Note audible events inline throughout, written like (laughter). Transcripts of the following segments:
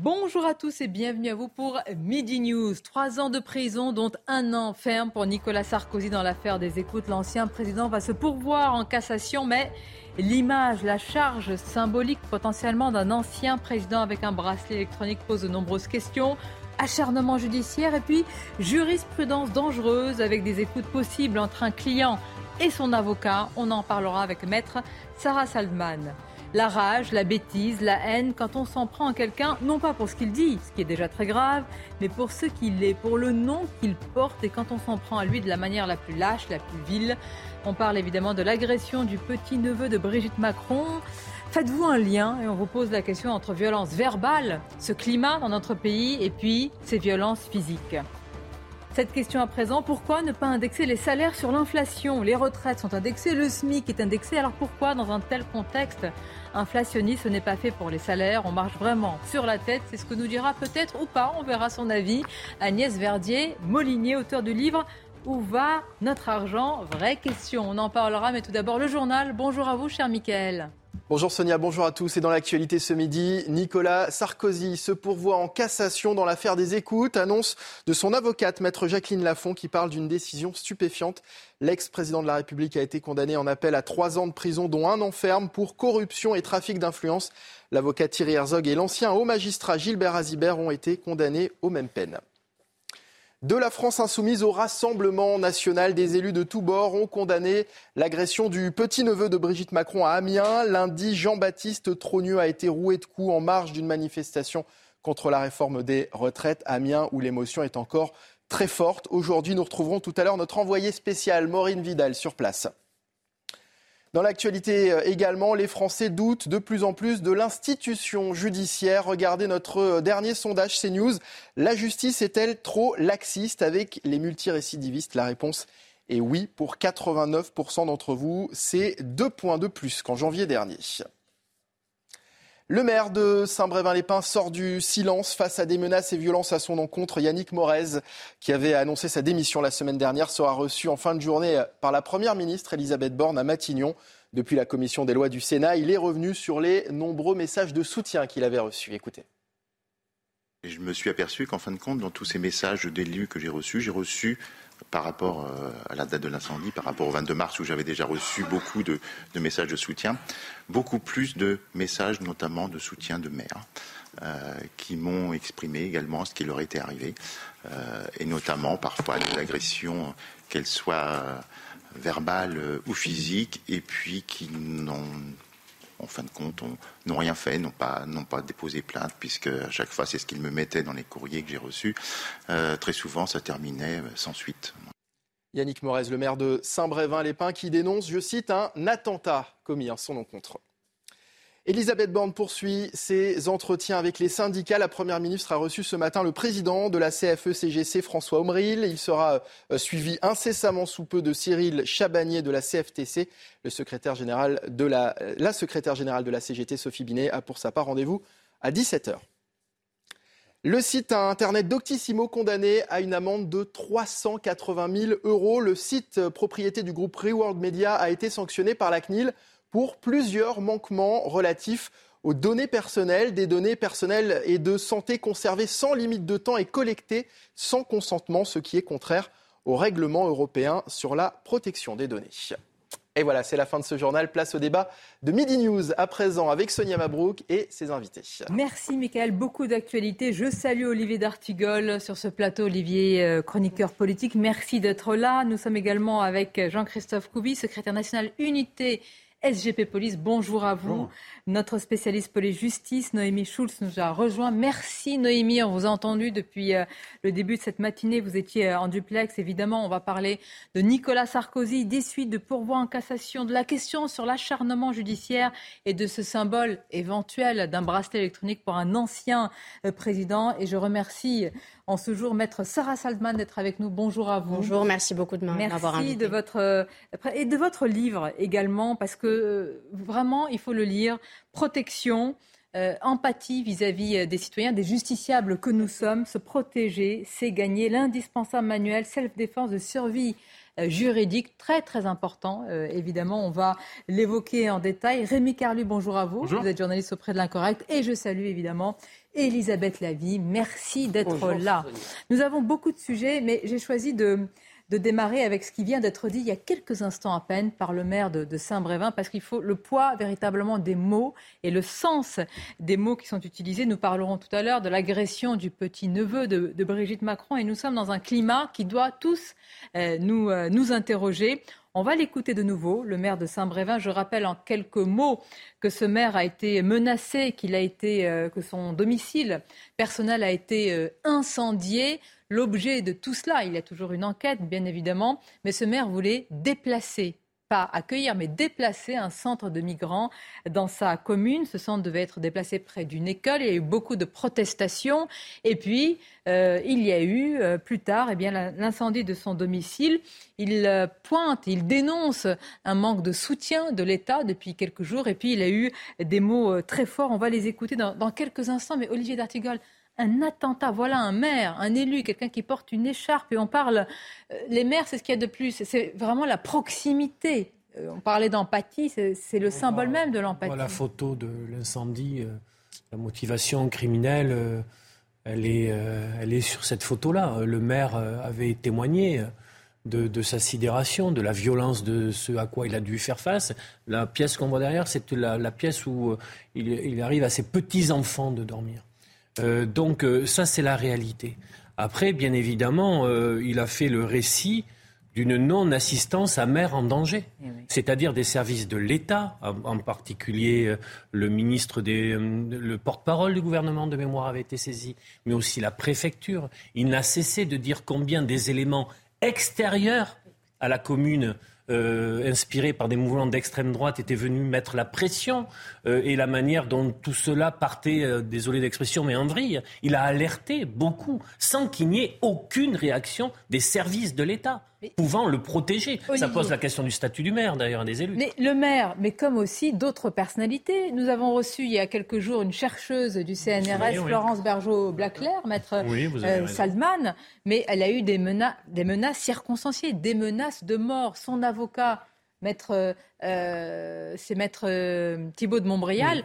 Bonjour à tous et bienvenue à vous pour Midi News. Trois ans de prison, dont un an ferme pour Nicolas Sarkozy dans l'affaire des écoutes. L'ancien président va se pourvoir en cassation, mais l'image, la charge symbolique potentiellement d'un ancien président avec un bracelet électronique pose de nombreuses questions acharnement judiciaire et puis jurisprudence dangereuse avec des écoutes possibles entre un client et son avocat. On en parlera avec maître Sarah Saldman. La rage, la bêtise, la haine, quand on s'en prend à quelqu'un, non pas pour ce qu'il dit, ce qui est déjà très grave, mais pour ce qu'il est, pour le nom qu'il porte et quand on s'en prend à lui de la manière la plus lâche, la plus vile. On parle évidemment de l'agression du petit-neveu de Brigitte Macron. Faites-vous un lien et on vous pose la question entre violence verbale, ce climat dans notre pays, et puis ces violences physiques. Cette question à présent, pourquoi ne pas indexer les salaires sur l'inflation? Les retraites sont indexées, le SMIC est indexé, alors pourquoi dans un tel contexte inflationniste ce n'est pas fait pour les salaires On marche vraiment sur la tête, c'est ce que nous dira peut-être ou pas, on verra son avis. Agnès Verdier, Molinier, auteur du livre Où va notre argent? Vraie question, on en parlera, mais tout d'abord le journal. Bonjour à vous, cher Michael. Bonjour Sonia, bonjour à tous. Et dans l'actualité ce midi, Nicolas Sarkozy se pourvoit en cassation dans l'affaire des écoutes, annonce de son avocate, maître Jacqueline Lafont, qui parle d'une décision stupéfiante. L'ex-président de la République a été condamné en appel à trois ans de prison, dont un an ferme, pour corruption et trafic d'influence. L'avocat Thierry Herzog et l'ancien haut magistrat Gilbert Azibert ont été condamnés aux mêmes peines. De la France insoumise au Rassemblement national, des élus de tous bords ont condamné l'agression du petit-neveu de Brigitte Macron à Amiens. Lundi, Jean-Baptiste Trogneux a été roué de coups en marge d'une manifestation contre la réforme des retraites à Amiens, où l'émotion est encore très forte. Aujourd'hui, nous retrouverons tout à l'heure notre envoyé spécial, Maureen Vidal, sur place. Dans l'actualité euh, également, les Français doutent de plus en plus de l'institution judiciaire. Regardez notre euh, dernier sondage CNews. La justice est-elle trop laxiste avec les multirécidivistes? La réponse est oui pour 89% d'entre vous. C'est deux points de plus qu'en janvier dernier. Le maire de Saint-Brévin-les-Pins sort du silence face à des menaces et violences à son encontre. Yannick Morez, qui avait annoncé sa démission la semaine dernière, sera reçu en fin de journée par la Première ministre Elisabeth Borne à Matignon. Depuis la commission des lois du Sénat, il est revenu sur les nombreux messages de soutien qu'il avait reçus. Écoutez. je me suis aperçu qu'en fin de compte, dans tous ces messages d'élus que j'ai reçus, j'ai reçu par rapport euh, à la date de l'incendie, par rapport au 22 mars où j'avais déjà reçu beaucoup de, messages de soutien, beaucoup plus de messages notamment de soutien de maires euh, qui m'ont exprimé également ce qui leur était arrivé, euh, et notamment parfois des agressions, qu'elles soient verbales ou physiques, et puis qui n'ont en fin de compte, n'ont rien fait, n'ont pas, déposé plainte, puisque à chaque fois, c'est ce qu'ils me mettaient dans les courriers que j'ai reçus. Euh, très souvent, ça terminait euh, sans suite. Yannick Morez, le maire de Saint-Brévin-les-Pins, qui dénonce, je cite, un attentat commis en son encontre. Elisabeth Borne poursuit ses entretiens avec les syndicats. La Première ministre a reçu ce matin le président de la CFE-CGC, François Omril. Il sera euh, suivi incessamment sous peu de Cyril Chabagnier de la CFTC. La, secrétaire générale de la CGT, Sophie Binet, a pour sa part rendez-vous à 17h. Le site internet Doctissimo condamné à une amende de 380 000 euros. Le site propriété du groupe Reworld Media a été sanctionné par la CNIL pour plusieurs manquements relatifs aux données personnelles, des données personnelles et de santé conservées sans limite de temps et collectées sans consentement, ce qui est contraire au règlement européen sur la protection des données. Et voilà, c'est la fin de ce journal. Place au débat de Midi News à présent avec Sonia Mabrouk et ses invités. Merci Michael, beaucoup d'actualités. Je salue Olivier D'Artigol sur ce plateau, Olivier, euh, chroniqueur politique. Merci d'être là. Nous sommes également avec Jean-Christophe Coubi, secrétaire national unité SGP Police. Bonjour à vous. Notre spécialiste police-justice, Noémie Schulz, nous a rejoint. Merci Noémie, on vous a entendu depuis euh, le début de cette matinée. Vous étiez euh, en duplex, évidemment. On va parler de Nicolas Sarkozy, des suites de pourvoi en cassation, de la question sur l'acharnement judiciaire et de ce symbole éventuel d'un bracelet électronique pour un ancien euh, président. Et je remercie en ce jour Maître Sarah Saldman d'être avec nous. Bonjour à vous. Bonjour, merci beaucoup de m'avoir invité. Merci de votre, et de votre livre également, parce que vraiment, il faut le lire protection, euh, empathie vis-à-vis euh, des citoyens, des justiciables que nous sommes. Se protéger, c'est gagner l'indispensable manuel self-défense de survie euh, juridique, très très important. évidemment, on va l'évoquer en détail. Rémi Carlu, bonjour à vous. Vous êtes journaliste auprès de l'Incorrect. Et je salue évidemment Elisabeth Lavie. Merci d'être là. Nous avons beaucoup de sujets, mais j'ai choisi de de démarrer avec ce qui vient d'être dit il y a quelques instants à peine par le maire de, Saint-Brévin, parce qu'il faut le poids véritablement des mots et le sens des mots qui sont utilisés. Nous parlerons tout à l'heure de l'agression du petit-neveu de, Brigitte Macron, et nous sommes dans un climat qui doit tous euh, euh, nous interroger. On va l'écouter de nouveau, le maire de Saint-Brévin. Je rappelle en quelques mots que ce maire a été menacé, qu'il a été, euh, que son domicile personnel a été incendié. L'objet de tout cela, il y a toujours une enquête, bien évidemment, mais ce maire voulait déplacer pas accueillir, mais déplacer un centre de migrants dans sa commune. Ce centre devait être déplacé près d'une école. Il y a eu beaucoup de protestations. Et puis, euh, il y a eu euh, plus tard eh l'incendie de son domicile. Il euh, pointe, il dénonce un manque de soutien de l'État depuis quelques jours. Et puis, il a eu des mots très forts. On va les écouter dans, dans quelques instants. Mais Olivier D'Artigol, un attentat. Voilà un maire, un élu, quelqu'un qui porte une écharpe et on parle. Euh, les maires, c'est ce qu'il y a de plus. C'est vraiment la proximité. Euh, on parlait d'empathie, c'est le symbole même de l'empathie. La photo de l'incendie, euh, la motivation criminelle, elle, est, elle est sur cette photo-là. Le maire avait témoigné. De, sa sidération, de la violence de ce à quoi il a dû faire face. La pièce qu'on voit derrière, c'est la, pièce où il arrive à ses petits-enfants de dormir. Euh, donc euh, ça, c'est la réalité. Après, bien évidemment, euh, il a fait le récit d'une non-assistance à mère en danger, eh c'est-à-dire des services de l'État, en particulier le ministre des, le porte-parole du gouvernement de mémoire avait été saisi, mais aussi la préfecture. Il n'a cessé de dire combien des éléments extérieurs à la commune euh, inspiré par des mouvements d'extrême droite, était venu mettre la pression euh, et la manière dont tout cela partait, euh, désolé d'expression, mais en vrille. Il a alerté beaucoup, sans qu'il n'y ait aucune réaction des services de l'État pouvant le protéger. Ça pose la question du statut du maire, d'ailleurs, des élus. Mais le maire, mais comme aussi d'autres personnalités. Nous avons reçu il y a quelques jours une chercheuse du CNRS, Florence Bergeau-Blaclair, maître euh, Saldman, mais elle a eu des, des menaces circonstanciées, des menaces de mort. Son avocat, maître, euh, c'est maître euh, Thibault de Montbrial.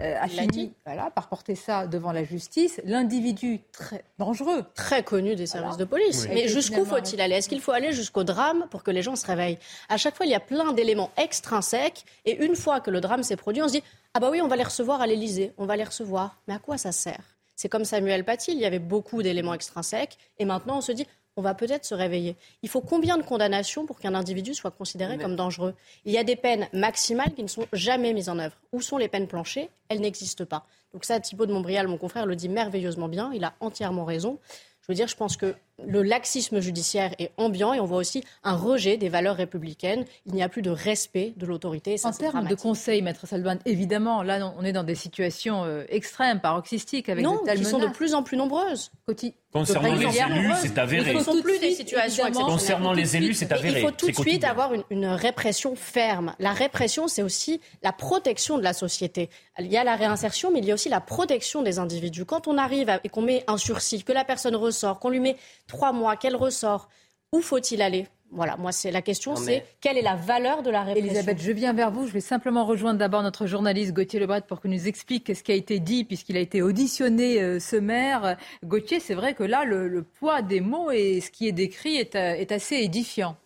Euh, a fini voilà, par porter ça devant la justice. L'individu très dangereux. Très connu des services de police. Mais jusqu'où faut-il aller? Est-ce qu'il faut aller jusqu'au drame pour que les gens se réveillent? À chaque fois, il y a plein d'éléments extrinsèques. Et une fois que le drame s'est produit, on se dit Ah bah oui, on va les recevoir à l'Élysée. On va les recevoir. Mais à quoi ça sert? C'est comme Samuel Paty, il y avait beaucoup d'éléments extrinsèques, et maintenant on se dit, on va peut-être se réveiller. Il faut combien de condamnations pour qu'un individu soit considéré comme dangereux? Il y a des peines maximales qui ne sont jamais mises en œuvre. Où sont les peines planchées? Elles n'existent pas. Donc ça, Thibault de Montbrial, mon confrère, le dit merveilleusement bien. Il a entièrement raison. Je veux dire, je pense que le laxisme judiciaire est ambiant et on voit aussi un rejet des valeurs républicaines. Il n'y a plus de respect de l'autorité. en termes de conseils, Maître Salban, évidemment, là, on est dans des situations euh, extrêmes, paroxystiques, avec non, de telles qui sont de plus en plus nombreuses. Concernant les élus, c'est avéré. Ce ne sont plus des situations Concernant les élus, c'est avéré. Il faut tout de suite avoir une, une, répression ferme. La répression, c'est aussi la protection de la société. Il y a la réinsertion, mais il y a aussi la protection des individus. Quand on arrive et qu'on met un sursis, que la personne ressort, qu'on lui met trois mois, quel ressort Où faut-il aller? Voilà, moi, c'est la question, c'est quelle est la valeur de la répression? Elisabeth, je viens vers vous. Je vais simplement rejoindre d'abord notre journaliste Gauthier Lebret pour qu'il nous explique ce qui a été dit, puisqu'il a été auditionné euh, ce maire. Gauthier, c'est vrai que là, le, poids des mots et ce qui est décrit est, euh, est assez édifiant.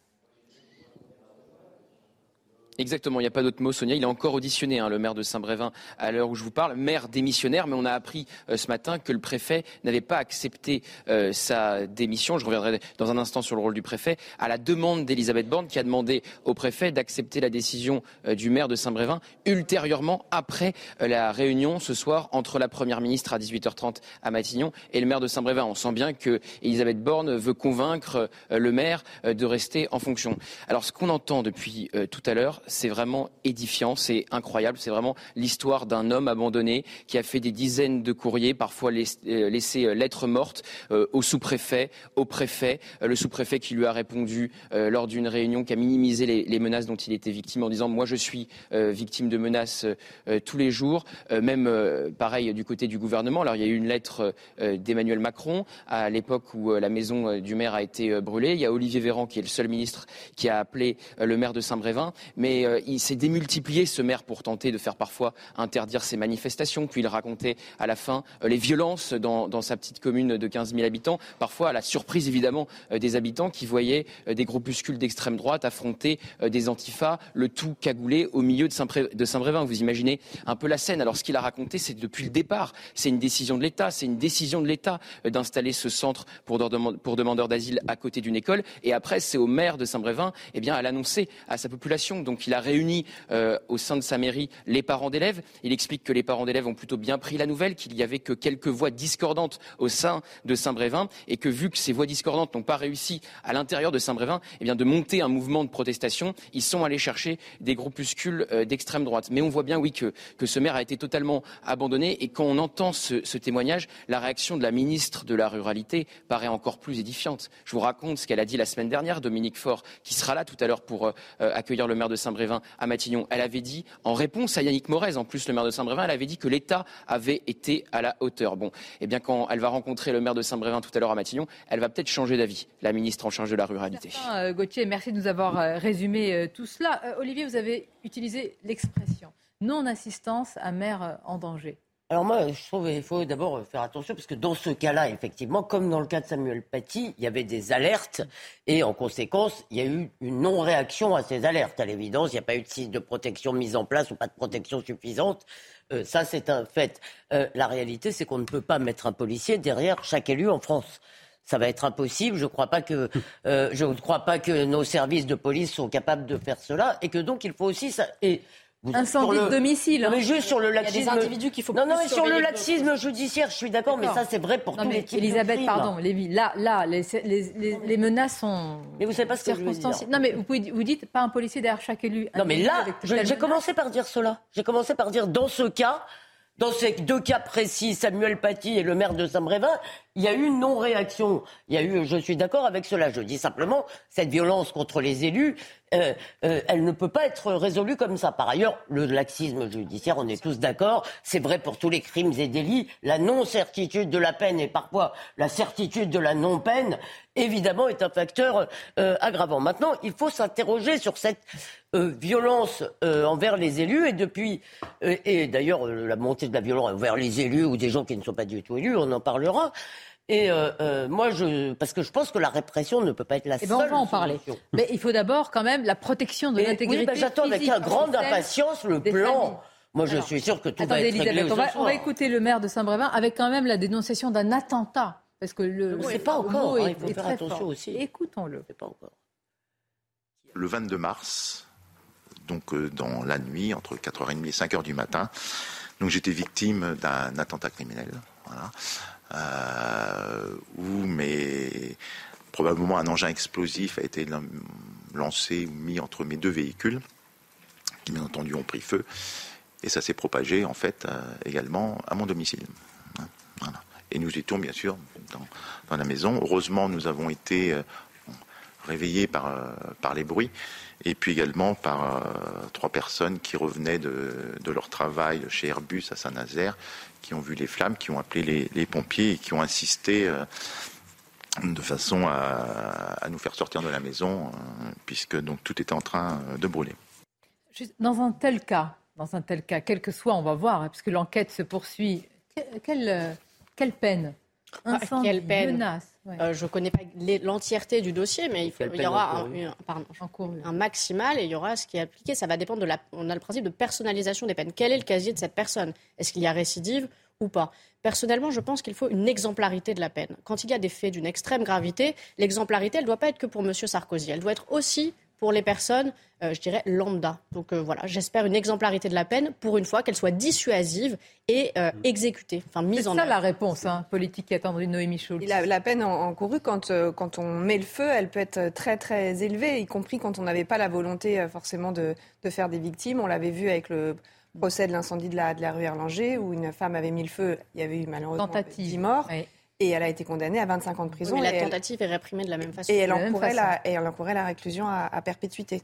Exactement, il n'y a pas d'autre mot, Sonia. Il est encore auditionné, hein, le maire de Saint-Brévin, à l'heure où je vous parle. Maire démissionnaire, mais on a appris euh, ce matin que le préfet n'avait pas accepté euh, sa démission. Je reviendrai dans un instant sur le rôle du préfet. À la demande d'Elisabeth Borne, qui a demandé au préfet d'accepter la décision euh, du maire de Saint-Brévin, ultérieurement, après la réunion ce soir entre la Première ministre à 18h30 à Matignon et le maire de Saint-Brévin. On sent bien que Elisabeth Borne veut convaincre le maire de rester en fonction. Alors, ce qu'on entend depuis tout à l'heure, c'est vraiment édifiant, c'est incroyable, c'est vraiment l'histoire d'un homme abandonné qui a fait des dizaines de courriers, parfois euh, laissé euh, lettres mortes euh, au sous-préfet, au préfet, le sous-préfet qui lui a répondu lors d'une réunion, qui a minimisé les, menaces dont il était victime en disant moi je suis victime de menaces tous les jours, même pareil du côté du gouvernement. Alors il y a eu une lettre d'Emmanuel Macron à l'époque où la maison du maire a été brûlée. Il y a Olivier Véran qui est le seul ministre qui a appelé le maire de Saint-Brévin, mais euh, il s'est démultiplié, ce maire, pour tenter de faire parfois interdire ses manifestations. Puis il racontait à la fin euh, les violences dans, sa petite commune de 15 000 habitants, parfois à la surprise évidemment euh, des habitants qui voyaient des groupuscules d'extrême droite affronter des antifas, le tout cagoulé au milieu de Saint-Brévin. Vous imaginez un peu la scène. Alors ce qu'il a raconté, c'est depuis le départ. C'est une décision de l'État. C'est une décision de l'État d'installer ce centre pour, demandeurs d'asile à côté d'une école. Et après, c'est au maire de Saint-Brévin eh bien, à l'annoncer à sa population. Il a réuni euh, au sein de sa mairie les parents d'élèves. Il explique que les parents d'élèves ont plutôt bien pris la nouvelle, qu'il n'y avait que quelques voix discordantes au sein de Saint-Brévin et que vu que ces voix discordantes n'ont pas réussi à l'intérieur de Saint-Brévin eh bien, de monter un mouvement de protestation, ils sont allés chercher des groupuscules euh, d'extrême droite. Mais on voit bien, oui, que, que, ce maire a été totalement abandonné et quand on entend ce, ce témoignage, la réaction de la ministre de la Ruralité paraît encore plus édifiante. Je vous raconte ce qu'elle a dit la semaine dernière, Dominique Faure, qui sera là tout à l'heure pour euh, accueillir le maire de Saint-Brévin à Matignon. Elle avait dit, en réponse à Yannick Morez, en plus le maire de Saint-Brévin, elle avait dit que l'État avait été à la hauteur. Bon, eh bien quand elle va rencontrer le maire de Saint-Brévin tout à l'heure à Matignon, elle va peut-être changer d'avis, la ministre en charge de la ruralité. Euh, Gauthier, merci de nous avoir euh, résumé euh, tout cela. Olivier, vous avez utilisé l'expression non-assistance à maire en danger. Alors moi, je trouve qu'il faut d'abord faire attention parce que dans ce cas-là, effectivement, comme dans le cas de Samuel Paty, il y avait des alertes et en conséquence, il y a eu une non-réaction à ces alertes. À l'évidence, il n'y a pas eu de site de protection mise en place ou pas de protection suffisante. Euh, ça, c'est un fait. Euh, la réalité, c'est qu'on ne peut pas mettre un policier derrière chaque élu en France ça va être impossible. Je, crois pas que, euh, je ne crois pas que nos services de police sont capables de faire cela et que donc il faut aussi ça. Et Incendie de domicile. mais juste sur le laxisme. Il y a des individus qu'il faut. Non, non, mais sur le laxisme judiciaire, je suis d'accord, mais ça c'est vrai pour tous les types Elisabeth, pardon, Lévi, là, là, les, les, les, menaces sont. Mais vous savez pas ce que je veux dire. Non, mais vous, pouvez, vous dites pas un policier derrière chaque élu. Non, mais là, j'ai commencé par dire cela. J'ai commencé par dire dans ce cas, dans ces deux cas précis, Samuel Paty et le maire de Saint-Brévin, il y a eu non-réaction. Il y a eu, je suis d'accord avec cela. Je dis simplement, cette violence contre les élus, euh, euh, elle ne peut pas être résolue comme ça. Par ailleurs, le laxisme judiciaire, on est tous d'accord, c'est vrai pour tous les crimes et délits. La non-certitude de la peine et parfois la certitude de la non-peine, évidemment, est un facteur euh, aggravant. Maintenant, il faut s'interroger sur cette violence envers les élus et depuis, et d'ailleurs la montée de la violence envers les élus ou des gens qui ne sont pas du tout élus, on en parlera. Et euh, euh, moi, je, parce que je pense que la répression ne peut pas être la seule. Eh ben, on va en parler. Mais il faut d'abord quand même la protection de l'intégrité. Oui, ben, j'attends avec grande impatience le plan. Moi, je suis sûr que tout va être réglé on, va, on va écouter le maire de Saint-Brévin avec quand même la dénonciation d'un attentat. Parce que le. Ne pas encore. Hein, il faut faire attention aussi. Écoutons-le. pas encore. Le 22 mars, donc euh, dans la nuit, entre 4h30 et 5h du matin, donc j'étais victime d'un attentat criminel. Euh, où probablement un engin explosif a été lancé ou mis entre mes deux véhicules, qui bien entendu ont pris feu, et ça s'est propagé en fait euh, également à mon domicile. Hein, et nous étions bien sûr dans, la maison. Heureusement, nous avons été réveillés par les bruits et puis également par trois personnes qui revenaient de, leur travail chez Airbus à Saint-Nazaire qui ont vu les flammes, qui ont appelé les, pompiers et qui ont insisté euh, de façon à, nous faire sortir de la maison, euh, puisque donc tout était en train de brûler. Dans un tel cas, dans un tel cas, quel que soit, on va voir, hein, puisque l'enquête se poursuit, quelle peine Incendie, Quelle peine. menace. ouais. Euh, je ne connais pas l'entièreté du dossier, mais il, faut- Quelle il y aura un, encourue un- pardon, Encouru. un maximal et il y aura ce qui est appliqué. Ça va dépendre de la. On a le principe de personnalisation des peines. Quel est le casier de cette personne? Est-ce qu'il y a récidive ou pas? Personnellement, je pense qu'il faut une exemplarité de la peine. Quand il y a des faits d'une extrême gravité, l'exemplarité, elle ne doit pas être que pour M. Sarkozy. Elle doit être aussi pour les personnes, euh, je dirais, lambda. Donc euh, voilà, j'espère une exemplarité de la peine pour une fois, qu'elle soit dissuasive et euh, exécutée, enfin C'est mise en ça œuvre. la réponse hein, politique qui attendrait Noémie Schultz. La, la peine en- encourue, quand, euh, quand on met le feu, elle peut être très très élevée, y compris quand on n'avait pas la volonté euh, forcément de, de faire des victimes. On l'avait vu avec le procès de l'incendie de la, de la rue Erlanger, où une femme avait mis le feu. Il y avait eu malheureusement Tentative. 10 morts. Ouais. Et elle a été condamnée à 25 ans de prison. Mais et la elle- tentative est réprimée de la même façon. et elle, De encourait la, et elle encourait la réclusion à, à perpétuité.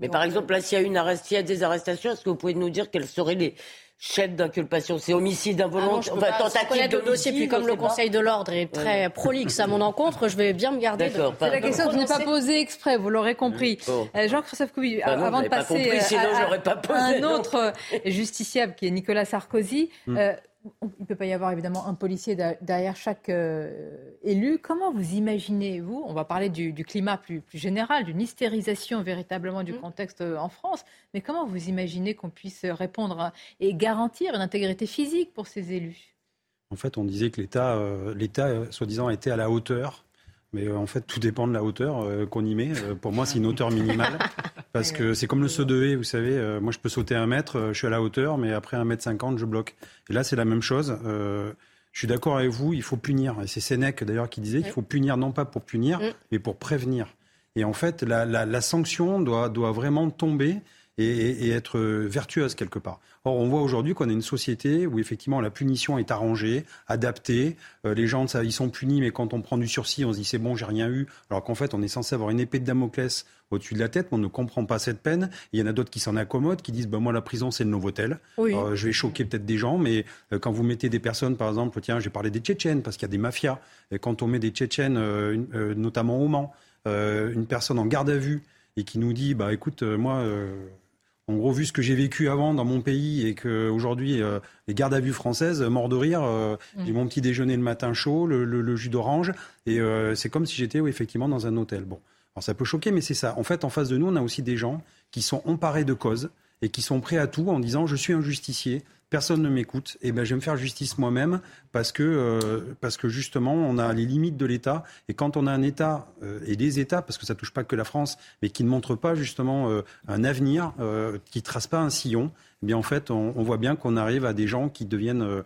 Mais par exemple, là, s'il y a, une arrest- s'il y a des arrestations, est-ce que vous pouvez nous dire quels seraient les chefs d'inculpation? C'est homicide Ah involontaire, peux enfin, tentative connaître le dossier, puis comme le pas. Conseil de l'ordre est très prolixe à mon encontre, je vais bien me garder. de- C'est la question que je n'ai pas posée exprès, vous l'aurez compris. Bon. Euh, Jean-Christophe Couvi, Bah non, avant de j'avais pas passer compris, euh, sinon à- j'aurais pas posé, à un autre euh, justiciable qui est Nicolas Sarkozy, euh, il ne peut pas y avoir évidemment un policier derrière chaque euh, élu. Comment vous imaginez, vous, on va parler du, du climat plus, plus général, d'une hystérisation véritablement du Mm. contexte euh, en France, mais comment vous imaginez qu'on puisse répondre à- et garantir une intégrité physique pour ces élus? En fait, on disait que l'État, euh, l'État, euh, soi-disant, était à la hauteur. Mais euh, en fait, tout dépend de la hauteur euh, qu'on y met. Euh, pour moi, c'est une hauteur minimale. (laughs) Parce que c'est comme le saut de haie, vous savez. moi, je peux sauter un mètre, je suis à la hauteur, mais après un mètre cinquante, je bloque. Et là, c'est la même chose. Je suis d'accord avec vous, il faut punir. Et c'est Sénèque, d'ailleurs, qui disait qu'il faut punir, non pas pour punir, Mm. mais pour prévenir. Et en fait, la, la- la sanction doit, doit vraiment tomber et, et- et être vertueuse quelque part. Or, on voit aujourd'hui qu'on a une société où effectivement la punition est arrangée, adaptée. Euh, les gens, ça, ils sont punis, mais quand on prend du sursis, on se dit c'est bon, j'ai rien eu. Alors qu'en fait, on est censé avoir une épée de Damoclès au-dessus de la tête, mais on ne comprend pas cette peine. Il y en a d'autres qui s'en accommodent, qui disent bah, moi, la prison, c'est le Novotel. Oui. Euh, je vais choquer peut-être des gens, mais euh, quand vous mettez des personnes, par exemple, tiens, j'ai parlé des Tchétchènes, parce qu'il y a des mafias. Et quand on met des Tchétchènes, euh, une- euh, notamment au Mans, euh, une personne en garde à vue, et qui nous dit, bah écoute, euh, moi, euh, en gros, vu ce que j'ai vécu avant dans mon pays, et qu'aujourd'hui, euh, les gardes à vue françaises, euh, mort de rire, euh, j'ai mon petit déjeuner le matin chaud, le, le- le jus d'orange, et euh, c'est comme si j'étais oui, effectivement dans un hôtel. Bon, alors ça peut choquer, mais c'est ça. En fait, en face de nous, on a aussi des gens qui sont emparés de causes et qui sont prêts à tout en disant je suis un justicier, personne ne m'écoute, et ben je vais me faire justice moi-même parce que euh, parce que justement on a les limites de l'État. Et quand on a un État euh, et des États parce que ça touche pas que la France, mais qui ne montrent pas justement euh, un avenir, euh, qui trace pas un sillon, eh bien en fait on, on voit bien qu'on arrive à des gens qui deviennent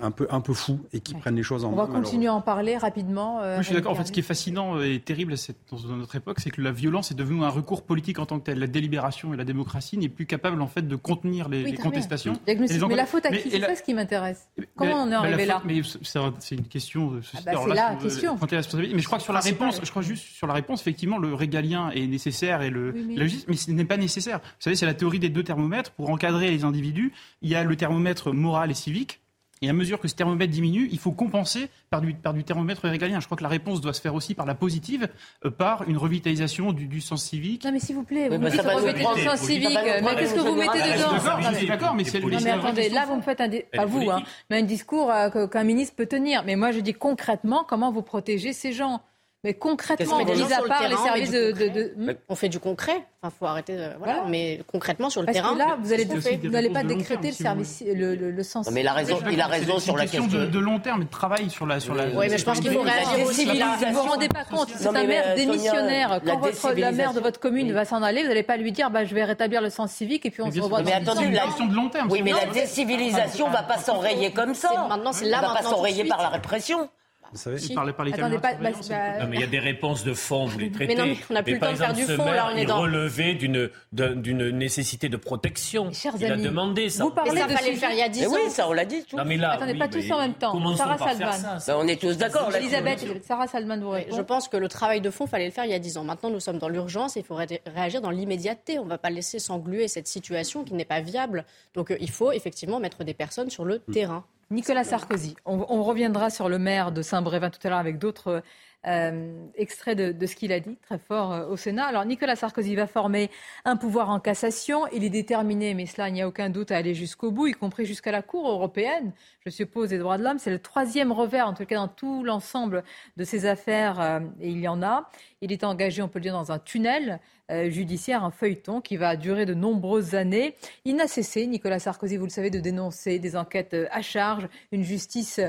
un peu un peu fous et qui prennent les choses en On main. va continuer à en parler rapidement. euh, Moi, je suis d'accord. En fait, ce qui est fascinant et terrible c'est- dans notre époque, c'est que la violence est devenue un recours politique en tant que tel. La délibération et la démocratie n'est plus capable en fait de contenir les, Oui, les contestations. Diagnostic. Et les Mais la faute à Mais- qui C'est la- ça ce qui m'intéresse. mais- Comment on est mais la arrivé faute- là Mais c'est un- c'est une question de société. bah, c'est là, la euh, question. Mais je crois que sur la réponse, je crois juste sur la réponse, effectivement, le régalien est nécessaire et le, Oui, mais- la justice, mais ce n'est pas nécessaire. Vous savez, c'est la théorie des deux thermomètres. Pour encadrer les individus, il y a le thermomètre moral et civique. Et à mesure que ce thermomètre diminue, il faut compenser par du, par du thermomètre régalien. Je crois que la réponse doit se faire aussi par la positive, euh, par une revitalisation du, du sens civique. Non mais s'il vous plaît, vous bah, me dites prendre- le sens civique, mais qu'est-ce que vous mettez dedans D'accord, Non, je suis mais- d'accord, mais c'est Non mais attendez, là vous me faites un, pas vous, hein, mais un discours euh, qu'un ministre peut tenir. Mais moi je dis concrètement comment vous protégez ces gens. Mais concrètement, mis à part les terrain, services mais de, du de- de- hmm On fait du concret. Enfin, faut arrêter. voilà. Voilà. Mais concrètement sur le Parce terrain. que là, vous allez n'allez pas décréter le service, le, le, le sens. Non, mais il a raison, il a raison C'est sur une la question question. de, long terme et de travail sur la. Sur la Oui, mais je pense qu'il faut réagir aussi. Vous civilisation. vous rendez pas compte, c'est un maire euh, démissionnaire. Quand votre, la maire de votre commune va s'en aller, vous n'allez pas lui dire bah, je vais rétablir le sens civique et puis on se revoit mais dans attendez, la- une question de long terme. Oui, mais la décivilisation va pas s'enrayer comme ça. Maintenant, c'est Elle là, va pas s'enrayer par la répression. Vous savez, Il parlait par les Attendez, caméras pas, bah, bah, Non, mais il y a des réponses de fond, vous les traitez. non, mais on n'a plus le temps de faire du fond, là, on est dans- relevait d'une d'un- d'une nécessité de protection. Chers il amis, a demandé ça. vous parlez Mais ça de fallait le faire il y a 10 Mais ans. oui, ça, on l'a dit tout. Non, mais là, Attendez, oui, pas tous mais en même temps. Sarah ça. Ben, on est tous d'accord. Elisabeth, Sarah Salman vous. Je pense que le travail de fond, fallait le faire il y a 10 ans. Maintenant, nous sommes dans l'urgence et il faut ré- réagir dans l'immédiateté. On ne va pas laisser s'engluer cette situation qui n'est pas viable. Donc, euh, il faut effectivement mettre des personnes sur le terrain. Nicolas Sarkozy. On, reviendra sur le maire de Saint-Brévin tout à l'heure avec d'autres Euh, extrait de, ce qu'il a dit, très fort euh, au Sénat. Alors Nicolas Sarkozy va former un pouvoir en cassation. Il est déterminé, mais cela, n'y a aucun doute, à aller jusqu'au bout, y compris jusqu'à la Cour européenne, je suppose, des droits de l'homme. C'est le troisième revers, en tout cas dans tout l'ensemble de ces affaires, euh, et il y en a. Il est engagé, on peut le dire, dans un tunnel judiciaire, un feuilleton qui va durer de nombreuses années. Il n'a cessé, Nicolas Sarkozy, vous le savez, de dénoncer des enquêtes à charge, une justice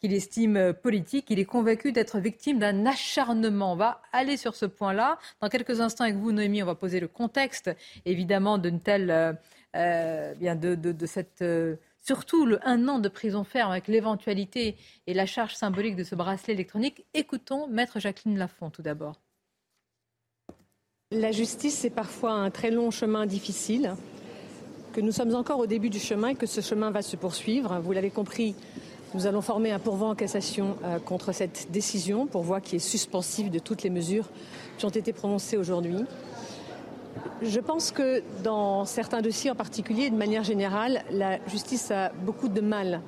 qu'il estime politique. Il est convaincu d'être victime d'un acharnement. On va aller sur ce point-là. Dans quelques instants avec vous, Noémie, on va poser le contexte, évidemment, d'une telle, euh, euh, bien de, de, cette, euh, surtout le un an de prison ferme avec l'éventualité et la charge symbolique de ce bracelet électronique. Écoutons Maître Jacqueline Lafont tout d'abord. La justice, c'est parfois un très long chemin difficile, que nous sommes encore au début du chemin et que ce chemin va se poursuivre. Vous l'avez compris, nous allons former un pourvoi en cassation euh, contre cette décision, pourvoi qui est suspensive de toutes les mesures qui ont été prononcées aujourd'hui. Je pense que dans certains dossiers en particulier, de manière générale, la justice a beaucoup de mal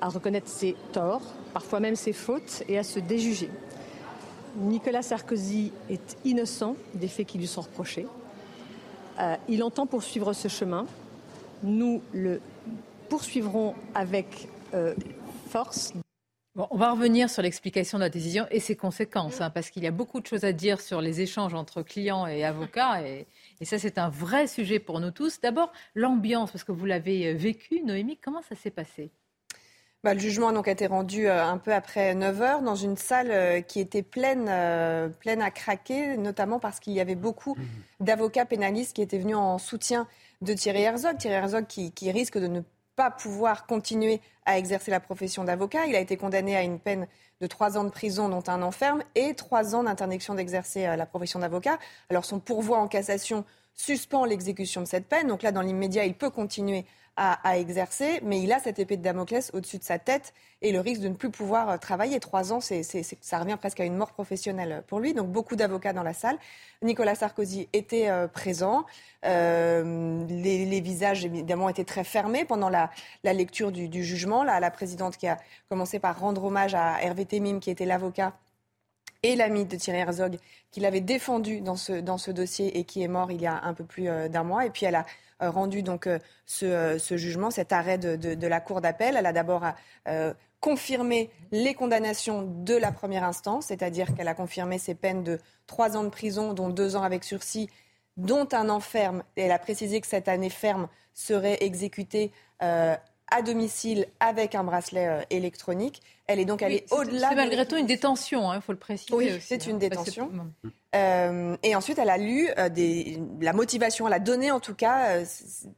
à reconnaître ses torts, parfois même ses fautes, et à se déjuger. Nicolas Sarkozy est innocent des faits qui lui sont reprochés. Euh, il entend poursuivre ce chemin. Nous le poursuivrons avec euh, on va revenir sur l'explication de la décision et ses conséquences, hein, parce qu'il y a beaucoup de choses à dire sur les échanges entre clients et avocats, et, ça c'est un vrai sujet pour nous tous. D'abord, l'ambiance, parce que vous l'avez euh, vécu, Noémie, comment ça s'est passé? Bah, le jugement donc, a été rendu euh, un peu après 9 heures dans une salle euh, qui était pleine, pleine à craquer, notamment parce qu'il y avait beaucoup d'avocats pénalistes qui étaient venus en soutien de Thierry Herzog. Thierry Herzog qui, qui risque de ne pas pouvoir continuer à exercer la profession d'avocat. Il a été condamné à une peine de trois ans de prison, dont un enferme, et trois ans d'interdiction d'exercer euh, la profession d'avocat. Alors son pourvoi en cassation suspend l'exécution de cette peine. Donc là, dans l'immédiat, il peut continuer à, exercer, mais il a cette épée de Damoclès au-dessus de sa tête et le risque de ne plus pouvoir euh, travailler. Trois ans, c'est, ça revient presque à une mort professionnelle pour lui. Donc beaucoup d'avocats dans la salle. Nicolas Sarkozy était euh, présent. Euh, les, visages, évidemment, étaient très fermés pendant la, lecture du, jugement. Là, la présidente qui a commencé par rendre hommage à Hervé Temim, qui était l'avocat et l'ami de Thierry Herzog, qui l'avait défendu dans ce, dans ce dossier et qui est mort il y a un peu plus d'un mois. Et puis elle a euh, rendu donc euh, euh, ce, jugement, cet arrêt de, la Cour d'appel. Elle a d'abord confirmé les condamnations de la première instance, c'est-à-dire qu'elle a confirmé ces peines de trois ans de prison, dont deux ans avec sursis, dont un an ferme. Et elle a précisé que cette année ferme serait exécutée à domicile avec un bracelet électronique. Elle est donc allée au-delà. C'est malgré tout une détention, il hein, faut le préciser. Oui, c'est une hein. détention. Euh, et ensuite, elle a lu euh, des, la motivation, elle a donné en tout cas euh,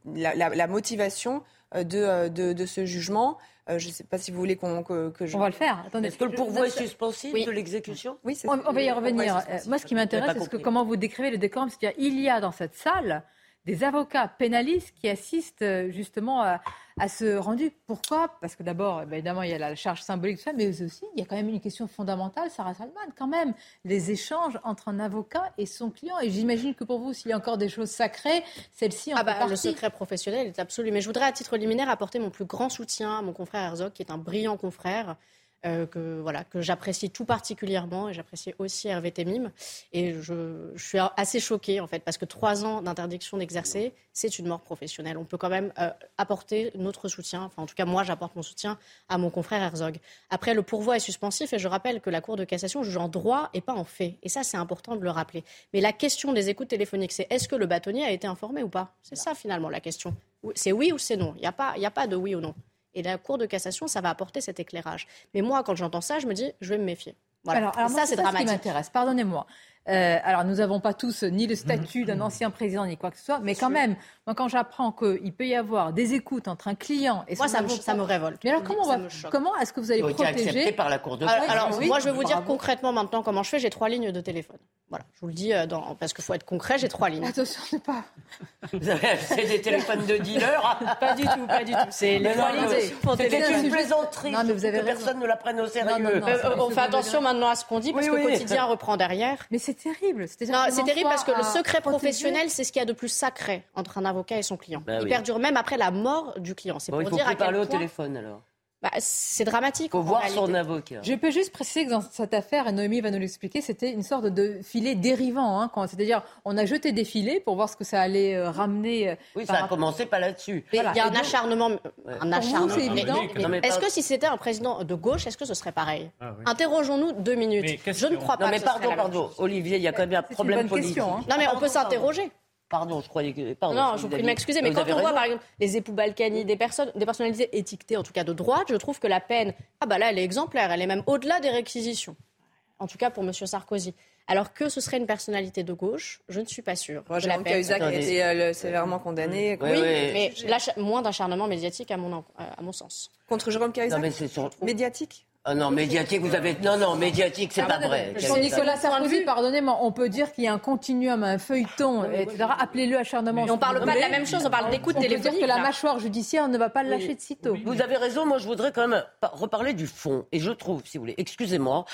la, motivation de, de, ce jugement. je ne sais pas si vous voulez qu'on, que, je... On va le faire. Attendez. Est-ce que le pourvoi est suspensif de l'exécution? Oui, on, on, va y revenir. Moi, ce qui m'intéresse, c'est que comment vous décrivez le décorum. C'est-à-dire, il y a dans cette salle des avocats pénalistes qui assistent justement à à ce rendu. Pourquoi? Parce que d'abord, eh évidemment, il y a la charge symbolique, ça, mais aussi, il y a quand même une question fondamentale, Sarah Salman, quand même, les échanges entre un avocat et son client. Et j'imagine que pour vous, s'il y a encore des choses sacrées, celle-ci en ah bah, Le secret professionnel est absolu. Mais je voudrais, à titre liminaire, apporter mon plus grand soutien à mon confrère Herzog, qui est un brillant confrère. Euh, que voilà que j'apprécie tout particulièrement et j'apprécie aussi Hervé Temim. Et je, suis assez choquée en fait parce que trois ans d'interdiction d'exercer c'est une mort professionnelle. On peut quand même euh, apporter notre soutien. Enfin en tout cas moi j'apporte mon soutien à mon confrère Herzog. Après le pourvoi est suspensif et je rappelle que la Cour de cassation juge en droit et pas en fait. Et ça c'est important de le rappeler. Mais la question des écoutes téléphoniques c'est est-ce que le bâtonnier a été informé ou pas? C'est ça finalement la question. C'est oui ou c'est non. Il n'y a pas a pas de oui ou non et la Cour de cassation, ça va apporter cet éclairage. Mais moi, quand j'entends ça, je me dis, je vais me méfier. Voilà. Alors, ça, c'est dramatique. Ce qui m'intéresse, pardonnez-moi. Euh, alors, nous n'avons pas tous ni le statut d'un ancien président ni quoi que ce soit, mais quand même, moi, quand j'apprends qu'il peut y avoir des écoutes entre un client et son moi, ça, me, ça me révolte. Mais alors, comment, comment est-ce que vous allez protéger par la Cour de Alors, alors moi, je vais vous dire concrètement maintenant comment je fais. J'ai trois lignes de téléphone. Voilà, je vous le dis, euh, dans, parce qu'il faut être concret, j'ai trois lignes. Attention, c'est pas. (laughs) c'est des téléphones de dealer (laughs) Pas du tout, pas du tout. C'est les trois lignes. C'était une plaisanterie. Non, mais vous avez que personne ne la prenne au sérieux. Euh, on fait attention maintenant à ce qu'on dit, parce que le quotidien reprend derrière. Mais c'est terrible. C'est terrible parce que le secret professionnel, c'est ce qu'il y a de plus sacré entre un avocat et son client. Bah Il perdure même après la mort du client. C'est pour dire à quel parler au téléphone alors. Bah, c'est dramatique. Il faut voir son avocat. Je peux juste préciser que dans cette affaire, et Noémie va nous l'expliquer, c'était une sorte de filet dérivant. Hein, C'est-à-dire, on a jeté des filets pour voir ce que ça allait euh, ramener. Euh, oui, ça a commencé pas là-dessus. Il y a un acharnement. Un acharnement. Est-ce que si c'était un président de gauche, est-ce que ce serait pareil ah Interrogeons-nous deux minutes. je ne crois pas. Non, mais pardon, pardon. Olivier, il y a quand même un problème politique. Hein. Non, mais on peut s'interroger. Pardon, je croyais que. Pardon, non, je vous prie de m'excuser, mais quand on voit par exemple les époux Balkany, des personnes, des personnalités étiquetées, en tout cas de droite, je trouve que la peine, ah bah là, elle est exemplaire, elle est même au-delà des réquisitions. En tout cas pour M. Sarkozy. Alors que ce serait une personnalité de gauche, je ne suis pas sûre. Moi, Jérôme Cahuzac a été euh, sévèrement condamné. Oui, mais moins d'acharnement médiatique à mon, à mon sens. Contre Jérôme Cahuzac Médiatique ah non, médiatique, vous avez. Non, non, médiatique, c'est pas vrai. Nicolas Sarkozy, pardonnez-moi, on peut dire qu'il y a un continuum, un feuilleton, etc. Appelez-le acharnement. on parle pas de la même chose, on parle d'écoute téléphonique. On peut dire que la mâchoire judiciaire ne va pas le lâcher de sitôt. Vous avez raison, moi je voudrais quand même reparler du fond. Et je trouve, si vous voulez, excusez-moi,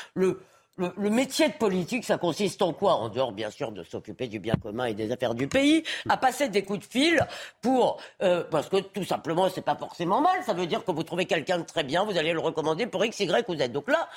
le, le, métier de politique, ça consiste en quoi En dehors, bien sûr, de s'occuper du bien commun et des affaires du pays, à passer des coups de fil pour... Euh, parce que tout simplement, c'est pas forcément mal. Ça veut dire que vous trouvez quelqu'un de très bien, vous allez le recommander pour X, Y ou Z. Donc là,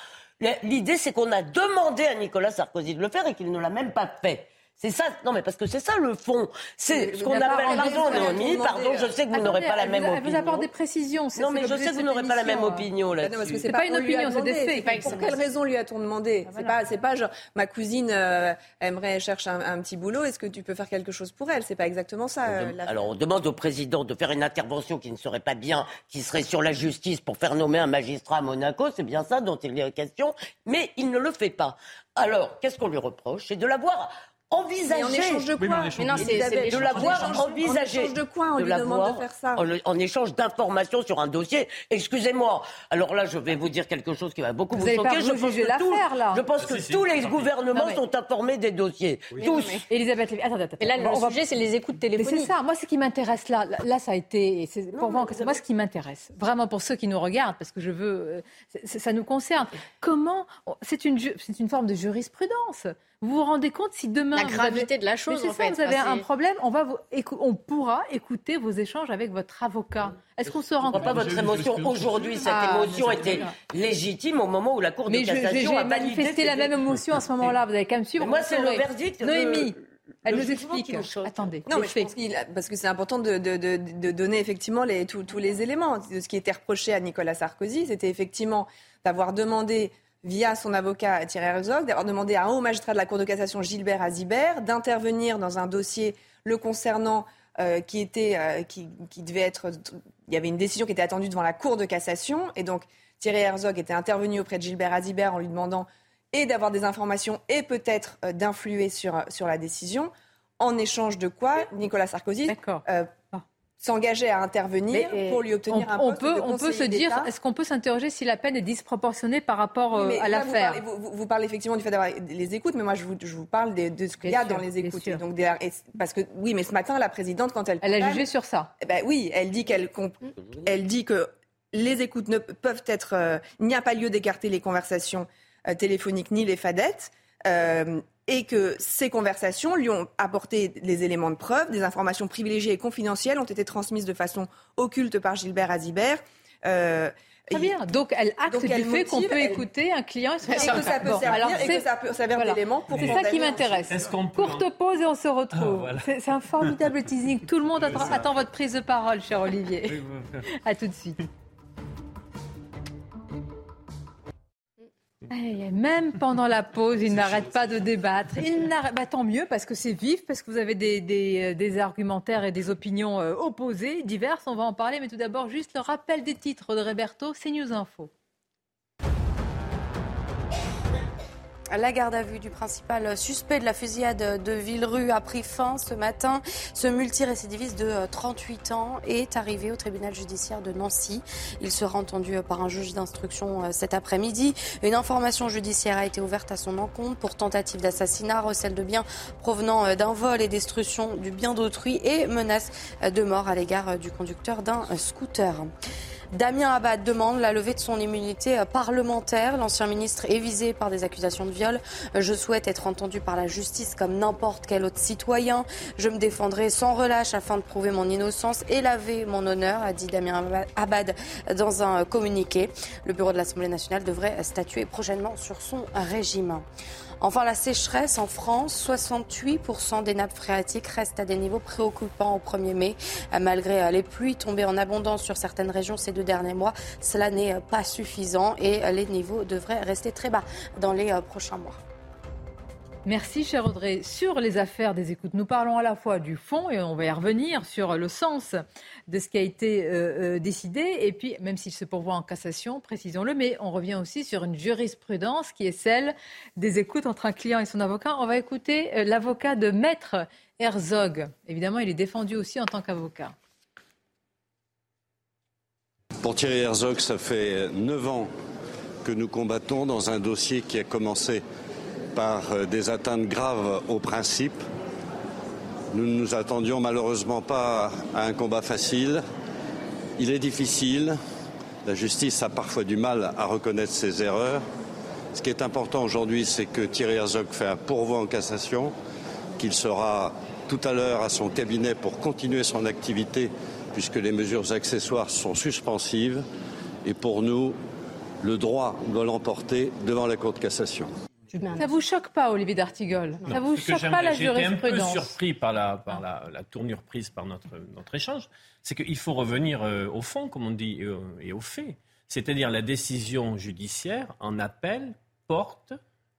l'idée, c'est qu'on a demandé à Nicolas Sarkozy de le faire et qu'il ne l'a même pas fait. C'est ça, non mais parce que c'est ça le fond. C'est ce qu'on appelle, pardon Naomi, pardon, je sais que vous n'aurez pas la même opinion. Vous apporte des précisions. Non mais je sais que vous n'aurez pas la même opinion là-dessus. C'est pas une opinion, c'est des faits. Pour quelle raison lui a-t-on demandé ah, C'est pas, c'est pas genre ma cousine euh, aimerait cherche un, petit boulot. Est-ce que tu peux faire quelque chose pour elle C'est pas exactement ça. Euh, alors on demande au président de faire une intervention qui ne serait pas bien, qui serait sur la justice pour faire nommer un magistrat à Monaco. C'est bien ça dont il est question, mais il ne le fait pas. Alors, qu'est-ce qu'on lui reproche? C'est de l'avoir envisager. en échange de quoi mais, non, c'est de l'avoir envisagé. En échange de quoi on lui demande de faire ça en, échange d'informations sur un dossier. Excusez-moi. Alors là, je vais vous dire quelque chose qui va beaucoup vous, choquer. Je pense, que, là. je pense que tous les gouvernements sont informés des dossiers. Tous. Elisabeth Lévy, attends, attends. Et là, le sujet, c'est les écoutes téléphoniques. C'est ça. Moi, ce qui m'intéresse là, là, ça a été. Pour moi, moi, ce qui m'intéresse, vraiment pour ceux qui nous regardent, parce que je veux, euh, ça nous concerne. Comment C'est une, c'est une forme de jurisprudence. Vous vous rendez compte si demain la gravité de la chose en fait. Vous avez un problème, on va vous... on pourra écouter vos échanges avec votre avocat. Est-ce qu'on se rend compte pas votre émotion aujourd'hui Cette ah, émotion était légitime au moment où la Cour de cassation a manifesté la même émotion à ce moment-là. Vous avez qu'à me suivre. moi, c'est le verdict. Noémie. Elle nous explique. Attendez. Non, mais parce que c'est important de, de, donner effectivement les, tous, tous les éléments. Ce qui était reproché à Nicolas Sarkozy, c'était effectivement d'avoir demandé via son avocat Thierry Herzog, d'avoir demandé à un haut magistrat de la Cour de cassation, Gilbert Azibert, d'intervenir dans un dossier le concernant euh, qui était, euh, qui, devait être, il y avait une décision qui était attendue devant la Cour de cassation, et donc Thierry Herzog était intervenu auprès de Gilbert Azibert en lui demandant et d'avoir des informations et peut-être euh, d'influer sur, sur la décision. En échange de quoi, Nicolas Sarkozy s'engageait à intervenir pour lui obtenir un poste on peut, de On peut se dire, est-ce qu'on peut s'interroger si la peine est disproportionnée par rapport euh, à l'affaire vous, parlez effectivement du fait d'avoir les écoutes, mais moi je vous, je vous parle de, ce qu'il y a dans les écoutes. Donc, parce que oui, mais ce matin, la présidente, quand elle... Elle a jugé sur ça. Eh ben, oui, elle dit, qu'elle, elle dit que les écoutes ne peuvent être... Euh, il n'y a pas lieu d'écarter les conversations euh, téléphoniques ni les fadettes et que ces conversations lui ont apporté les éléments de preuve, des informations privilégiées et confidentielles ont été transmises de façon occulte par Gilbert Azibert. Euh, Très bien. Donc elle acte du fait qu'on peut écouter un client et, que ça peut servir, Alors, et que ça peut servir d'élément pour C'est ça qui m'intéresse. Courte pause et on se retrouve. Ah, c'est un formidable teasing. Tout le monde attend, attend, votre prise de parole, cher Olivier. à tout de suite. Même pendant la pause, il n'arrête pas de débattre. Il bah, tant mieux parce que c'est vif, parce que vous avez des, des, des argumentaires et des opinions euh, opposées, diverses. On va en parler, mais tout d'abord, juste le rappel des titres de Roberto, News Info. La garde à vue du principal suspect de la fusillade de Villerue a pris fin ce matin. Ce multirécidiviste de 38 ans est arrivé au tribunal judiciaire de Nancy. Il sera entendu par un juge d'instruction euh, cet après-midi. Une information judiciaire a été ouverte à son encontre pour tentative d'assassinat, recel de biens provenant euh, d'un vol et destruction du bien d'autrui et menace euh, de mort à l'égard du conducteur d'un scooter. Damien Abad demande la levée de son immunité parlementaire. L'ancien ministre est visé par des accusations de viol. Je souhaite être entendu par la justice comme n'importe quel autre citoyen. Je me défendrai sans relâche afin de prouver mon innocence et laver mon honneur, a dit Damien Abad dans un communiqué. Le bureau de l'Assemblée nationale devrait statuer prochainement sur son régime. Enfin, la sécheresse en France, 68% des nappes phréatiques restent à des niveaux préoccupants au 1er mai. Malgré les pluies tombées en abondance sur certaines régions ces deux derniers mois, cela n'est pas suffisant et les niveaux devraient rester très bas dans les prochains mois. Merci, cher Audrey. Sur les affaires des écoutes, nous parlons à la fois du fond, et on va y revenir, sur le sens de ce qui a été euh, euh, décidé, et puis, même s'il se pourvoit en cassation, précisons-le, mais on revient aussi sur une jurisprudence qui est celle des écoutes entre un client et son avocat. On va écouter euh, l'avocat de Maître Herzog. Évidemment, il est défendu aussi en tant qu'avocat. Pour Thierry Herzog, ça fait neuf ans que nous combattons dans un dossier qui a commencé par euh, des atteintes graves aux principes. Nous ne nous attendions malheureusement pas à un combat facile. Il est difficile. La justice a parfois du mal à reconnaître ses erreurs. Ce qui est important aujourd'hui, c'est que Thierry Herzog fait un pourvoi en cassation, qu'il sera tout à l'heure à son cabinet pour continuer son activité, puisque les mesures accessoires sont suspensives. Et pour nous, le droit doit l'emporter devant la Cour de cassation. Ça vous choque pas, Olivier d'Artigol Ça vous choque pas la jurisprudence été un peu surpris par la, par la, tournure prise par notre, notre échange. C'est qu'il faut revenir euh, au fond, comme on dit, euh, et aux faits. C'est-à-dire la décision judiciaire en appel porte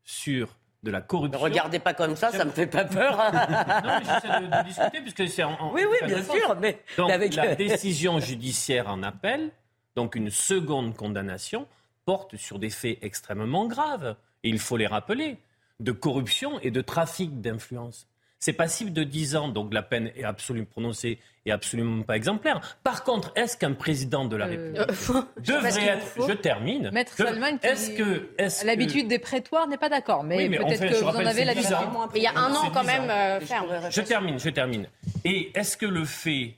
sur de la corruption. Ne regardez pas comme ça, ça me fait pas peur. non, mais j'essaie de, discuter puisque c'est en, Oui, oui, bien sûr. Mais donc, la décision judiciaire en appel, donc une seconde condamnation, porte sur des faits extrêmement graves et il faut les rappeler, de corruption et de trafic d'influence. C'est passible de 10 ans, donc la peine est absolument prononcée et absolument pas exemplaire. Par contre, est-ce qu'un président de la euh, République (laughs) euh, devrait être... Je termine. Maître Salman, est-ce que... Est l'habitude des prétoires n'est pas d'accord, mais, peut-être que vous en avez l'habitude. Il y a un an quand même euh, ferme. Je termine, je termine. Et est-ce que le fait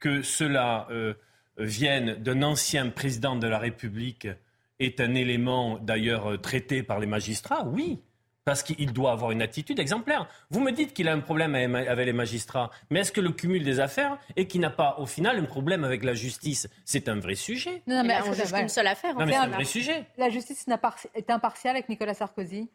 que cela vienne d'un ancien président de la République est un élément d'ailleurs euh, traité par les magistrats, oui. Parce qu'il doit avoir une attitude exemplaire. Vous me dites qu'il a un problème avec les magistrats, mais est-ce que le cumul des affaires et qu'il n'a pas, au final, un problème avec la justice? C'est un vrai sujet. Non, mais on juge qu'une seule affaire. Non, mais c'est un vrai sujet. La justice est impartiale avec Nicolas Sarkozy?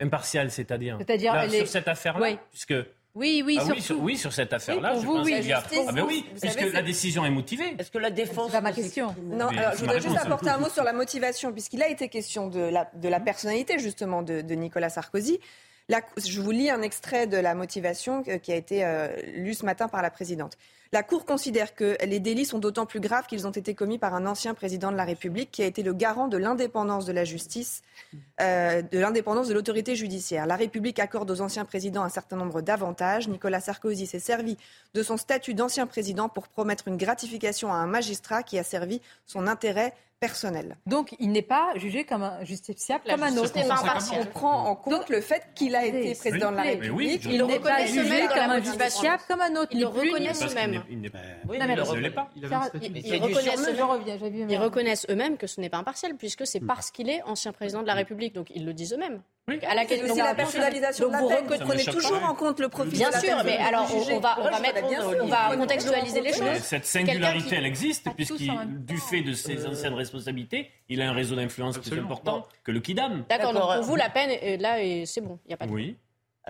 Impartiale, c'est-à-dire? C'est-à-dire sur cette affaire-là, puisque oui, oui, ah oui, sur, cette affaire-là, je pense qu'il y a... Ah ben oui, puisque la décision est motivée. Est-ce que la défense... C'est ma question. Non, alors, je voudrais juste apporter un mot sur la motivation, puisqu'il a été question de la, de la personnalité, justement, de, de Nicolas Sarkozy je vous lis un extrait de la motivation qui a été euh, lu ce matin par la présidente. La Cour considère que les délits sont d'autant plus graves qu'ils ont été commis par un ancien président de la République qui a été le garant de l'indépendance de la justice, euh, de l'indépendance de l'autorité judiciaire. La République accorde aux anciens présidents un certain nombre d'avantages. Nicolas Sarkozy s'est servi de son statut d'ancien président pour promettre une gratification à un magistrat qui a servi son intérêt personnel. Donc il n'est pas jugé comme un justiciable comme un autre. On prend en compte le fait qu'il a été président de la République. il n'est pas jugé comme un justiciable comme un autre. Il le reconnaissent eux-mêmes. Il ne l'est pas. Ils reconnaissent eux-mêmes que ce n'est pas impartial puisque c'est parce qu'il est ancien président de la République. Donc ils le disent eux-mêmes. À la question la personnalisation de la peine. Vous prenez toujours en compte le profil Bien de la sûr, mais alors on va, on va, mettre, on va contextualiser les choses. Cette singularité, elle existe, puisqu'il, du fait de ses anciennes responsabilités, il a un réseau d'influence plus important que le Kidam. D'accord, donc pour vous, la peine, là, c'est bon, il n'y a pas de Oui.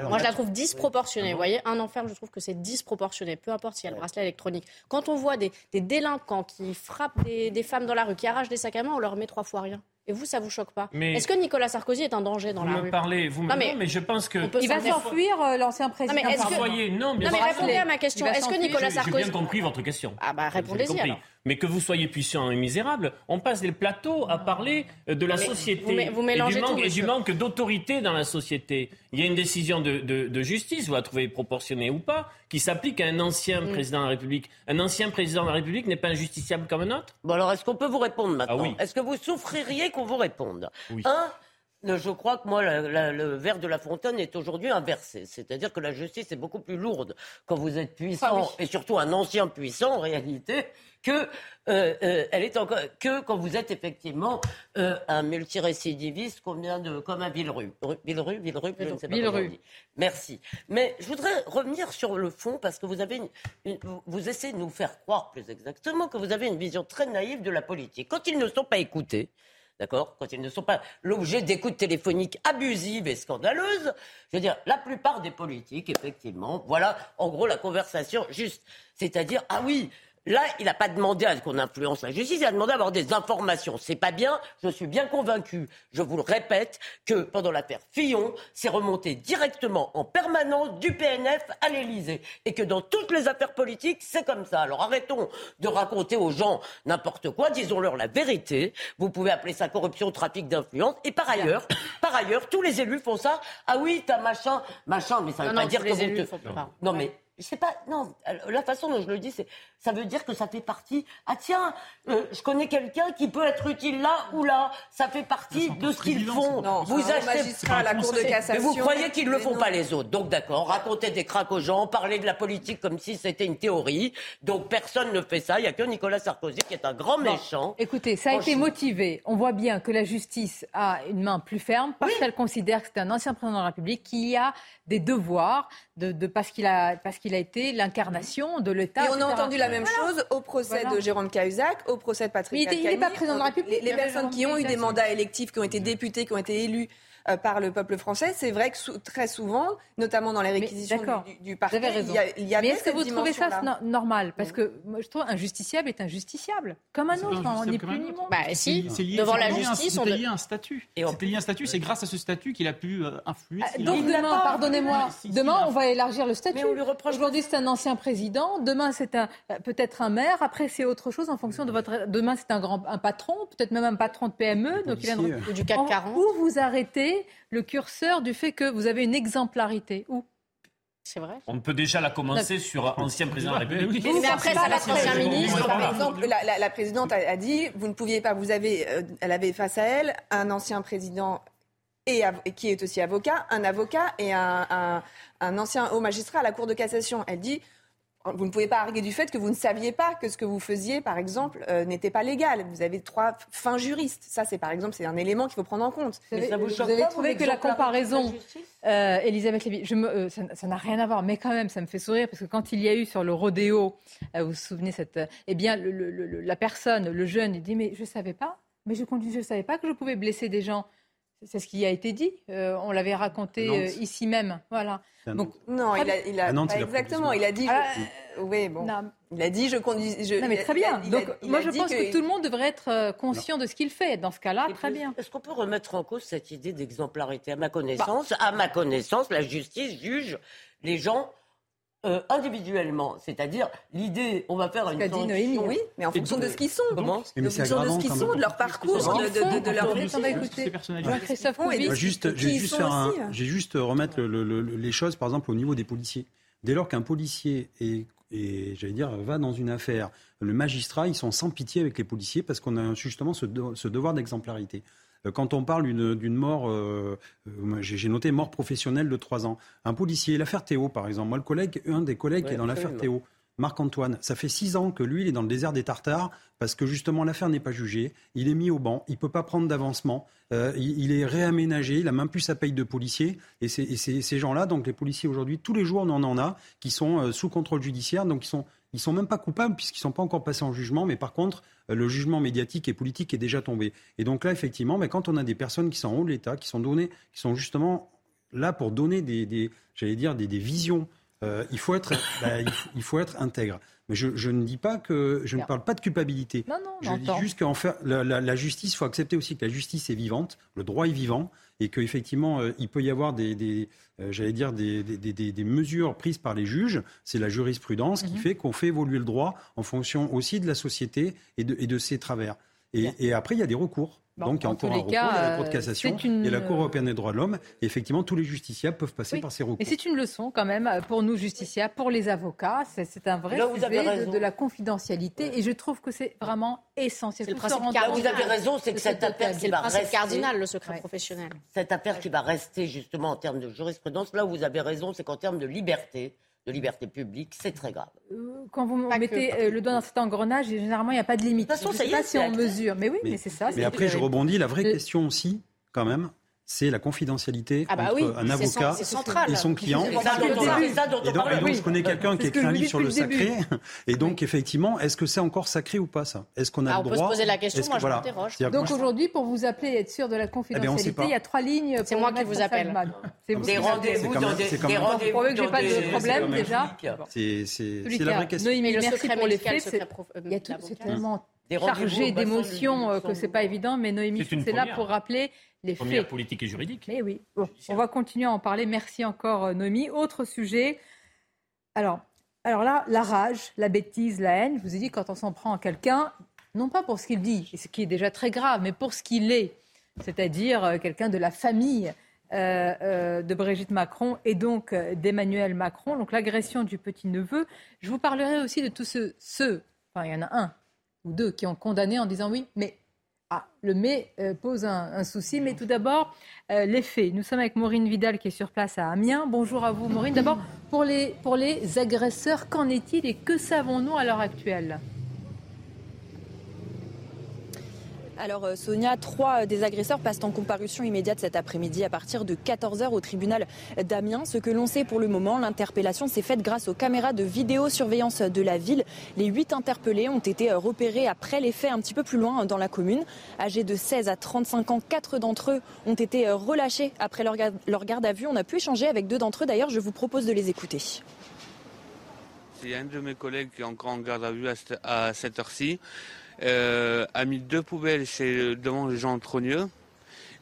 Moi, je la trouve disproportionnée. Vous voyez, un enferme, je trouve que c'est disproportionné, peu importe s'il y a le bracelet électronique. Quand on voit des, délinquants qui frappent des, des, femmes dans la rue, qui arrachent des sacs à main, on leur met trois fois rien. Et vous, ça vous choque pas Est-ce que Nicolas Sarkozy est un danger dans la rue Vous me parlez, vous me non, mais, mais je pense que il va s'enfuir euh, l'ancien président. Non, mais, est-ce que... non, mais répondez à ma question. Est-ce que Nicolas Sarkozy J'ai bien compris votre question. Ah bah répondez-y alors mais que vous soyez puissant et misérable, on passe les plateaux à parler euh, de la société vous, et, du manque, et, du manque, d'autorité dans la société. Il y a une décision de, de, de justice, vous la trouvez proportionnée ou pas, qui s'applique à un ancien mm. président de la République. Un ancien président de la République n'est pas injusticiable comme un autre Bon alors, est-ce qu'on peut vous répondre maintenant ah oui. Est-ce que vous souffririez qu'on vous réponde? Oui. Un, je crois que moi, le verre de la fontaine est aujourd'hui inversé. C'est-à-dire que la justice est beaucoup plus lourde quand vous êtes puissant, ah et surtout un ancien puissant en réalité, que euh, euh, elle est encore que quand vous êtes effectivement euh, un multirécidiviste comme, de, comme un Villeru. Villeru, Villeru, je ne sais pas Villeru. Merci. Mais je voudrais revenir sur le fond parce que vous avez vous essayez de nous faire croire plus exactement que vous avez une vision très naïve de la politique. Quand ils ne sont pas écoutés, D'accord Quand ils ne sont pas l'objet d'écoutes téléphoniques abusives et scandaleuses. Je veux dire, la plupart des politiques, effectivement, voilà, en gros, la conversation juste. C'est-à-dire, ah oui, Là, il n'a pas demandé à ce qu'on influence la justice, il a demandé à avoir des informations. C'est pas bien, je suis bien convaincu, je vous le répète, que pendant l'affaire Fillon, c'est remonté directement en permanence du PNF à l'Élysée. Et que dans toutes les affaires politiques, c'est comme ça. Alors arrêtons de raconter aux gens n'importe quoi, disons-leur la vérité. Vous pouvez appeler ça corruption, trafic d'influence. Et par ailleurs, par ailleurs, tous les élus font ça. Ah oui, t'as machin, machin, mais ça veut pas dire que les élus te... Non, mais c'est pas non la façon dont je le dis c'est ça veut dire que ça fait partie ah tiens euh, je connais quelqu'un qui peut être utile là ou là. Ça fait partie de ce qu'ils font. vous achetez à la cour de cassation. mais vous croyez qu'ils le font pas les autres? Donc d'accord raconter des craques aux gens parler de la politique comme si c'était une théorie. Donc personne ne fait ça. Il y a que Nicolas Sarkozy qui est un grand méchant. écoutez ça a été motivé. On voit bien que la justice a une main plus ferme parce qu'elle considère que c'est un ancien président de la République qui a des devoirs de, de parce qu'il a parce qu'il a été l'incarnation de l'État. Et on a entendu la même chose au procès de Jérôme Cahuzac, au procès de Patrick Mais il n'est pas président de la République. Les, personnes qui ont eu des mandats électifs, qui ont été députés, qui ont été élus euh, par le peuple français. C'est vrai que très souvent, notamment dans les réquisitions du, du, parquet, il y a, il y a Mais est-ce que vous trouvez ça normal? Parce que moi, je trouve un justiciable est un justiciable, comme un autre, on n'est plus ni Bah, si, devant la justice, on lié un statut. Et on lié un statut, c'est grâce à ce statut qu'il a pu euh, influer. Ah, donc demain, pardonnez-moi, demain on va élargir le statut. Aujourd'hui c'est un ancien président, demain c'est un euh, peut-être un maire, après c'est autre chose en fonction de votre. Demain c'est un grand un patron, peut-être même un patron de PME, donc il a du CAC 40. Où vous arrêtez le curseur du fait que vous avez une exemplarité Où c'est vrai. On peut déjà la commencer sur ancien président de la République. Mais, après, ça va ancien ministre. Par exemple, la, présidente a, dit, vous ne pouviez pas, vous avez, euh, elle avait face à elle un ancien président et, qui est aussi avocat, un avocat et un, un ancien haut magistrat à la Cour de cassation. Elle dit, vous ne pouvez pas arguer du fait que vous ne saviez pas que ce que vous faisiez, par exemple, euh, n'était pas légal. Vous avez trois fins juristes. Ça, c'est par exemple, c'est un élément qu'il faut prendre en compte. Vous avez, vous avez trouvé que la comparaison, euh, Elisabeth Lévy, je me, euh, ça n'a rien à voir, mais quand même, ça me fait sourire parce que quand il y a eu sur le rodéo, vous vous souvenez cette, eh bien, le, la personne, le jeune, il dit mais je savais pas, mais je conduis, je savais pas que je pouvais blesser des gens. C'est ce qui a été dit. Euh, on l'avait raconté euh, ici même. Voilà. Donc, non, il a, il a, exactement. Il a dit. Ah, oui, bon. Il a dit je conduis. Je, non, mais très bien. Donc, moi, je pense que... tout le monde devrait être euh, conscient de ce qu'il fait. Dans ce cas-là, très bien. Est-ce qu'on peut remettre en cause cette idée d'exemplarité? À ma connaissance, à ma connaissance, la justice juge les gens euh, individuellement, c'est-à-dire l'idée, on va faire une sanction. oui, mais en fonction de ce qu'ils sont. Comment En fonction de ce qu'ils sont, de leur parcours, de, de, leur vie. Juste, j'ai juste, juste remettre les choses, par exemple, au niveau des policiers. Dès lors qu'un policier est, et j'allais dire, va dans une affaire, le magistrat, ils sont sans pitié avec les policiers parce qu'on a justement ce, ce devoir d'exemplarité. Euh, quand on parle d'une mort, euh, euh, j'ai noté mort professionnelle de 3 ans. Un policier, l'affaire Théo par exemple, moi le collègue, un des collègues qui est dans l'affaire Théo, Marc-Antoine, ça fait 6 ans que lui, il est dans le désert des Tartares parce que justement l'affaire n'est pas jugée, il est mis au banc, il ne peut pas prendre d'avancement, il, est réaménagé, il a même plus sa paye de policier. Et, ces gens-là, donc les policiers aujourd'hui, tous les jours on en a, qui sont sous contrôle judiciaire, donc ils sont ils sont même pas coupables puisqu'ils ne sont pas encore passés en jugement, mais par contre, euh, le jugement médiatique et politique est déjà tombé. Et donc là, effectivement, mais quand on a des personnes qui sont en haut de l'État, qui sont données, qui sont justement là pour donner des, j'allais dire, des, visions, euh, il, faut être, bah, il, faut, être intègre. Mais je, ne dis pas que je ne parle pas de culpabilité. Non, non, je dis juste qu'en fait, la, la justice, il faut accepter aussi que la justice est vivante, le droit est vivant, et qu'effectivement, euh, il peut y avoir des, euh, j'allais dire, des, des, mesures prises par les juges. C'est la jurisprudence qui mhm. fait qu'on fait évoluer le droit en fonction aussi de la société et de, et de ses travers. Et, après, il y a des recours. Donc, il y a encore un recours, il y a la Cour de cassation et la Cour européenne des droits de l'homme. Et effectivement, tous les justiciables peuvent passer par ces recours. Et c'est une leçon quand même pour nous justiciables, pour les avocats. C'est un vrai sujet de, la confidentialité. Et je trouve que c'est vraiment essentiel. C'est le principe Vous avez raison, c'est que cette affaire qui va rester... cardinal, le secret professionnel. Cette affaire qui va rester justement en termes de jurisprudence, là où vous avez raison, c'est qu'en termes de liberté, de liberté publique, c'est très grave. Euh, quand vous mettez euh, le doigt dans cet engrenage, généralement, il n'y a pas de limite. De toute façon, ça y est, pas si on mesure. Mais oui, mais, c'est ça. Mais après, je rebondis. La vraie question aussi, quand même, c'est la confidentialité ah bah entre un avocat et son client. Et, donc, je connais quelqu'un qui a écrit un livre sur le sacré. Et donc, effectivement, est-ce que c'est encore sacré ou pas ça? Est-ce qu'on a ah, le droit On peut se poser la question, moi je m'interroge. Donc aujourd'hui, pour vous appeler et être sûr de la eh confidentialité, il y a trois lignes. C'est moi qui vous appelle. Des rendez-vous dans des rendez-vous. Pour que j'ai pas de problème déjà. C'est la vraie question. Noémie, merci pour les faits. C'est tellement chargé d'émotions euh, que c'est pas évident, mais Noémie, c'est là pour rappeler les Première politique et juridique. Mais oui. on va continuer à en parler. Merci encore, euh, Noémie. Autre sujet. Alors, alors là, la rage, la bêtise, la haine, je vous ai dit, quand on s'en prend à quelqu'un, non pas pour ce qu'il dit, et ce qui est déjà très grave, mais pour ce qu'il est, c'est-à-dire euh, quelqu'un de la famille euh, de Brigitte Macron et donc d'Emmanuel Macron, donc l'agression du petit-neveu. Je vous parlerai aussi de tous ceux, ceux, enfin il y en a un ou deux, qui ont condamné en disant oui, mais ah, le mais euh, pose un, souci, mais tout d'abord, euh, les faits. Nous sommes avec Maureen Vidal qui est sur place à Amiens. Bonjour à vous, Maureen. D'abord, pour les, pour les agresseurs, qu'en est-il et que savons-nous à l'heure actuelle? Alors euh, Sonia, trois des agresseurs passent en comparution immédiate cet après-midi à partir de 14h au tribunal d'Amiens. Ce que l'on sait pour le moment, l'interpellation s'est faite grâce aux caméras de vidéosurveillance de la ville. Les huit interpellés ont été euh, repérés après les faits un petit peu plus loin dans la commune. Âgés de 16 à 35 ans, quatre d'entre eux ont été euh, relâchés après leur garde à vue. On a pu échanger avec deux d'entre eux. D'ailleurs, je vous propose de les écouter. A un de mes collègues qui est encore en garde à vue à cette heure-ci euh, a mis deux poubelles devant Jean Trogneux.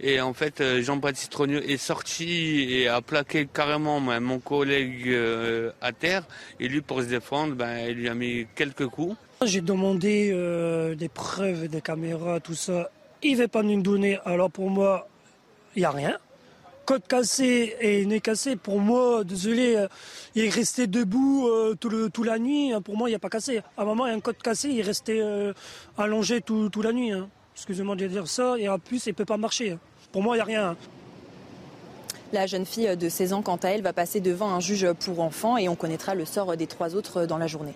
Et en fait, euh, Jean-Baptiste Trogneux est sorti et a plaqué carrément mon collègue euh, à terre. Et lui, pour se défendre, ben, il lui a mis quelques coups. J'ai demandé euh, des preuves, des caméras, tout ça. Il ne veut pas nous donner. Alors pour moi, il n'y a rien côte cassée et nez cassé, pour moi, désolé, euh, il est resté debout euh, tout toute la nuit. Hein. Pour moi, il n'y a pas cassé. À un moment, il y a un côte cassé, il est resté euh, allongé toute la nuit. Hein. Excusez-moi de dire ça. Et en plus, il ne peut pas marcher. Hein. Pour moi, il n'y a rien. La jeune fille de 16 ans, quant à elle, va passer devant un juge pour enfants et on connaîtra le sort des trois autres dans la journée.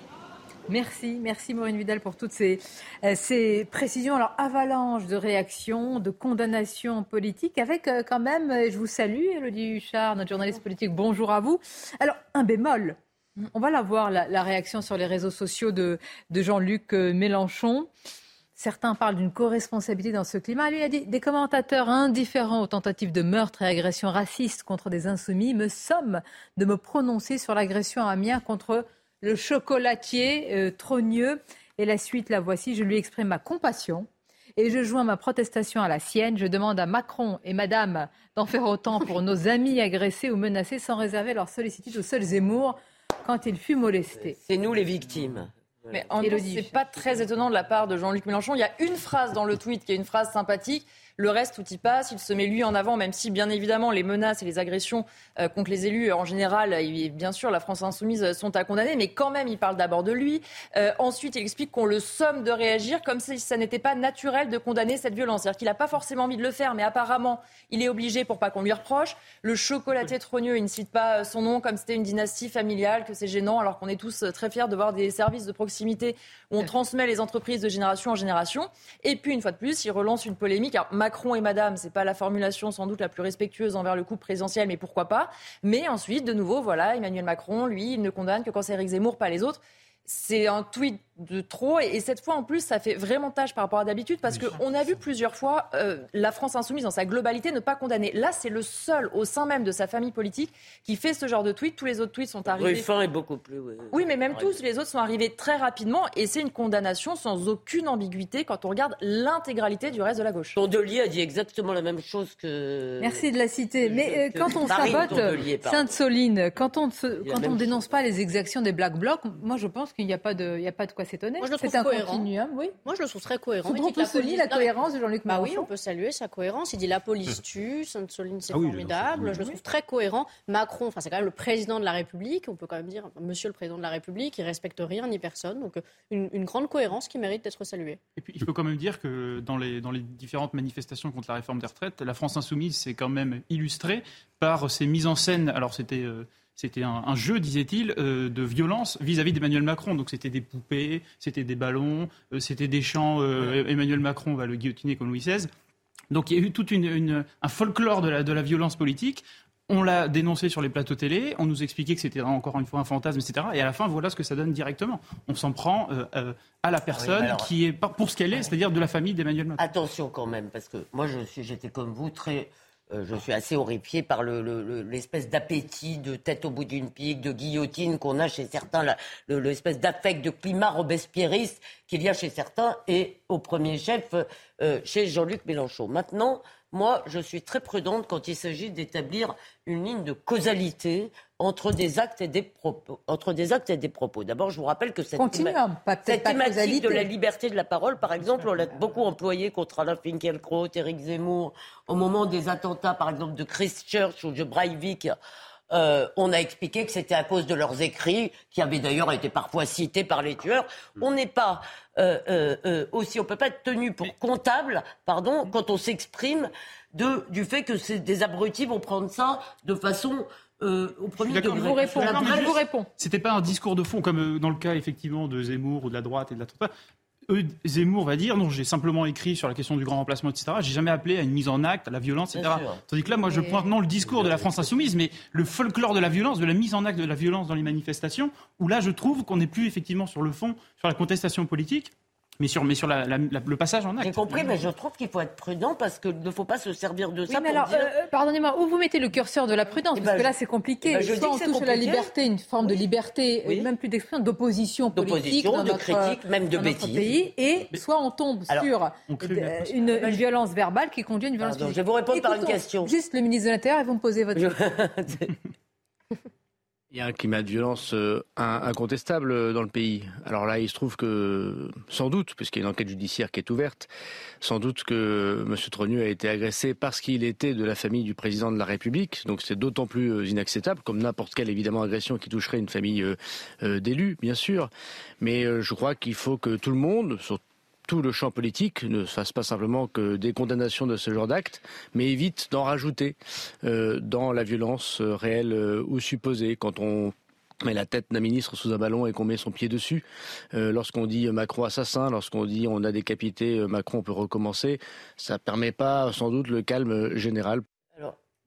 Merci, merci Maureen Vidal pour toutes ces, euh, ces, précisions. Alors, avalanche de réactions, de condamnations politiques, avec euh, quand même, euh, je vous salue, Elodie Huchard, notre journaliste politique, bonjour à vous. Alors, un bémol, on va la voir, la, réaction sur les réseaux sociaux de, Jean-Luc Mélenchon. Certains parlent d'une co-responsabilité dans ce climat. Lui a dit des commentateurs indifférents aux tentatives de meurtre et agressions racistes contre des insoumis me somment de me prononcer sur l'agression à Amiens contre le chocolatier euh, trogneux. Et la suite, la voici. Je lui exprime ma compassion et je joins ma protestation à la sienne. Je demande à Macron et Madame d'en faire autant pour (laughs) nos amis agressés ou menacés sans réserver leur sollicitude au seul Zemmour quand il fut molesté. C'est nous les victimes. Mais en c'est pas très étonnant de la part de Jean-Luc Mélenchon. Il y a une phrase dans le tweet qui est une phrase sympathique. Le reste, tout y passe. Il se met lui en avant, même si, bien évidemment, les menaces et les agressions euh, contre les élus, en général, et bien sûr, la France insoumise euh, sont à condamner, mais quand même, il parle d'abord de lui. Euh, ensuite, il explique qu'on le somme de réagir comme si ça n'était pas naturel de condamner cette violence. C'est-à-dire qu'il n'a pas forcément envie de le faire, mais apparemment, il est obligé pour pas qu'on lui reproche. Le chocolatier trogneux, il ne cite pas son nom comme c'était une dynastie familiale, que c'est gênant, alors qu'on est tous très fiers de voir des services de proximité où on transmet les entreprises de génération en génération. Et puis, une fois de plus, il relance une polémique. Macron et Madame, c'est pas la formulation sans doute la plus respectueuse envers le couple présidentiel, mais pourquoi pas. Mais ensuite, de nouveau, voilà, Emmanuel Macron, lui, il ne condamne que quand c'est Éric Zemmour, pas les autres c'est un tweet de trop. Et, cette fois, en plus, ça fait vraiment tâche par rapport à d'habitude parce qu'on a vu plusieurs fois euh, la France insoumise dans sa globalité ne pas condamner. Là, c'est le seul au sein même de sa famille politique qui fait ce genre de tweet. Tous les autres tweets sont arrivés. Ruffin est beaucoup plus. Oui, mais même tous les autres sont arrivés très rapidement et c'est une condamnation sans aucune ambiguïté quand on regarde l'intégralité du reste de la gauche. Tondelier a dit exactement la même chose que. Merci de la citer. Mais euh, quand on sabote Sainte-Soline, quand on ne quand on dénonce pas les exactions des Black Blocs, moi je pense qu'il n'y a pas de, il y a pas de quoi s'étonner. Moi, je le trouve C'est un cohérent. continuum, oui. Moi, je le trouve très cohérent. Dit que peut souligner la police- cohérence de Jean-Luc Bah oui, Mélenchon. on peut saluer sa cohérence. Il dit la police (laughs) tue, Sainte-Soline, c'est Ah oui, formidable. Je le trouve très cohérent. Macron, enfin, c'est quand même le président de la République. On peut quand même dire, monsieur le président de la République, il respecte rien ni personne. Donc, une, une grande cohérence qui mérite d'être saluée. Et puis, il faut quand même dire que dans les, dans les différentes manifestations contre la réforme des retraites, la France insoumise s'est quand même illustrée par ses mises en scène. Alors, c'était. euh, c'était un, un jeu, disait-il, euh, de violence vis-à-vis d'Emmanuel Macron. Donc c'était des poupées, c'était des ballons, euh, c'était des chants. euh, Emmanuel Macron va le guillotiner comme Louis XVI. Donc il y a eu tout une, une- un folklore de la, de la violence politique. On l'a dénoncé sur les plateaux télé, on nous expliquait que c'était encore une fois un fantasme, etc. Et à la fin, voilà ce que ça donne directement. On s'en prend euh, euh, à la personne alors- qui est pour ce qu'elle est, c'est-à-dire de la famille d'Emmanuel Macron. Attention quand même, parce que moi, je suis, j'étais comme vous, très, euh, je suis assez horrifié par le- le- le- l'espèce d'appétit, de tête au bout d'une pique, de guillotine qu'on a chez certains, l'espèce d'affect, de climat robespierriste qu'il y a chez certains, et au premier chef, euh, chez Jean-Luc Mélenchon. Maintenant, moi, je suis très prudente quand il s'agit d'établir une ligne de causalité entre des actes et des propos. Entre des actes et des propos. D'abord, je vous rappelle que cette, Continuum, pas- cette thématique de la liberté de la parole, par exemple, on l'a beaucoup employée contre Alain Finkielkraut, Éric Zemmour, au moment des attentats, par exemple, de Christchurch ou de Breivik. Euh, on a expliqué que c'était à cause de leurs écrits, qui avaient d'ailleurs été parfois cités par les tueurs. On n'est pas euh, euh, euh, aussi, on peut pas être tenu pour comptable, pardon, quand on s'exprime de du fait que c'est des abrutis vont prendre ça de façon euh, au premier degré. je vous réponds. C'était pas un discours de fond comme dans le cas effectivement de Zemmour ou de la droite et de la l'attentat. Eux, Zemmour va dire non, j'ai simplement écrit sur la question du grand remplacement, etc. J'ai jamais appelé à une mise en acte, à la violence, etc. Tandis que là, moi, je pointe non le discours de la France insoumise, mais le folklore de la violence, de la mise en acte de la violence dans les manifestations, où là, je trouve qu'on n'est plus effectivement sur le fond, sur la contestation politique, mais sur, mais sur la- la- la- le passage en acte. J'ai compris, mais je trouve qu'il faut être prudent parce qu'il ne faut pas se servir de Oui, ça mais pour alors, dire... euh, pardonnez-moi, où vous mettez le curseur de la prudence? Eh Parce ben, que là, je- c'est compliqué. eh ben, je Soit on touche à la compliqué. liberté, une forme de liberté, Oui. et même plus d'expression, d'opposition politique D'opposition, dans de notre, critique, même de bêtises. pays, et soit on tombe Alors, sur on une euh, une, une violence verbale qui conduit à une violence Pardon, physique. je vais vous répondre par une question. Juste le ministre de l'Intérieur et vous me posez votre (laughs) (laughs) Il y a un climat de violence euh, in- incontestable euh, dans le pays. Alors là, il se trouve que, sans doute, puisqu'il y a une enquête judiciaire qui est ouverte, sans doute que M. Trogneux a été agressé parce qu'il était de la famille du président de la République. Donc c'est d'autant plus euh, inacceptable, comme n'importe quelle évidemment agression qui toucherait une famille d'élus, bien sûr. Mais je crois qu'il faut que tout le monde, sur tout le champ politique ne fasse pas simplement que des condamnations de ce genre d'actes, mais évite d'en rajouter euh, dans la violence euh, réelle euh, ou supposée. Quand on met la tête d'un ministre sous un ballon et qu'on met son pied dessus, lorsqu'on dit Macron assassin, lorsqu'on dit on a décapité Macron, on peut recommencer, ça permet pas sans doute le calme général.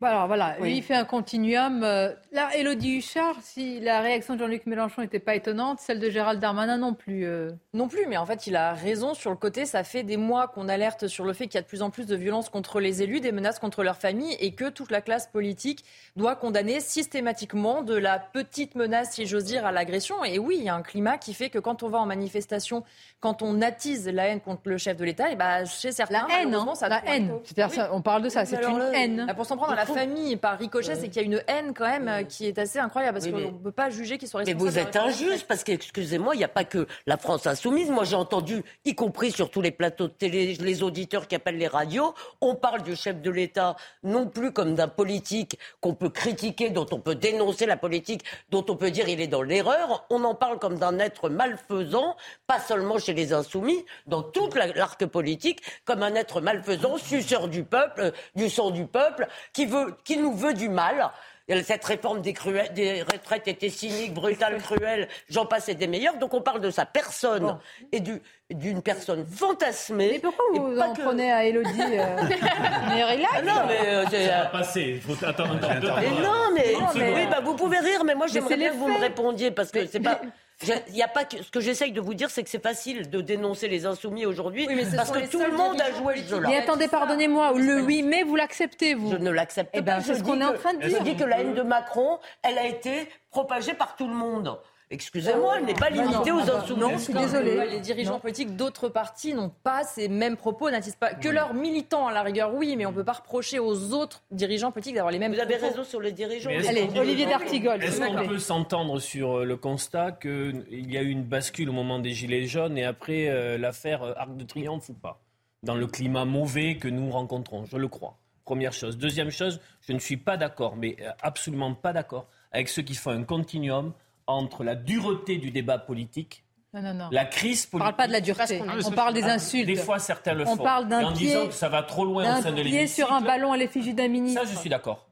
Bon, alors voilà, Oui. lui il fait un continuum. Euh, Là, Elodie Huchard, si la réaction de Jean-Luc Mélenchon n'était pas étonnante, celle de Gérald Darmanin non plus. euh. Non plus, mais en fait, il a raison sur le côté. Ça fait des mois qu'on alerte sur le fait qu'il y a de plus en plus de violences contre les élus, des menaces contre leurs familles, et que toute la classe politique doit condamner systématiquement de la petite menace, si j'ose dire, à l'agression. Et oui, il y a un climat qui fait que quand on va en manifestation, quand on attise la haine contre le chef de l'État, et ben chez certains, La haine, hein, ça la haine. Oui. on parle de ça, c'est une là, haine. là, Pour s'en prendre à la famille par ricochet, c'est qu'il y a une haine quand même euh, qui est assez incroyable parce Oui, qu'on mais- ne peut pas juger qu'ils sont Mais responsables. vous êtes la injuste parce que, excusez-moi, il n'y a pas que la France insoumise. Moi, j'ai entendu, y compris sur tous les plateaux de télé, les auditeurs qui appellent les radios, on parle du chef de l'État non plus comme d'un politique qu'on peut critiquer, dont on peut dénoncer la politique, dont on peut dire il est dans l'erreur. On en parle comme d'un être malfaisant, pas seulement chez les insoumis, dans toute la- l'arc politique, comme un être malfaisant, suceur du peuple, euh, du sang du peuple, qui veut, qui nous veut du mal. Et Cette réforme des, cruelles- des retraites était cynique, brutale, (laughs) cruelle, j'en passe et des meilleurs. Donc on parle de sa personne et du- d'une personne fantasmée. Mais pourquoi vous en prenez à Elodie euh, (laughs) mais relax. Ah non, mais euh, Ça va passer. Il faut attendre encore deux Mais non, mais, oui, bah, vous pouvez rire, mais moi j'aimerais bien que vous me répondiez parce que c'est pas. Il y a pas que, ce que j'essaye de vous dire, c'est que c'est facile de dénoncer les insoumis aujourd'hui Oui, parce que tout le monde a joué le jeu là. Mais attendez, pardonnez-moi, le 8 mai, vous l'acceptez, vous Je ne l'accepte Eh pas. ben, c'est Je ce qu'on est en train de Je dire. dis que la haine de Macron, elle a été propagée par tout le monde. Excusez-moi, elle n'est pas limitée aux insoumis. Non, je suis désolée. Les dirigeants politiques d'autres partis n'ont pas ces mêmes propos, n'attissent pas que leurs militants à la rigueur, oui, mais on ne peut pas reprocher aux autres dirigeants politiques d'avoir les mêmes. Vous avez raison sur les dirigeants. Allez, Olivier D'Artigol. Est-ce qu'on peut s'entendre sur euh, le constat qu'il y a eu une bascule au moment des Gilets jaunes et après euh, l'affaire euh, Arc de Triomphe ou pas? Dans le climat mauvais que nous rencontrons, je le crois. Première chose. Deuxième chose, je ne suis pas d'accord, mais absolument pas d'accord avec ceux qui font un continuum entre la dureté du débat politique non, non, non. La crise politique. On ne parle pas de la dureté. On parle des insultes. Des fois, certains le on font. Parle d'un en disant que ça va trop loin au sein de pied sur un ballon à l'effigie d'un ministre. Ça, je suis d'accord.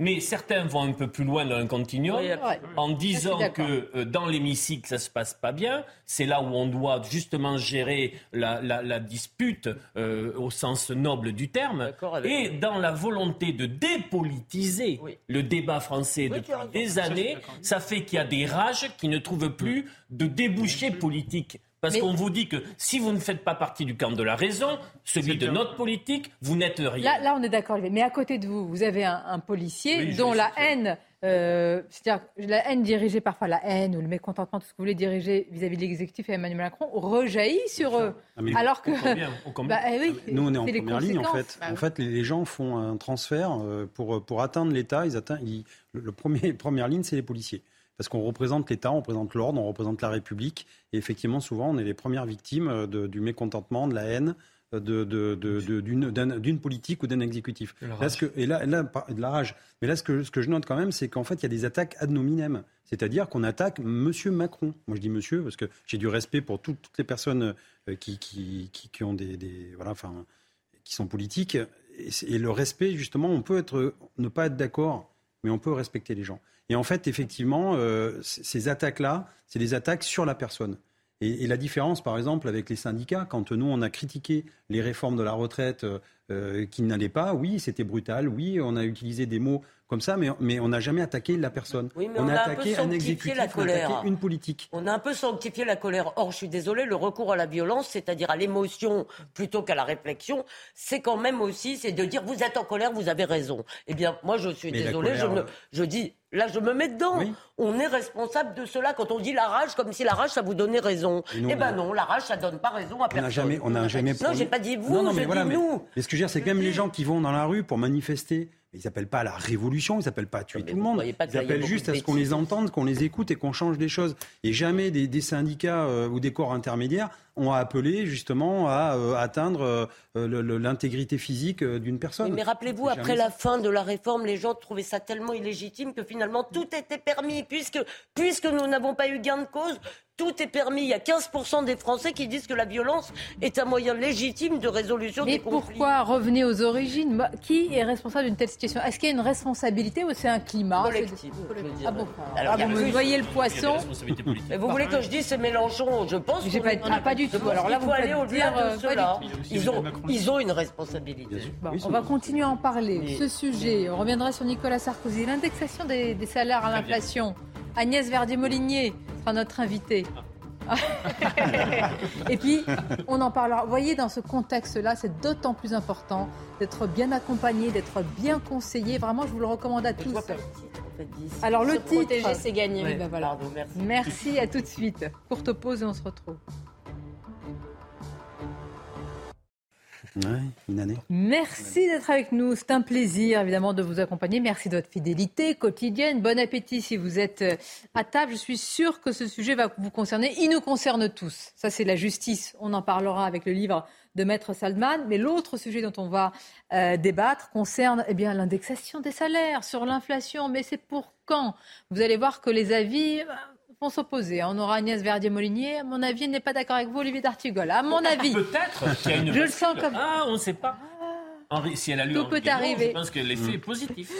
Mais certains vont un peu plus loin dans un continuum Oui, en disant que euh, dans l'hémicycle, ça se passe pas bien. C'est là où on doit justement gérer la, la- la dispute euh, au sens noble du terme. Et dans la volonté de dépolitiser le débat français depuis des années, ça fait qu'il y a des rages qui ne trouvent plus de débouchés politiques. Parce Mais- qu'on vous dit que si vous ne faites pas partie du camp de la raison, celui de notre politique, vous n'êtes rien. Là, là, on est d'accord. Mais à côté de vous, vous avez un, un policier Oui, dont la haine, euh, c'est-à-dire la haine dirigée parfois, la haine ou le mécontentement, tout ce que vous voulez diriger vis-à-vis de l'exécutif et Emmanuel Macron, rejaillit sur eux. Ah, Alors que. Bah, eh oui, Nous, on est en première ligne, en fait. Bah en oui. fait, les, les gens font un transfert euh, pour, pour atteindre l'État. Ils atteignent, ils- le, le premier, première ligne, c'est les policiers. Parce qu'on représente l'État, on représente l'ordre, on représente la République. Et effectivement, souvent, on est les premières victimes euh, de- du mécontentement, de la haine, euh, de, de- de- de- d'une, d'un- d'une politique ou d'un exécutif. Là, ce que, et là, de la rage. Mais là, ce que, ce que je note quand même, c'est qu'en fait, il y a des attaques ad nominem. C'est-à-dire qu'on attaque Monsieur Macron. Moi, je dis Monsieur parce que j'ai du respect pour tout- toutes les personnes qui, qui, qui, qui ont des, des- voilà, enfin, qui sont politiques. Et le respect, justement, on peut être, ne pas être d'accord, mais on peut respecter les gens. Et en fait, effectivement, euh, ces attaques-là, c'est des attaques sur la personne. Et, et la différence, par exemple, avec les syndicats, quand nous, on a critiqué les réformes de la retraite euh, euh, qui n'allaient pas, oui, c'était brutal, oui, on a utilisé des mots comme ça, mais, mais on n'a jamais attaqué la personne. Oui, mais on, on a a un peu attaqué un sanctifié exécutif, la on a colère. attaqué une politique. On a un peu sanctifié la colère. Or, je suis désolée, le recours à la violence, c'est-à-dire à l'émotion plutôt qu'à la réflexion, c'est quand même aussi, c'est de dire vous êtes en colère, vous avez raison. Eh bien, moi, je suis Mais désolée, je, colère, me- je dis, là, je me mets dedans. On est responsable de cela. Quand on dit la rage, comme si la rage, ça vous donnait raison. Nous, eh ben a- non, la rage, ça donne pas raison à On personne. n'a jamais, on n'a jamais. Non, j'ai pas dit vous, Non, non, je mais dis mais, nous. mais ce que je veux dire, c'est que même les gens qui vont dans la rue pour manifester, ils n'appellent pas à la révolution, ils n'appellent pas à tuer tout le monde. Ils appellent juste à ce qu'on les entende, qu'on les écoute et qu'on change des choses. Et jamais des, des syndicats euh, ou des corps intermédiaires ont appelé justement à euh, atteindre euh, l'intégrité physique euh, d'une personne. Mais rappelez-vous, après jamais la fin de la réforme, les gens trouvaient ça tellement illégitime que finalement tout était permis. Puisque, puisque nous n'avons pas eu gain de cause, tout est permis. Il y a 15% des Français qui disent que la violence est un moyen légitime de résolution Mais des conflits. pourquoi revenez aux origines Qui est responsable d'une telle situation Est-ce qu'il y a une responsabilité ou c'est un climat Collectif. Ah bon Alors, Ah, vous voyez le poisson Mais vous voulez que je dise c'est Mélenchon Je pense pas- ah, pas du tout. Alors là, vous faut aller faites au-delà dire, euh, de cela. Ils ont, ils ont une responsabilité. Bon, on va continuer à en parler. Ce sujet, on reviendra sur Nicolas Sarkozy. L'indexation des, des salaires à l'inflation. Agnès Verdier-Molinier sera notre invitée. (laughs) Et puis, on en parlera. Vous voyez, dans ce contexte-là, c'est d'autant plus important d'être bien accompagné, d'être bien conseillé. Vraiment, je vous le recommande à tous. Alors, le Se titre. protéger, c'est gagner. Oui, ben voilà. Pardon, merci. Merci, à tout de suite. Courte pause et on se retrouve. Merci d'être avec nous. C'est un plaisir, évidemment, de vous accompagner. Merci de votre fidélité quotidienne. Bon appétit si vous êtes euh, à table. Je suis sûre que ce sujet va vous concerner. Il nous concerne tous. Ça, c'est la justice. On en parlera avec le livre de Maître Salman. Mais l'autre sujet dont on va euh, débattre concerne eh bien, l'indexation des salaires sur l'inflation. Mais c'est pour quand? Vous allez voir que les avis euh, vont s'opposer. On aura Agnès Verdier-Molinier. À mon avis, elle n'est pas d'accord avec vous, Olivier D'Artigol. À mon avis. Peut-être qu'il y a une. Je le sens comme- Ah, on ne sait pas. Henri, si elle a lu Tout Henri peut Guénon, arriver. Je pense que l'effet est positif.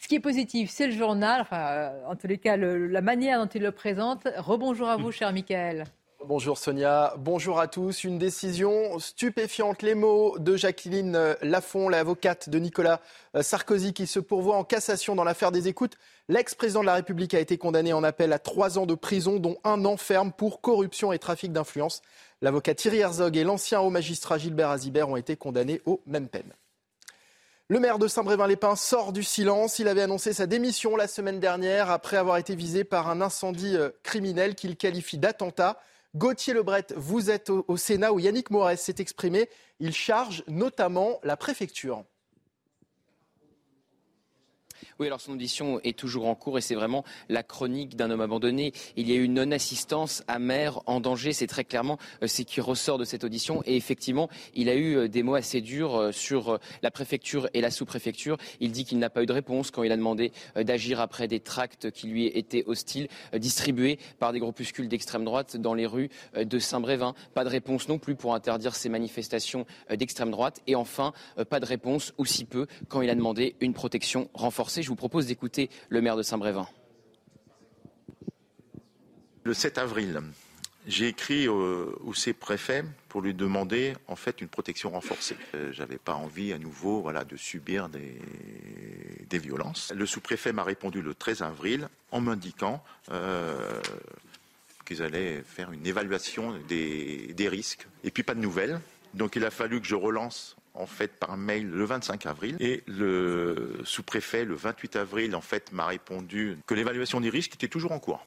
Ce qui est positif, c'est le journal, enfin, euh, en tous les cas, le- la manière dont il le présente. Rebonjour à vous, cher Michael. Bonjour Sonia, bonjour à tous. Une décision stupéfiante. Les mots de Jacqueline euh, Lafont, l'avocate de Nicolas euh, Sarkozy, qui se pourvoit en cassation dans l'affaire des écoutes. L'ex-président de la République a été condamné en appel à trois ans de prison, dont un an ferme pour corruption et trafic d'influence. L'avocat Thierry Herzog et l'ancien haut magistrat Gilbert Azibert ont été condamnés aux mêmes peines. Le maire de Saint-Brévin-les-Pins sort du silence. Il avait annoncé sa démission la semaine dernière après avoir été visé par un incendie euh, criminel qu'il qualifie d'attentat. Gauthier Lebret, vous êtes au, Sénat où Yannick Morès s'est exprimé. Il charge notamment la préfecture. Oui, alors son audition est toujours en cours et c'est vraiment la chronique d'un homme abandonné. Il y a eu une non-assistance amère, en danger, c'est très clairement euh, ce qui ressort de cette audition. Et effectivement, il a eu euh, des mots assez durs euh, sur la préfecture et la sous-préfecture. Il dit qu'il n'a pas eu de réponse quand il a demandé d'agir après des tracts qui lui étaient hostiles, distribués par des groupuscules d'extrême droite dans les rues de Saint-Brévin. Pas de réponse non plus pour interdire ces manifestations d'extrême droite. Et enfin, pas de réponse, ou si peu, quand il a demandé une protection renforcée vous propose d'écouter le maire de Saint-Brévin. Le 7 avril, j'ai écrit au, C-préfet pour lui demander en fait une protection renforcée. Euh, j'avais pas envie à nouveau de subir des, violences. Le sous-préfet m'a répondu le 13 avril en m'indiquant euh, qu'ils allaient faire une évaluation des risques. Et puis pas de nouvelles. Donc il a fallu que je relance en fait par mail le 25 avril et le sous-préfet le 28 avril m'a répondu que l'évaluation des risques était toujours en cours.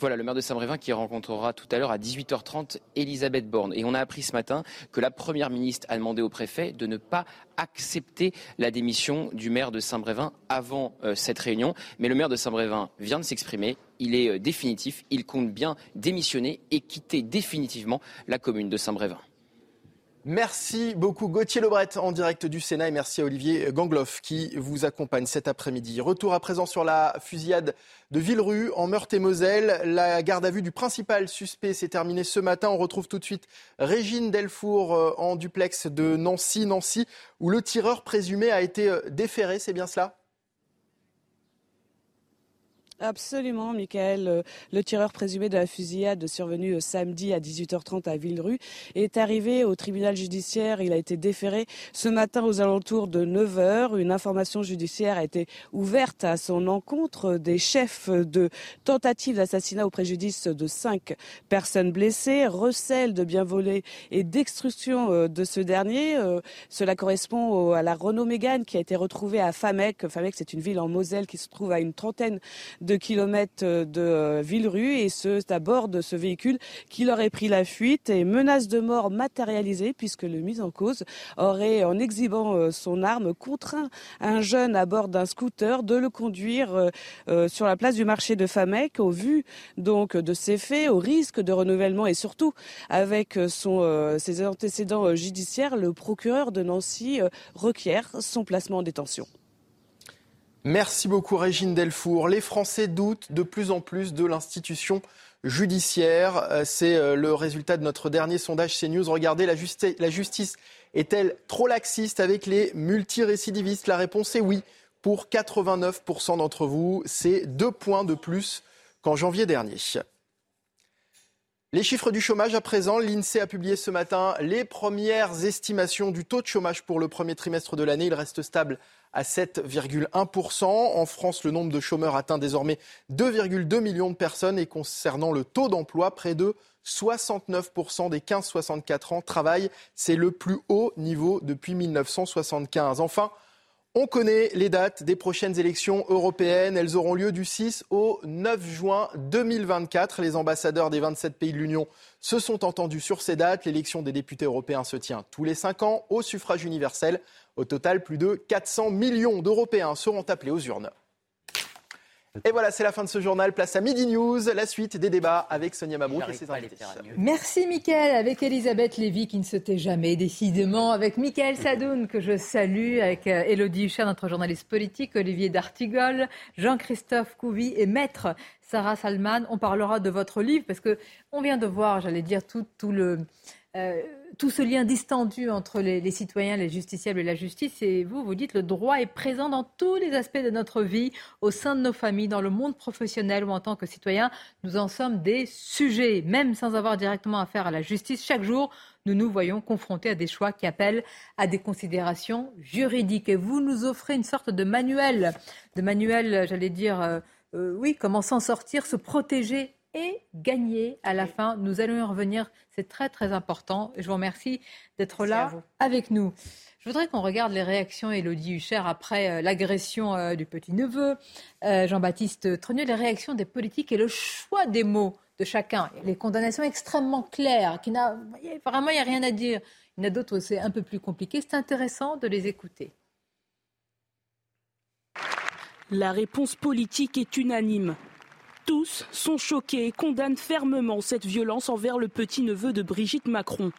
Voilà, le maire de Saint-Brévin qui rencontrera tout à l'heure à 18h30 Elisabeth Borne. Et on a appris ce matin que la Première ministre a demandé au préfet de ne pas accepter la démission du maire de Saint-Brévin avant euh, cette réunion. Mais le maire de Saint-Brévin vient de s'exprimer. Il est euh, définitif. Il compte bien démissionner et quitter définitivement la commune de Saint-Brévin. Merci beaucoup Gauthier Lebret en direct du Sénat et merci à Olivier Gangloff qui vous accompagne cet après-midi. Retour à présent sur la fusillade de Villerue en Meurthe-et-Moselle. La garde à vue du principal suspect s'est terminée ce matin. On retrouve tout de suite Régine Delfour euh, en duplex de Nancy, Nancy, où le tireur présumé a été euh, déféré, c'est bien cela? Absolument, Michael. Euh, le tireur présumé de la fusillade survenue euh, samedi à 18h30 à Villerue est arrivé au tribunal judiciaire. Il a été déféré ce matin aux alentours de 9h. Une information judiciaire a été ouverte à son encontre des chefs de tentative d'assassinat au préjudice de cinq personnes blessées, recel de bien volés et d'extrusion euh, de ce dernier. Cela correspond à la Renault Mégane qui a été retrouvée à Famec. Famec, c'est une ville en Moselle qui se trouve à une trentaine de kilomètres de euh, Villerue et ce, à bord de ce véhicule qui aurait pris la fuite et menace de mort matérialisée puisque le mis en cause aurait, en exhibant euh, son arme, contraint un jeune à bord d'un scooter de le conduire euh, sur la place du marché de Famec au vu donc de ces faits, au risque de renouvellement et surtout avec ses antécédents judiciaires, le procureur de Nancy requiert son placement en détention. Merci beaucoup Régine Delfour. Les Français doutent de plus en plus de l'institution judiciaire. Euh, c'est euh, le résultat de notre dernier sondage CNews. Regardez, la, justice est-elle trop laxiste avec les multirécidivistes? La réponse est oui. Pour 89% d'entre vous, c'est deux points de plus qu'en janvier dernier. Les chiffres du chômage à présent, l'INSEE a publié ce matin les premières estimations du taux de chômage pour le premier trimestre de l'année. Il reste stable à 7,1%. En France, le nombre de chômeurs atteint désormais 2,2 millions de personnes et concernant le taux d'emploi, près de 69% des 15-64 ans travaillent. C'est le plus haut niveau depuis 1975. Enfin, on connaît les dates des prochaines élections européennes. Elles auront lieu du 6 au 9 juin 2024. Les ambassadeurs des 27 pays de l'Union se sont entendus sur ces dates. L'élection des députés européens se tient tous les 5 ans au suffrage universel. Au total, plus de 400 millions d'Européens seront appelés aux urnes. Et voilà, c'est la fin de ce journal. Place à Midi News, la suite des débats avec Sonia Mabrouk et ses invités. Merci Mickaël, avec Elisabeth Lévy qui ne se tait jamais, décidément, avec Mickaël Sadoun que je salue, avec Elodie euh, Huchat, notre journaliste politique, Olivier D'Artigol, Jean-Christophe Couvi et Maître Sarah Salman. On parlera de votre livre parce que on vient de voir, j'allais dire, tout, tout le... Euh, tout ce lien distendu entre les, citoyens, les justiciables et la justice. Et vous, vous dites le droit est présent dans tous les aspects de notre vie, au sein de nos familles, dans le monde professionnel ou en tant que citoyens. Nous en sommes des sujets, même sans avoir directement affaire à la justice. Chaque jour, nous nous voyons confrontés à des choix qui appellent à des considérations juridiques. Et vous nous offrez une sorte de manuel, de manuel, j'allais dire, euh, euh, oui, comment s'en sortir, se protéger est gagné à la fin. Nous allons y revenir. C'est très, très important. Je vous remercie d'être là avec nous. Je voudrais qu'on regarde les réactions, Elodie Hucher, après euh, l'agression euh, du petit-neveu, euh, Jean-Baptiste Trenier, les réactions des politiques et le choix des mots de chacun. Les condamnations extrêmement claires, qui n'a, vraiment, il n'y a rien à dire. Il y en a d'autres où c'est un peu plus compliqué. C'est intéressant de les écouter. La réponse politique est unanime. Tous sont choqués et condamnent fermement cette violence envers le petit-neveu de Brigitte Macron.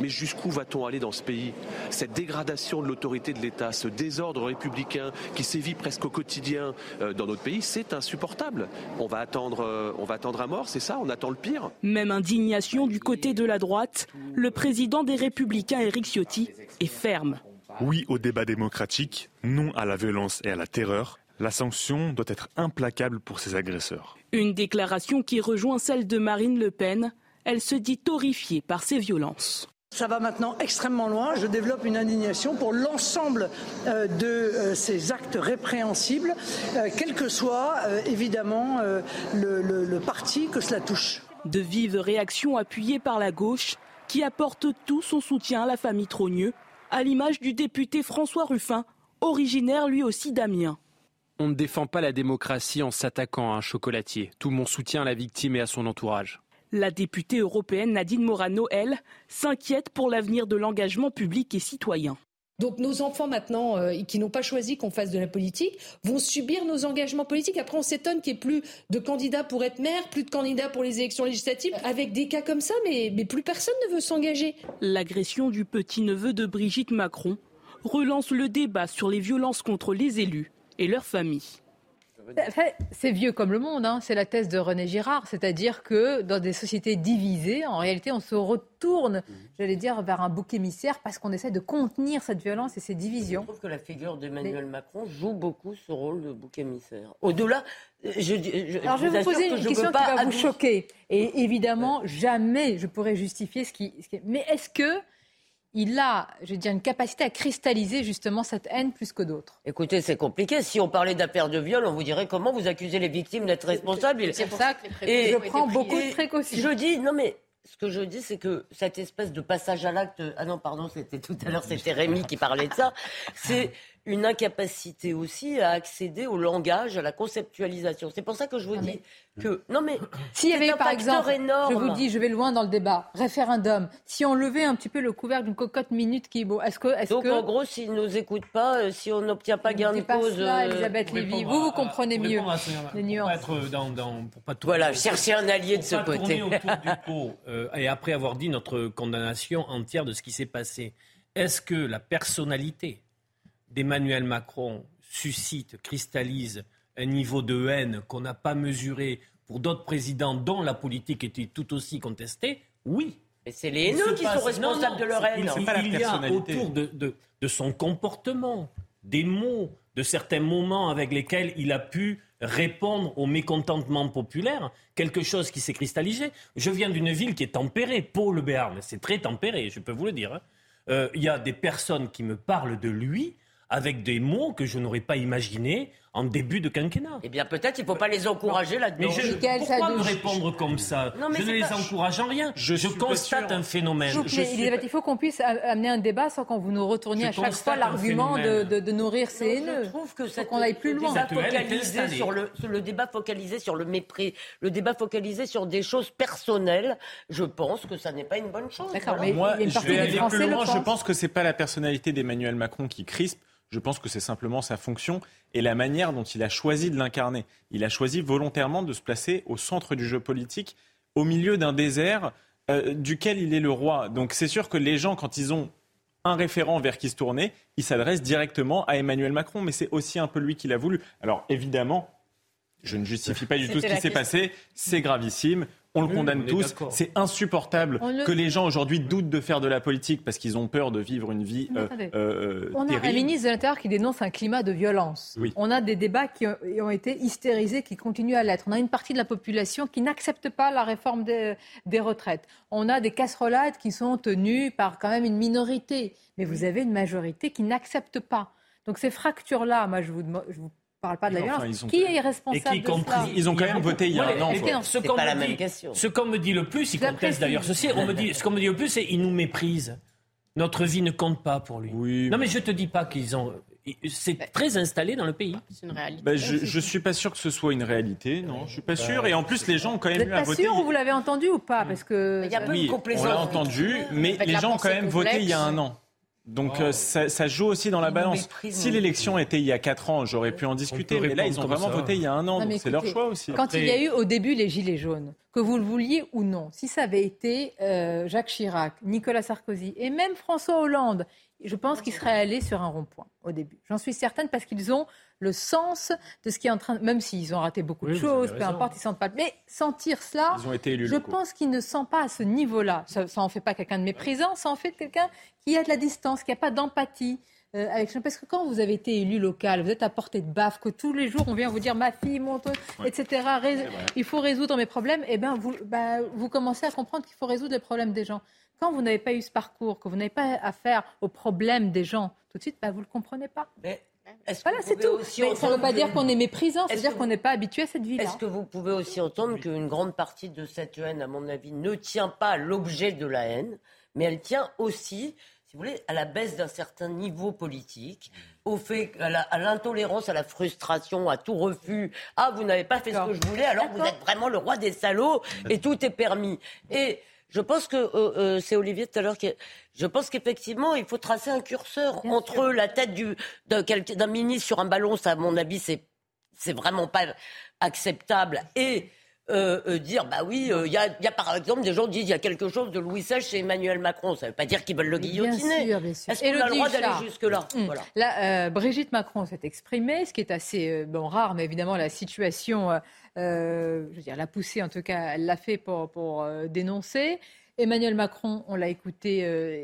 Mais jusqu'où va-t-on aller dans ce pays? Cette dégradation de l'autorité de l'État, ce désordre républicain qui sévit presque au quotidien euh, dans notre pays, c'est insupportable. On va attendre, euh, on va attendre à mort, c'est ça? On attend le pire? Même indignation du côté de la droite. Le président des Républicains, Éric Ciotti, est ferme. Oui au débat démocratique, non à la violence et à la terreur. La sanction doit être implacable pour ces agresseurs. Une déclaration qui rejoint celle de Marine Le Pen. Elle se dit horrifiée par ces violences. Ça va maintenant extrêmement loin. Je développe une indignation pour l'ensemble euh, de euh, ces actes répréhensibles, euh, quel que soit évidemment le, le parti que cela touche. De vives réactions appuyées par la gauche qui apporte tout son soutien à la famille Trogneux, à l'image du député François Ruffin, originaire lui aussi d'Amiens. On ne défend pas la démocratie en s'attaquant à un chocolatier. Tout mon soutien à la victime et à son entourage. La députée européenne Nadine Morano, elle, s'inquiète pour l'avenir de l'engagement public et citoyen. Donc nos enfants maintenant, euh, qui n'ont pas choisi qu'on fasse de la politique, vont subir nos engagements politiques. Après, on s'étonne qu'il n'y ait plus de candidats pour être maire, plus de candidats pour les élections législatives. Avec des cas comme ça, mais, mais plus personne ne veut s'engager. L'agression du petit-neveu de Brigitte Macron relance le débat sur les violences contre les élus et leurs familles. C'est vieux comme le monde, hein. c'est la thèse de René Girard, c'est-à-dire que dans des sociétés divisées, en réalité, on se retourne, j'allais dire, vers un bouc émissaire parce qu'on essaie de contenir cette violence et ces divisions. Je trouve que la figure d'Emmanuel Macron joue beaucoup ce rôle de bouc émissaire. Au-delà, je, je, Alors je vais vous poser une question qui va vous choquer. Et évidemment, jamais je pourrais justifier ce qui. Ce qui... Mais est-ce que il a, je veux dire, une capacité à cristalliser justement cette haine plus que d'autres. Écoutez, c'est compliqué. Si on parlait d'affaires de viol, on vous dirait comment vous accusez les victimes d'être responsables. C'est pour ça que je prends beaucoup de précautions. Je dis, non mais ce que je dis, c'est que cette espèce de passage à l'acte, ah non, pardon, c'était tout à l'heure, c'était Rémi qui parlait de ça, c'est une incapacité aussi à accéder au langage, à la conceptualisation. C'est pour ça que je vous ah, dis que non mais s'il y avait par exemple, énorme. je vous dis, je vais loin dans le débat, référendum. Si on levait un petit peu le couvercle d'une cocotte minute qui est est-ce que est-ce donc en gros, s'ils nous écoutent pas, euh, si on n'obtient pas gain de cause, cela, euh, Elisabeth Lévy, vous vous comprenez mieux les nuances. Dans, dans, pour pas tout voilà, chercher un allié de ce côté. Autour du (laughs) pot, euh, et après avoir dit notre condamnation entière de ce qui s'est passé, est-ce que la personnalité d'Emmanuel Macron suscite, cristallise un niveau de haine qu'on n'a pas mesuré pour d'autres présidents dont la politique était tout aussi contestée, oui. Mais c'est les haineux qui sont responsables de leur haine. Il, y a autour de, de, son comportement, des mots, de certains moments avec lesquels il a pu répondre au mécontentement populaire, quelque chose qui s'est cristallisé. Je viens d'une ville qui est tempérée, Pau-le-Béarn, c'est très tempéré, je peux vous le dire. Hein. Euh, il y a des personnes qui me parlent de lui avec des mots que je n'aurais pas imaginés en début de quinquennat. Eh bien, peut-être il ne faut pas les encourager là-dedans. Mais je, pourquoi me répondre comme ça Je ne les encourage en rien. Je, constate un phénomène. Il faut qu'on puisse amener un débat sans qu'on vous nous retourniez à chaque fois l'argument de, nourrir ces haineux. Je trouve que qu'on aille plus loin. Focalisé sur le, le débat focalisé sur le mépris, le débat focalisé sur des choses personnelles, je pense que ça n'est pas une bonne chose. D'accord, mais Moi, je vais aller plus loin. Je pense que c'est pas la personnalité d'Emmanuel Macron qui crispe. Je pense que c'est simplement sa fonction et la manière dont il a choisi de l'incarner. Il a choisi volontairement de se placer au centre du jeu politique, au milieu d'un désert euh, duquel il est le roi. Donc c'est sûr que les gens, quand ils ont un référent vers qui se tourner, ils s'adressent directement à Emmanuel Macron, mais c'est aussi un peu lui qui l'a voulu. Alors évidemment, je ne justifie pas du tout ce qui s'est passé, c'est gravissime. On le condamne tous. C'est insupportable que les gens aujourd'hui doutent de faire de la politique parce qu'ils ont peur de vivre une vie euh, euh, On a un ministre de l'Intérieur qui dénonce un climat de violence. On a des débats qui ont été hystérisés, qui continuent à l'être. On a une partie de la population qui n'accepte pas la réforme des, retraites. On a des casserolades qui sont tenues par quand même une minorité. Mais vous avez une majorité qui n'accepte pas. Donc ces fractures-là, moi je vous, je vous parle pas de la violence. Qui est responsable de cela Ils ont quand même voté il y a un an. Ce qu'on me, dit, me le plus, il conteste d'ailleurs ceci, on me dit, ce qu'on me dit le plus, c'est qu'ils nous méprisent. Notre vie ne compte pas pour lui. Oui, non, mais je te dis pas qu'ils ont. C'est très installé dans le pays. C'est une réalité. Ben, je, ne suis pas sûr que ce soit une réalité, non. Je suis pas sûr. Et en plus, les gens ont quand même vous eu à voter. Vous sûr Vous l'avez entendu ou pas? Parce que il y a peu oui, de on l'a entendu, mais les gens ont quand même voté il y a un an. Donc euh, ça, joue aussi dans la balance. Si l'élection était il y a 4 ans, j'aurais pu en discuter. Mais là, ils ont vraiment voté il y a un an. donc c'est leur choix aussi. Quand il y a eu au début les Gilets jaunes, que vous le vouliez ou non, si ça avait été euh, Jacques Chirac, Nicolas Sarkozy et même François Hollande, je pense qu'ils seraient allés sur un rond-point au début. J'en suis certaine parce qu'ils ont le sens de ce qui est en train, même s'ils ont raté beaucoup de choses, peu importe, ils sentent pas. Mais sentir cela, je pense qu'ils ne sentent pas à ce niveau-là. Ça, ça en fait pas quelqu'un de méprisant, ça en fait quelqu'un qui a de la distance, qui n'a pas d'empathie. Euh, avec, parce que quand vous avez été élu local, vous êtes à portée de baffe, que tous les jours on vient vous dire ma fille, mon ton, etc. il faut résoudre mes problèmes. Et eh ben vous, bah, vous commencez à comprendre qu'il faut résoudre les problèmes des gens. Quand vous n'avez pas eu ce parcours, que vous n'avez pas affaire aux problèmes des gens, tout de suite, bah, vous ne le comprenez pas. Mais voilà, c'est tout. Mais ça ne veut pas dire qu'on est méprisant, ça veut dire qu'on n'est pas habitué à cette vie-là. Est-ce que vous pouvez aussi entendre qu'une grande partie de cette haine, à mon avis, ne tient pas à l'objet de la haine, mais elle tient aussi, si vous voulez, à la baisse d'un certain niveau politique, au fait, à l'intolérance, à, la frustration, à tout refus. Ah, vous n'avez pas fait ce que je voulais, alors vous êtes vraiment le roi des salauds et tout est permis. Et je pense que euh, euh, c'est Olivier tout à l'heure qui. Je pense qu'effectivement, il faut tracer un curseur entre la tête d'un ministre sur un ballon, ça, à mon avis, c'est c'est vraiment pas acceptable, et euh, dire bah oui, il y, a, y, a, par exemple des gens qui disent il y a quelque chose de Louis XVI chez Emmanuel Macron. Ça ne veut pas dire qu'ils veulent le guillotiner. Est-ce qu'on a le droit d'aller jusque-là hum. voilà. Brigitte Macron s'est exprimée, ce qui est assez bon, rare, mais évidemment la situation euh, je veux dire, la poussée, en tout cas, elle l'a fait pour, pour euh, dénoncer. Emmanuel Macron, on l'a écouté euh,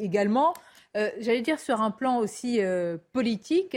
également. J'allais dire sur un plan aussi politique,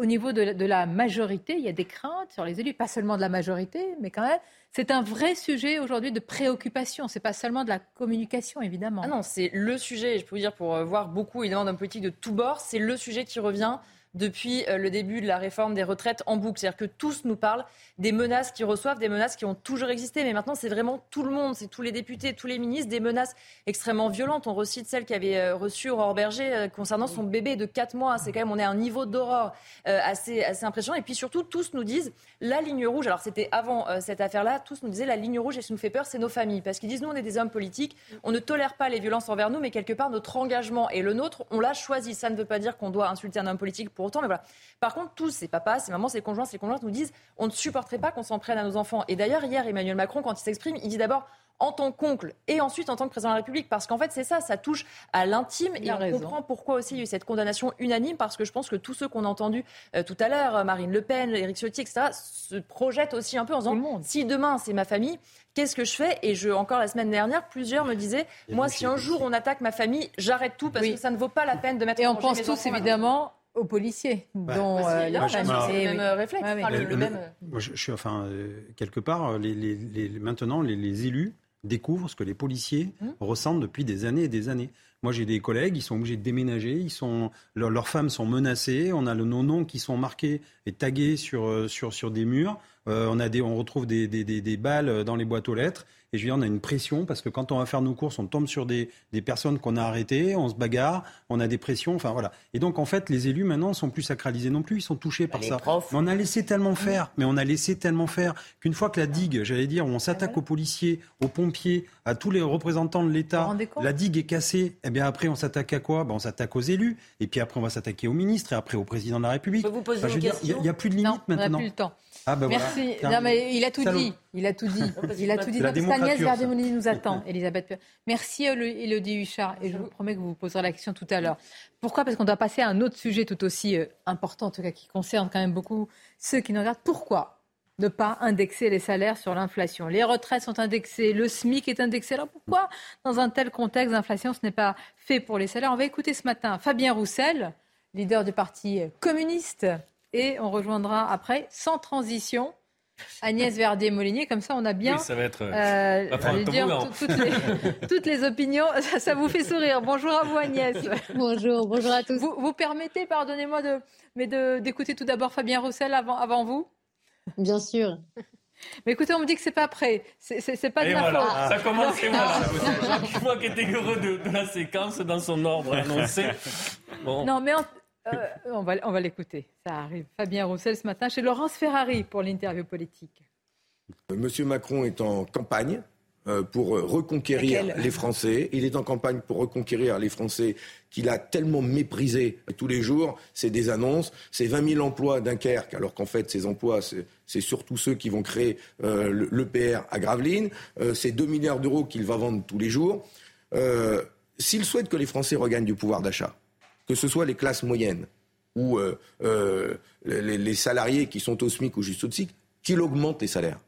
au niveau de la, majorité, il y a des craintes sur les élus, pas seulement de la majorité, mais quand même, c'est un vrai sujet aujourd'hui de préoccupation. C'est pas seulement de la communication, évidemment. Ah non, c'est le sujet. Je peux vous dire pour voir beaucoup évidemment d'hommes politiques de tous bords, c'est le sujet qui revient depuis euh, le début de la réforme des retraites en boucle. C'est-à-dire que tous nous parlent des menaces qu'ils reçoivent, des menaces qui ont toujours existé. Mais maintenant, c'est vraiment tout le monde, c'est tous les députés, tous les ministres, des menaces extrêmement violentes. On recite celle qu'avait euh, reçue Aurore Berger euh, concernant son bébé de 4 mois. C'est quand même, on est à un niveau d'horreur assez, assez impressionnant. Et puis surtout, tous nous disent la ligne rouge. Alors, c'était avant cette affaire-là, tous nous disaient la ligne rouge, et ce qui nous fait peur, c'est nos familles. Parce qu'ils disent, nous, on est des hommes politiques, on ne tolère pas les violences envers nous, mais quelque part, notre engagement et le nôtre, on l'a choisi. Ça ne veut pas dire qu'on doit insulter un homme politique pour autant, mais voilà. Par contre, tous, ces papas, ces mamans, ces conjoints, ces conjointes nous disent on ne supporterait pas qu'on s'en prenne à nos enfants. Et d'ailleurs, hier, Emmanuel Macron, quand il s'exprime, il dit d'abord en tant qu'oncle et ensuite en tant que président de la République. Parce qu'en fait, c'est ça, ça touche à l'intime et on comprend pourquoi aussi il y a eu cette condamnation unanime. Parce que je pense que tous ceux qu'on a entendus euh, tout à l'heure, Marine Le Pen, Éric Ciotti, etc., se projettent aussi un peu en disant si demain c'est ma famille, qu'est-ce que je fais? Et je, encore la semaine dernière, plusieurs me disaient moi, si un jour on attaque ma famille, j'arrête tout parce que ça ne vaut pas la peine de mettre et on pense tous évidemment aux policiers, dont euh, le même réflexe. le, même... je, suis, enfin, euh, quelque part, les, les, maintenant, les, élus découvrent ce que les policiers mmh. ressentent depuis des années et des années. Moi, j'ai des collègues, ils sont obligés de déménager, ils sont, leurs femmes sont menacées, on a le, nos noms qui sont marqués et tagués sur, euh, sur, sur des murs, on, a des, on retrouve des, des, des, des balles dans les boîtes aux lettres. Et je veux dire, on a une pression parce que quand on va faire nos courses, on tombe sur des, des personnes qu'on a arrêtées, on se bagarre, on a des pressions, enfin voilà. Et donc en fait, les élus maintenant sont plus sacralisés non plus, ils sont touchés par ça. Mais on a laissé tellement faire, mais on a laissé tellement faire qu'une fois que la digue, j'allais dire, on s'attaque aux policiers, aux pompiers, à tous les représentants de l'État, la digue est cassée, et eh bien après on s'attaque à quoi? Ben, On s'attaque aux élus, et puis après on va s'attaquer aux ministres, et après au président de la République. vous poser il n'y a, plus de limite maintenant. On n'a plus le temps. Ah ben Merci. Non, mais il a tout dit. Il a tout dit. il a tout dit. Agnès Verdemouni nous attend, (laughs) Elisabeth. Merci Elodie Huchard. Et je vous promets que vous vous poserez la question tout à l'heure. Pourquoi? Parce qu'on doit passer à un autre sujet tout aussi euh, important, en tout cas qui concerne quand même beaucoup ceux qui nous regardent. Pourquoi ne pas indexer les salaires sur l'inflation? Les retraites sont indexées, le SMIC est indexé. Alors pourquoi, dans un tel contexte d'inflation, ce n'est pas fait pour les salaires? On va écouter ce matin Fabien Roussel, leader du Parti communiste, et on rejoindra après, sans transition, Agnès Verdier-Molinier, comme ça on a bien. Oui, ça va être. Euh, euh dire, toutes, les, (laughs) toutes, les, opinions. Ça, vous fait sourire. Bonjour à vous, Agnès. bonjour, bonjour à tous. Vous, vous permettez, pardonnez-moi, de, mais d'écouter tout d'abord Fabien Roussel avant, avant vous? Bien sûr. Mais écoutez, on me dit que c'est pas prêt. C'est pas de ma voilà, faute. Ça commence, et voilà. Jacques Moi qui était heureux de, de, la séquence dans son ordre annoncé. (laughs) Bon. Non, mais euh, on va, on va l'écouter. Ça arrive. Fabien Roussel ce matin chez Laurence Ferrari pour l'interview politique. Monsieur Macron est en campagne euh, pour euh, reconquérir les Français. Il est en campagne pour reconquérir les Français qu'il a tellement méprisés tous les jours. C'est des annonces, c'est 20 000 emplois Dunkerque, alors qu'en fait, ces emplois, c'est surtout ceux qui vont créer euh, l'EPR à Gravelines. c'est 2 milliards d'euros qu'il va vendre tous les jours. S'il souhaite que les Français regagnent du pouvoir d'achat, que ce soit les classes moyennes ou les, les salariés qui sont au SMIC ou juste au SMIC, qu'il augmente les salaires.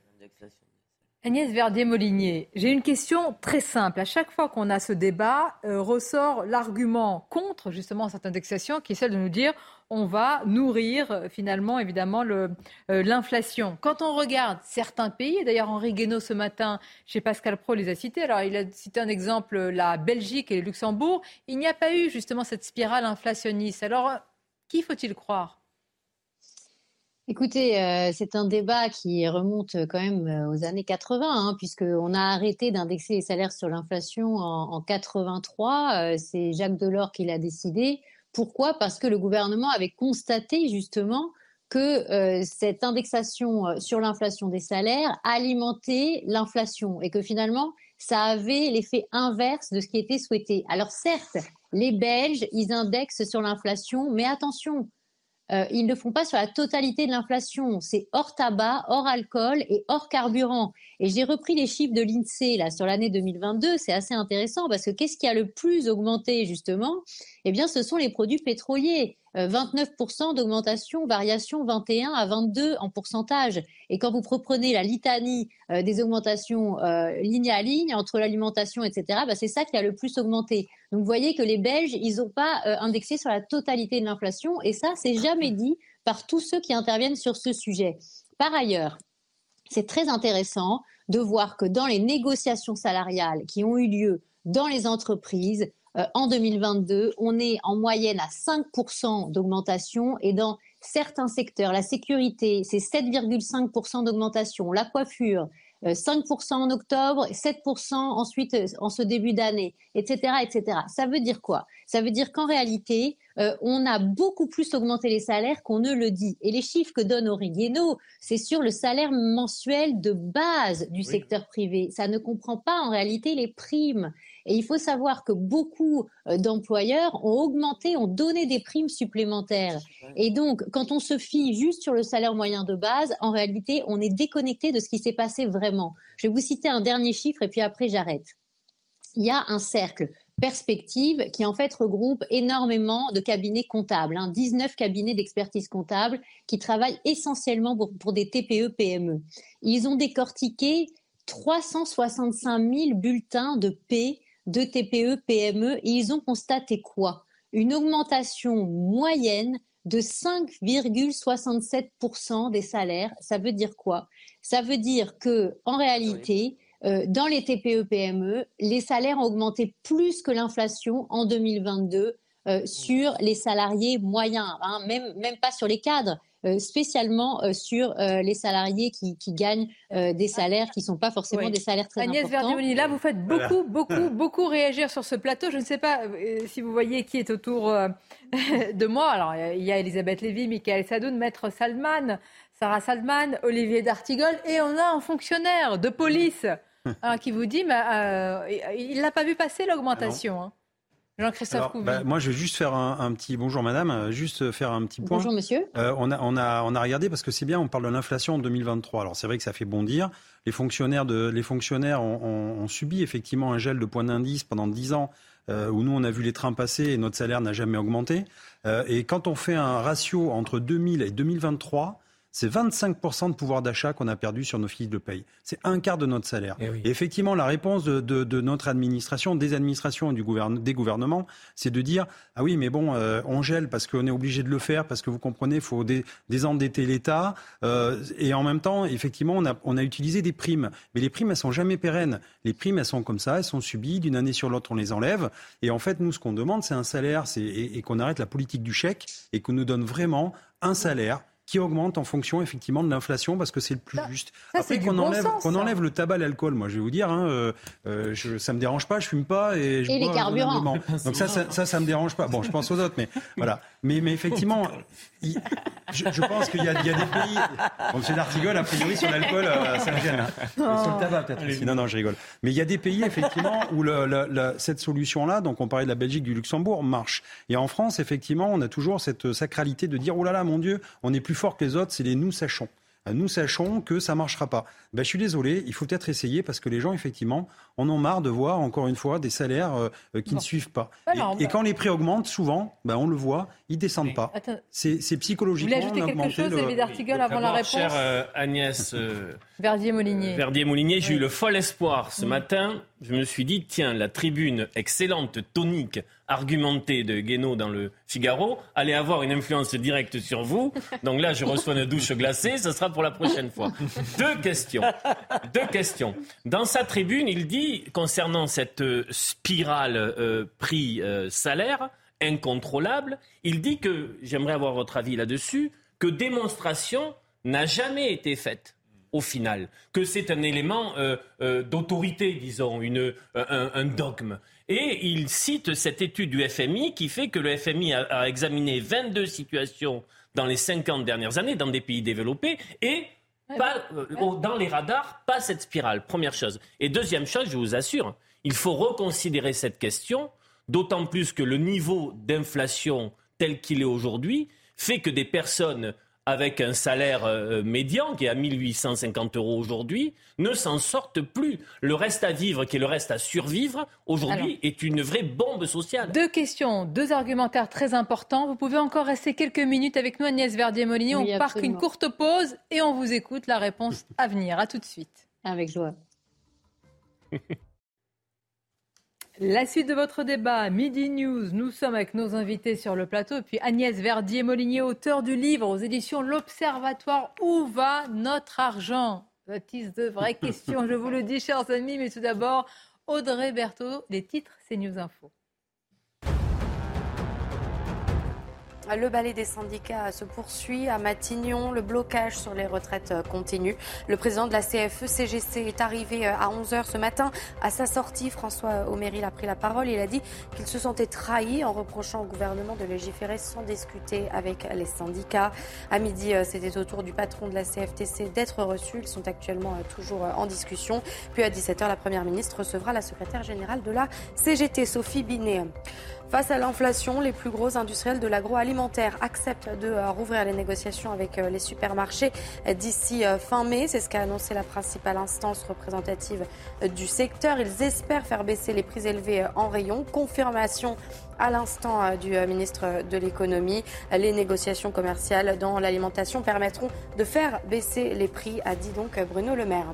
Agnès Verdier-Molinier, j'ai une question très simple. À chaque fois qu'on a ce débat, euh, ressort l'argument contre justement cette indexation qui est celle de nous dire on va nourrir euh, finalement évidemment euh, l'inflation. Quand on regarde certains pays, d'ailleurs Henri Guénaud ce matin chez Pascal Pro les a cités, alors il a cité un exemple, la Belgique et le Luxembourg, il n'y a pas eu justement cette spirale inflationniste. Alors qui faut-il croire? Écoutez, euh, c'est un débat qui remonte quand même euh, aux années 80, hein, puisqu'on a arrêté d'indexer les salaires sur l'inflation en, en 83. Euh, c'est Jacques Delors qui l'a décidé. Pourquoi? Parce que le gouvernement avait constaté justement que cette indexation sur l'inflation des salaires alimentait l'inflation et que finalement, ça avait l'effet inverse de ce qui était souhaité. Alors certes, les Belges, ils indexent sur l'inflation, mais attention, euh, ils ne font pas sur la totalité de l'inflation. C'est hors tabac, hors alcool et hors carburant. Et j'ai repris les chiffres de l'INSEE là sur l'année 2022. C'est assez intéressant parce que qu'est-ce qui a le plus augmenté justement? Eh bien, ce sont les produits pétroliers. 29% euh, d'augmentation, variation 21 à 22 en pourcentage. Et quand vous reprenez la litanie euh, des augmentations euh, ligne à ligne entre l'alimentation, etc., bah, c'est ça qui a le plus augmenté. Donc vous voyez que les Belges, ils n'ont pas indexé sur la totalité de l'inflation. Et ça, c'est jamais dit par tous ceux qui interviennent sur ce sujet. Par ailleurs, c'est très intéressant de voir que dans les négociations salariales qui ont eu lieu dans les entreprises, euh, en 2022, on est en moyenne à 5% d'augmentation et dans certains secteurs, la sécurité, c'est 7,5% d'augmentation, la coiffure, 5% euh, en octobre, 7% ensuite euh, en ce début d'année, etc., etc. Ça veut dire quoi? Ça veut dire qu'en réalité, on a beaucoup plus augmenté les salaires qu'on ne le dit. Et les chiffres que donne Guénaud, c'est sur le salaire mensuel de base du secteur privé. Ça ne comprend pas en réalité les primes. Et il faut savoir que beaucoup euh, d'employeurs ont augmenté, ont donné des primes supplémentaires. Et donc, quand on se fie juste sur le salaire moyen de base, en réalité, on est déconnecté de ce qui s'est passé vraiment. Je vais vous citer un dernier chiffre et puis après j'arrête. Il y a un cercle Perspective, qui en fait regroupe énormément de cabinets comptables, 19 hein, cabinets d'expertise comptable qui travaillent essentiellement pour, pour, des TPE-PME. Ils ont décortiqué 365 000 bulletins de paix de TPE, PME, et ils ont constaté quoi? Une augmentation moyenne de 5,67% des salaires. Ça veut dire quoi? Ça veut dire que, en réalité, euh, dans les TPE, PME, les salaires ont augmenté plus que l'inflation en 2022 euh, sur les salariés moyens, hein, même, même pas sur les cadres. Euh, spécialement euh, sur euh, les salariés qui, gagnent des salaires qui ne sont pas forcément des salaires très Agnès importants. Agnès là, vous faites beaucoup, (laughs) beaucoup, beaucoup réagir sur ce plateau. Je ne sais pas si vous voyez qui est autour (laughs) de moi. Alors, il y a Elisabeth Lévy, Michael Sadoun, Maître Salman, Sarah Salman, Olivier D'Artigol, et on a un fonctionnaire de police (laughs) hein, qui vous dit, mais, il n'a pas vu passer l'augmentation. Hein. Jean-Christophe bah, Moi, je vais juste faire un, petit bonjour, madame, euh, juste faire un petit point. Bonjour, monsieur. Euh, on, a, on, a, on a regardé parce que c'est bien, on parle de l'inflation en 2023. Alors, c'est vrai que ça fait bondir. Les fonctionnaires, de, les fonctionnaires ont, subi effectivement un gel de points d'indice pendant 10 ans. Euh, où nous, on a vu les trains passer et notre salaire n'a jamais augmenté. et quand on fait un ratio entre 2000 et 2023, c'est 25% de pouvoir d'achat qu'on a perdu sur nos fiches de paye. C'est un quart de notre salaire. Eh et, effectivement, la réponse de, notre administration, des administrations et du des gouvernements, c'est de dire ah oui, mais bon, euh, on gèle parce qu'on est obligé de le faire, parce que vous comprenez, il faut désendetter l'État. Euh, et en même temps, effectivement, on a, on a utilisé des primes. Mais les primes, elles sont jamais pérennes. Les primes, elles sont comme ça, elles sont subies. D'une année sur l'autre, on les enlève. Et en fait, nous, ce qu'on demande, c'est un salaire et, et qu'on arrête la politique du chèque et qu'on nous donne vraiment un salaire qui augmente en fonction effectivement de l'inflation parce que c'est le plus juste. Après qu'on enlève, qu'on enlève le tabac, l'alcool, moi je vais vous dire, hein, euh, euh je, ça me dérange pas, je fume pas et je et les carburants. Donc ça, ça, ça, ça, me dérange pas. Bon, je pense aux autres, mais (laughs) voilà. Mais, mais effectivement, je, pense qu'il y, a des pays. Bon, Monsieur Dartigol, a priori sur l'alcool, euh, ça gêne. Hein. Sur le tabac peut-être. Non, non, je rigole. Mais il y a des pays effectivement où cette solution-là, donc on parlait de la Belgique, du Luxembourg, marche. Et en France, effectivement, on a toujours cette sacralité de dire oh là là, mon Dieu, on est plus fort que les autres, c'est les nous sachons. Nous sachons que ça ne marchera pas. Ben, je suis désolé, il faut peut-être essayer parce que les gens, effectivement, en ont marre de voir, encore une fois, des salaires euh, euh, qui ne suivent pas. et, quand les prix augmentent, souvent, ben, on le voit, ils ne descendent pas. C'est psychologiquement. Vous voulez ajouter quelque chose, David Article, avant la réponse Chère Agnès Verdier-Molinier. Verdier-Molinier, j'ai eu le fol espoir ce matin. Je me suis dit, tiens, la tribune excellente, tonique, argumentée de Guénaud dans le Figaro allait avoir une influence directe sur vous. Donc là, je reçois une douche glacée, ce sera pour la prochaine fois. (laughs) Deux questions. Deux questions. Dans sa tribune, il dit, concernant cette spirale euh, prix-salaire incontrôlable, il dit que, j'aimerais avoir votre avis là-dessus, que démonstration n'a jamais été faite au final, que c'est un élément euh, euh, d'autorité, disons, une, un, dogme. Et il cite cette étude du FMI qui fait que le FMI a, a examiné 22 situations dans les 50 dernières années dans des pays développés et pas, euh, dans les radars, pas cette spirale, première chose. Et deuxième chose, je vous assure, il faut reconsidérer cette question, d'autant plus que le niveau d'inflation tel qu'il est aujourd'hui fait que des personnes avec un salaire euh, médian qui est à 1850 euros aujourd'hui, ne s'en sortent plus. Le reste à vivre, qui est le reste à survivre, aujourd'hui est une vraie bombe sociale. Deux questions, deux argumentaires très importants. Vous pouvez encore rester quelques minutes avec nous, Agnès Verdier-Molinier. on part une courte pause et on vous écoute la réponse à venir. À tout de suite. Avec joie. (laughs) La suite de votre débat, Midi News, nous sommes avec nos invités sur le plateau, et puis Agnès Verdier-Molinier, auteur du livre aux éditions L'Observatoire, Où va notre argent? Baptiste, de vraies (laughs) questions, je vous le dis, chers amis, mais tout d'abord, Audrey Berthaud, les titres, c'est News Info. Le balai des syndicats se poursuit à Matignon. Le blocage sur les retraites euh, continue. Le président de la CFE-CGC est arrivé euh, à 11h ce matin. À sa sortie, François Oméril a pris la parole. Il a dit qu'il se sentait trahi en reprochant au gouvernement de légiférer sans discuter avec les syndicats. À midi, euh, c'était au tour du patron de la CFTC d'être reçu. Ils sont actuellement toujours en discussion. Puis à 17h, la Première ministre recevra la secrétaire générale de la CGT, Sophie Binet. Face à l'inflation, les plus gros industriels de l'agroalimentaire acceptent de euh, rouvrir les négociations avec euh, les supermarchés d'ici euh, fin mai. C'est ce qu'a annoncé la principale instance représentative du secteur. Ils espèrent faire baisser les prix élevés en rayon. Confirmation à l'instant du ministre de l'économie. Les négociations commerciales dans l'alimentation permettront de faire baisser les prix, a dit donc Bruno Le Maire.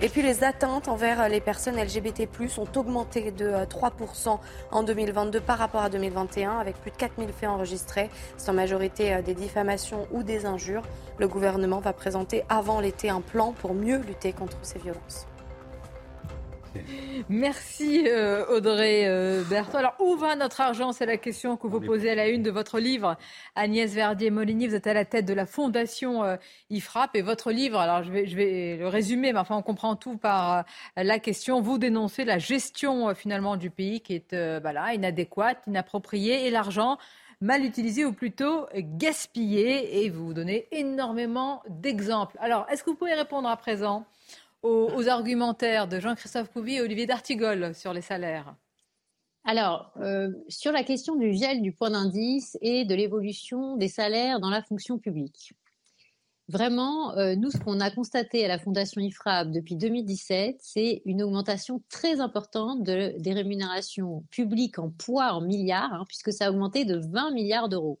Et puis les atteintes envers les personnes LGBT+, ont augmenté de 3% euh, en 2022 par rapport à 2021, avec plus de 4000 faits enregistrés. En majorité euh, des diffamations ou des injures. Le gouvernement va présenter avant l'été un plan pour mieux lutter contre ces violences. Merci euh, Audrey euh, Berthaud. Alors où va notre argent? C'est la question que vous posez à la une de votre livre. Agnès Verdier-Molinier, vous êtes à la tête de la fondation euh, IFRAP et votre livre, alors je vais, je vais le résumer, mais enfin on comprend tout par la question. Vous dénoncez la gestion finalement du pays qui est voilà, inadéquate, inappropriée et l'argent mal utilisé ou plutôt gaspillé et vous donnez énormément d'exemples. Alors est-ce que vous pouvez répondre à présent? Aux, argumentaires de Jean-Christophe Couvi et Olivier D'Artigol sur les salaires alors, euh, sur la question du gel du point d'indice et de l'évolution des salaires dans la fonction publique. Vraiment, euh, nous, ce qu'on a constaté à la Fondation IFRAP depuis 2017, c'est une augmentation très importante de, des rémunérations publiques en poids, en milliards, hein, puisque ça a augmenté de 20 milliards d'euros.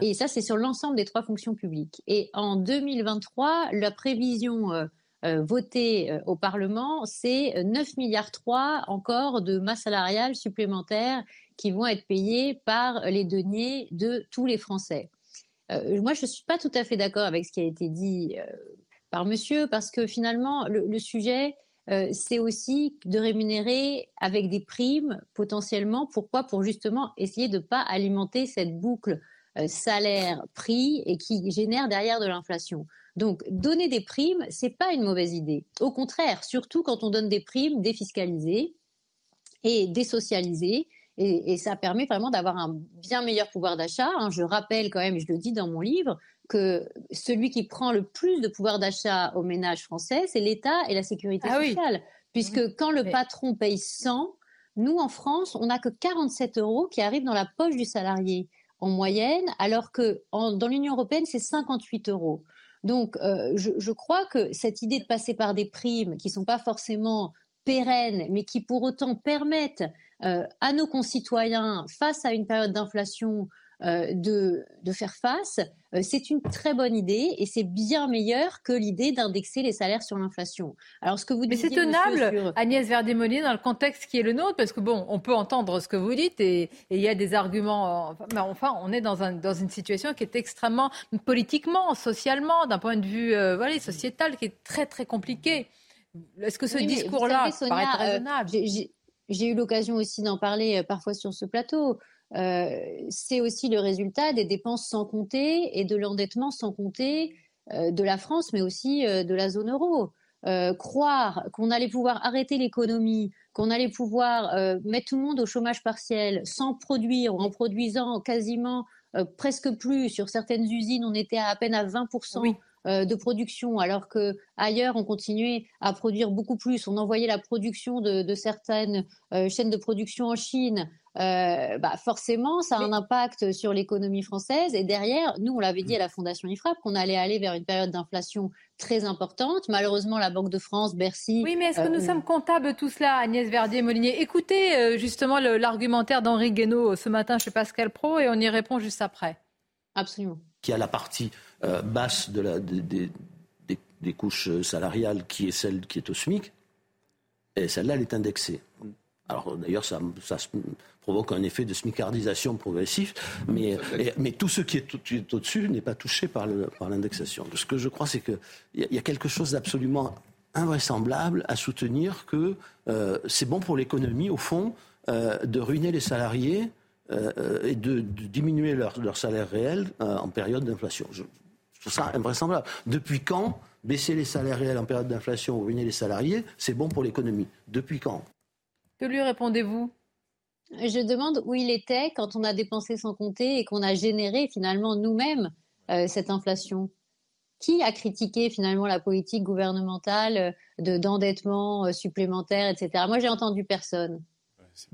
Et ça, c'est sur l'ensemble des trois fonctions publiques. Et en 2023, la prévision euh, euh, votée euh, au Parlement, c'est 9 milliards 3 encore de masse salariale supplémentaire qui vont être payés par les deniers de tous les Français. moi, je ne suis pas tout à fait d'accord avec ce qui a été dit par monsieur, parce que finalement, le, sujet, c'est aussi de rémunérer avec des primes potentiellement. Pourquoi? Pour justement essayer de ne pas alimenter cette boucle euh, salaire, prix et qui génère derrière de l'inflation. Donc, donner des primes, c'est pas une mauvaise idée. Au contraire, surtout quand on donne des primes défiscalisées et désocialisées. Et, ça permet vraiment d'avoir un bien meilleur pouvoir d'achat. Hein. Je rappelle quand même, je le dis dans mon livre, que celui qui prend le plus de pouvoir d'achat aux ménages français, c'est l'État et la sécurité ah sociale. Puisque mmh. quand le patron paye 100, nous, en France, on n'a que 47 euros qui arrivent dans la poche du salarié en moyenne, alors que dans l'Union européenne, c'est 58 euros. Donc, euh, je, crois que cette idée de passer par des primes qui ne sont pas forcément pérennes, mais qui pour autant permettent euh, à nos concitoyens, face à une période d'inflation, de, de, faire face, euh, c'est une très bonne idée et c'est bien meilleur que l'idée d'indexer les salaires sur l'inflation. Alors ce que vous Mais c'est tenable, Agnès Verdier-Molinier, dans le contexte qui est le nôtre, parce que bon, on peut entendre ce que vous dites et il y a des arguments. Enfin, mais enfin, on est dans, un, dans une situation qui est extrêmement politiquement, socialement, d'un point de vue euh, voilà, sociétal, qui est très très compliqué. Est-ce que ce discours-là paraît raisonnable? J'ai eu l'occasion aussi d'en parler parfois sur ce plateau. Euh, c'est aussi le résultat des dépenses sans compter et de l'endettement sans compter euh, de la France, mais aussi euh, de la zone euro. croire qu'on allait pouvoir arrêter l'économie, qu'on allait pouvoir mettre tout le monde au chômage partiel sans produire ou en produisant quasiment presque plus. Sur certaines usines, on était à, peine à 20% de production, alors que ailleurs on continuait à produire beaucoup plus. On envoyait la production de certaines chaînes de production en Chine. Euh, bah forcément, ça a un impact sur l'économie française. Et derrière, nous, on l'avait dit à la Fondation IFRAP qu'on allait aller vers une période d'inflation très importante. Malheureusement, la Banque de France, Bercy. Oui, mais est-ce que nous euh, sommes comptables de tout cela, Agnès Verdier-Molinier? Écoutez euh, justement l'argumentaire d'Henri Guénaud ce matin chez Pascal Pro et on y répond juste après. Absolument. Qui a la partie basse de la, des, des couches salariales qui est celle qui est au SMIC. Et celle-là, elle est indexée. Alors d'ailleurs, ça, ça, provoque un effet de smicardisation progressif, mais, mais tout ce qui est, au-dessus n'est pas touché par, l'indexation. Ce que je crois, c'est qu'il y, a quelque chose d'absolument invraisemblable à soutenir que euh, c'est bon pour l'économie, au fond, euh, de ruiner les salariés euh, et de, diminuer leur, leur, salaire réel en période d'inflation. Je, trouve ça invraisemblable. Depuis quand baisser les salaires réels en période d'inflation ou ruiner les salariés, c'est bon pour l'économie? Depuis quand? Que lui répondez-vous? Je demande où il était quand on a dépensé sans compter et qu'on a généré finalement nous-mêmes euh, cette inflation. Qui a critiqué finalement la politique gouvernementale euh, de, d'endettement euh, supplémentaire, etc. Moi, j'ai entendu personne.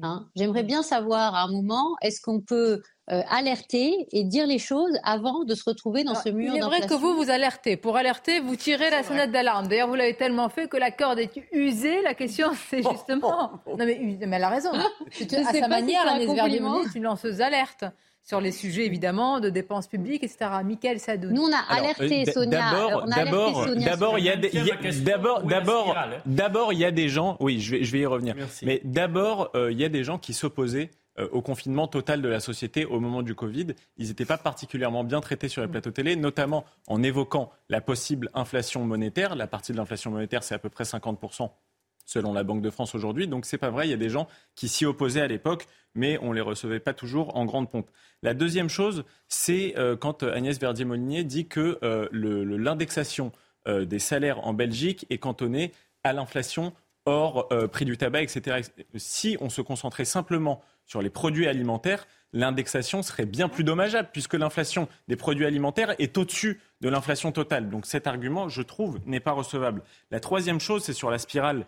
Hein J'aimerais bien savoir à un moment, est-ce qu'on peut euh, alerter et dire les choses avant de se retrouver dans ce mur. Il est vrai que vous, vous alertez. Pour alerter, vous tirez la sonnette d'alarme. D'ailleurs, vous l'avez tellement fait que la corde est usée. La question, (laughs) c'est justement. Non, mais, mais, elle a raison. (laughs) à sa manière, Agnès Verdier est une lanceuse alerte sur les sujets évidemment de dépenses publiques, etc. Michael Sadoun. Nous on a alerté euh, Sonia. D'abord, d'abord, d'abord il y a des, d'abord, d'abord, d'abord il y a des gens. Oui, je vais, je vais y revenir. Mais d'abord, euh, il y a des gens qui s'opposaient euh, au confinement total de la société au moment du Covid. Ils n'étaient pas particulièrement bien traités sur les plateaux télé, notamment en évoquant la possible inflation monétaire. La partie de l'inflation monétaire, c'est à peu près 50% selon la Banque de France aujourd'hui. Donc c'est pas vrai, il y a des gens qui s'y opposaient à l'époque, mais on les recevait pas toujours en grande pompe. La deuxième chose, c'est euh, quand Agnès Verdier-Molinier dit que euh, l'indexation des salaires en Belgique est cantonnée à l'inflation hors prix du tabac, etc. Si on se concentrait simplement sur les produits alimentaires, l'indexation serait bien plus dommageable puisque l'inflation des produits alimentaires est au-dessus de l'inflation totale. Donc cet argument, je trouve, n'est pas recevable. La troisième chose, c'est sur la spirale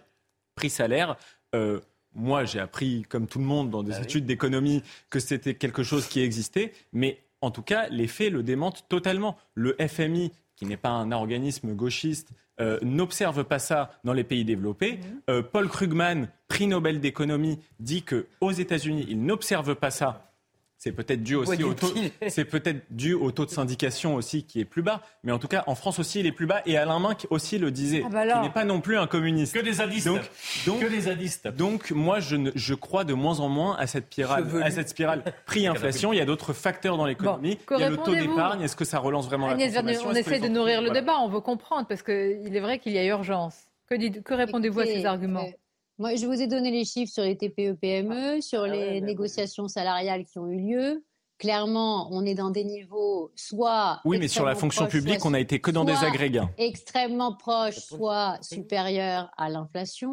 prix-salaire. Euh, moi, j'ai appris, comme tout le monde, dans des ah études d'économie, que c'était quelque chose qui existait, mais en tout cas, les faits le démentent totalement. Le FMI, qui n'est pas un organisme gauchiste, euh, n'observe pas ça dans les pays développés. Mhm. Euh, Paul Krugman, prix Nobel d'économie, dit que aux États-Unis, ils n'observent pas ça. C'est peut-être dû aussi au taux, c'est peut-être dû au taux de syndication aussi qui est plus bas. Mais en tout cas, en France aussi, il est plus bas. Et Alain Minck aussi le disait, ah bah n'est pas non plus un communiste. Que des zadistes. Donc, que des zadistes. Donc, moi, je, je crois de moins en moins à cette spirale, à cette spirale prix-inflation. Il y a d'autres facteurs dans l'économie. il y a le taux d'épargne. Est-ce que ça relance vraiment la consommation On essaie de nourrir le débat. On veut comprendre parce qu'il est vrai qu'il y a urgence. Que, que répondez-vous à ces arguments euh, moi, je vous ai donné les chiffres sur les TPE-PME, e, sur ah les négociations salariales qui ont eu lieu. Clairement, on est dans des niveaux soit. Oui, mais sur la fonction publique, on n'a été que dans des agrégats. Extrêmement proches, soit supérieurs à l'inflation.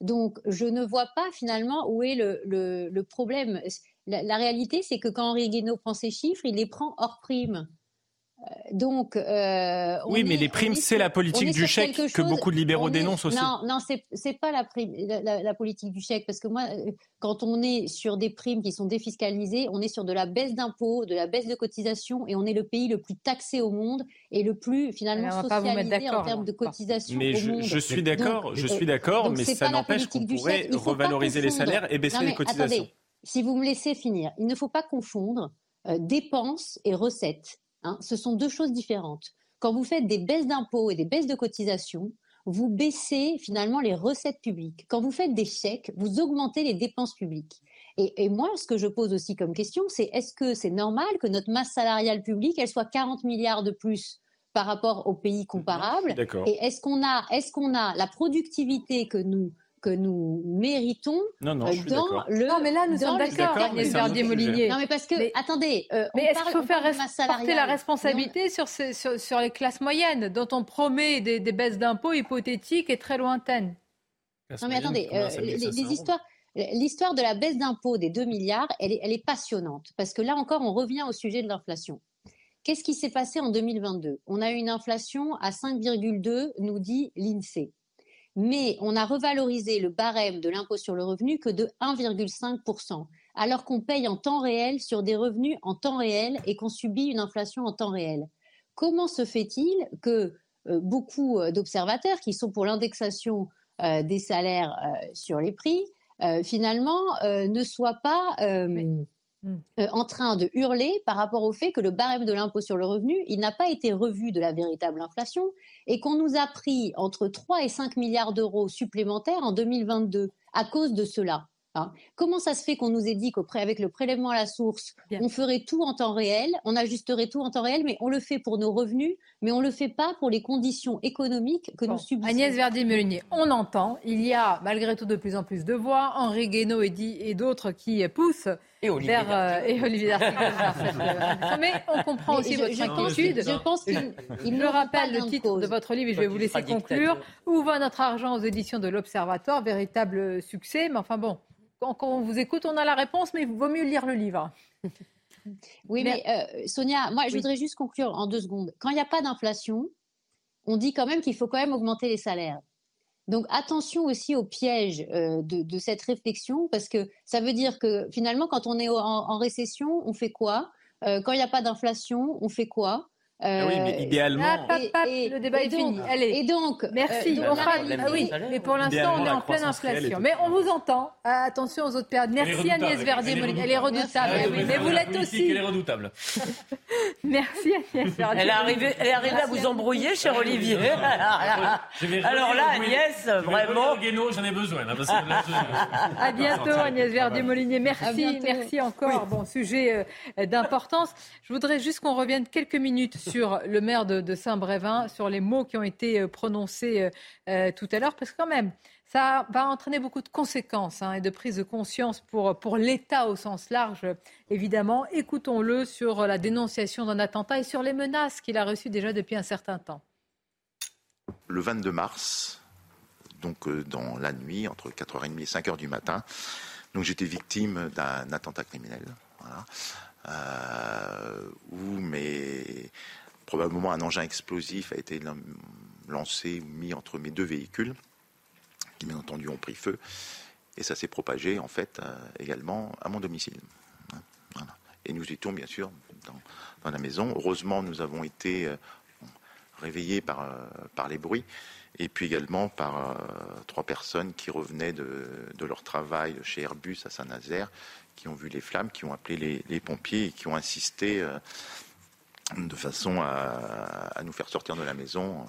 Donc, je ne vois pas finalement où est le, le, problème. La, la réalité, c'est que quand Henri Guénaud prend ces chiffres, il les prend hors prime. Donc, euh, oui, mais les primes, c'est la politique du chèque que beaucoup de libéraux dénoncent aussi. Non, non, c'est pas la, prime, la, politique du chèque, parce que moi, quand on est sur des primes qui sont défiscalisées, on est sur de la baisse d'impôts, de la baisse de cotisations, et on est le pays le plus taxé au monde et le plus finalement socialisé en termes de cotisations. Mais je, je, suis d'accord, je suis d'accord, mais ça n'empêche qu'on pourrait revaloriser les salaires et baisser les cotisations. si vous me laissez finir, il ne faut pas confondre euh, dépenses et recettes. Hein, ce sont deux choses différentes. Quand vous faites des baisses d'impôts et des baisses de cotisations, vous baissez finalement les recettes publiques. Quand vous faites des chèques, vous augmentez les dépenses publiques. Et, moi, ce que je pose aussi comme question, c'est est-ce que c'est normal que notre masse salariale publique, elle soit 40 milliards de plus par rapport aux pays comparables Et est-ce qu'on a, est-ce qu'on a la productivité que nous que nous méritons non, non, dans le. Non, mais là, nous sommes d'accord, Agnès Verdier-Molinier. Non, mais parce que, attendez. Euh, mais est-ce qu'il faut faire porter la responsabilité sur, sur, les classes moyennes, dont on promet des, baisses d'impôts hypothétiques et très lointaines Non, mais attendez, euh, les, histoires. L'histoire de la baisse d'impôts des 2 milliards, elle est, elle est passionnante, parce que là encore, on revient au sujet de l'inflation. Qu'est-ce qui s'est passé en 2022 On a eu une inflation à 5,2, nous dit l'INSEE mais on a revalorisé le barème de l'impôt sur le revenu que de 1,5%, alors qu'on paye en temps réel sur des revenus en temps réel et qu'on subit une inflation en temps réel. Comment se fait-il que euh, beaucoup euh, d'observateurs qui sont pour l'indexation euh, des salaires sur les prix, finalement, ne soient pas... en train de hurler par rapport au fait que le barème de l'impôt sur le revenu, il n'a pas été revu de la véritable inflation et qu'on nous a pris entre 3 et 5 milliards d'euros supplémentaires en 2022 à cause de cela. Hein. Comment ça se fait qu'on nous ait dit qu'avec le prélèvement à la source, on ferait tout en temps réel, on ajusterait tout en temps réel, mais on le fait pour nos revenus, mais on ne le fait pas pour les conditions économiques que nous subissons. Agnès Verdier-Melunier, on entend, il y a malgré tout de plus en plus de voix, Henri Guénaud et, et d'autres qui poussent et Olivier vers, euh, et Olivier Mais on comprend aussi votre inquiétude. Je pense qu'il Je rappelle le titre de votre livre et je vais vous laisser conclure. Où va notre argent aux éditions de l'Observatoire Véritable succès? Mais enfin bon, quand, on vous écoute, on a la réponse, mais il vaut mieux lire le livre. (laughs) Oui, mais, euh, Sonia, moi, je voudrais juste conclure en deux secondes. Quand il n'y a pas d'inflation, on dit quand même qu'il faut quand même augmenter les salaires. Donc attention aussi au piège euh, de, cette réflexion, parce que ça veut dire que finalement, quand on est en, récession, on fait quoi? Euh, Quand il n'y a pas d'inflation, on fait quoi? Ah oui, mais euh, idéalement. Ah, le débat est fini. Allez. Et donc, merci. on fera, ah oui, mais pour l'instant, on est en pleine inflation. Mais on vous entend. attention aux autres périodes. Merci Agnès Verdier. Elle est redoutable. Mais vous l'êtes aussi. Elle est redoutable. (laughs) merci Agnès Verdier. Elle est arrivée, elle est arrivée à vous embrouiller, cher Olivier. Alors là, Agnès, vraiment. J'en ai besoin. À bientôt, Agnès Verdier-Molinier. Merci, merci encore. Bon, sujet euh, d'importance. Je voudrais juste qu'on revienne quelques minutes sur le maire de, Saint-Brévin, sur les mots qui ont été euh, prononcés euh, euh, tout à l'heure, parce que quand même, ça va entraîner beaucoup de conséquences hein, et de prise de conscience pour, pour l'État au sens large, évidemment. Écoutons-le sur la dénonciation d'un attentat et sur les menaces qu'il a reçues déjà depuis un certain temps. Le 22 mars, donc dans la nuit, entre 4h30 et 5h du matin, j'étais victime d'un attentat criminel. Voilà. Euh, où mais, probablement un engin explosif a été lancé ou mis entre mes deux véhicules, qui bien entendu ont pris feu, et ça s'est propagé en fait euh, également à mon domicile. Et nous étions bien sûr dans, la maison. Heureusement, nous avons été euh, réveillés par, par les bruits et puis également par trois personnes qui revenaient de, de, leur travail chez Airbus à Saint-Nazaire, qui ont vu les flammes, qui ont appelé les, les pompiers et qui ont insisté de façon à, nous faire sortir de la maison,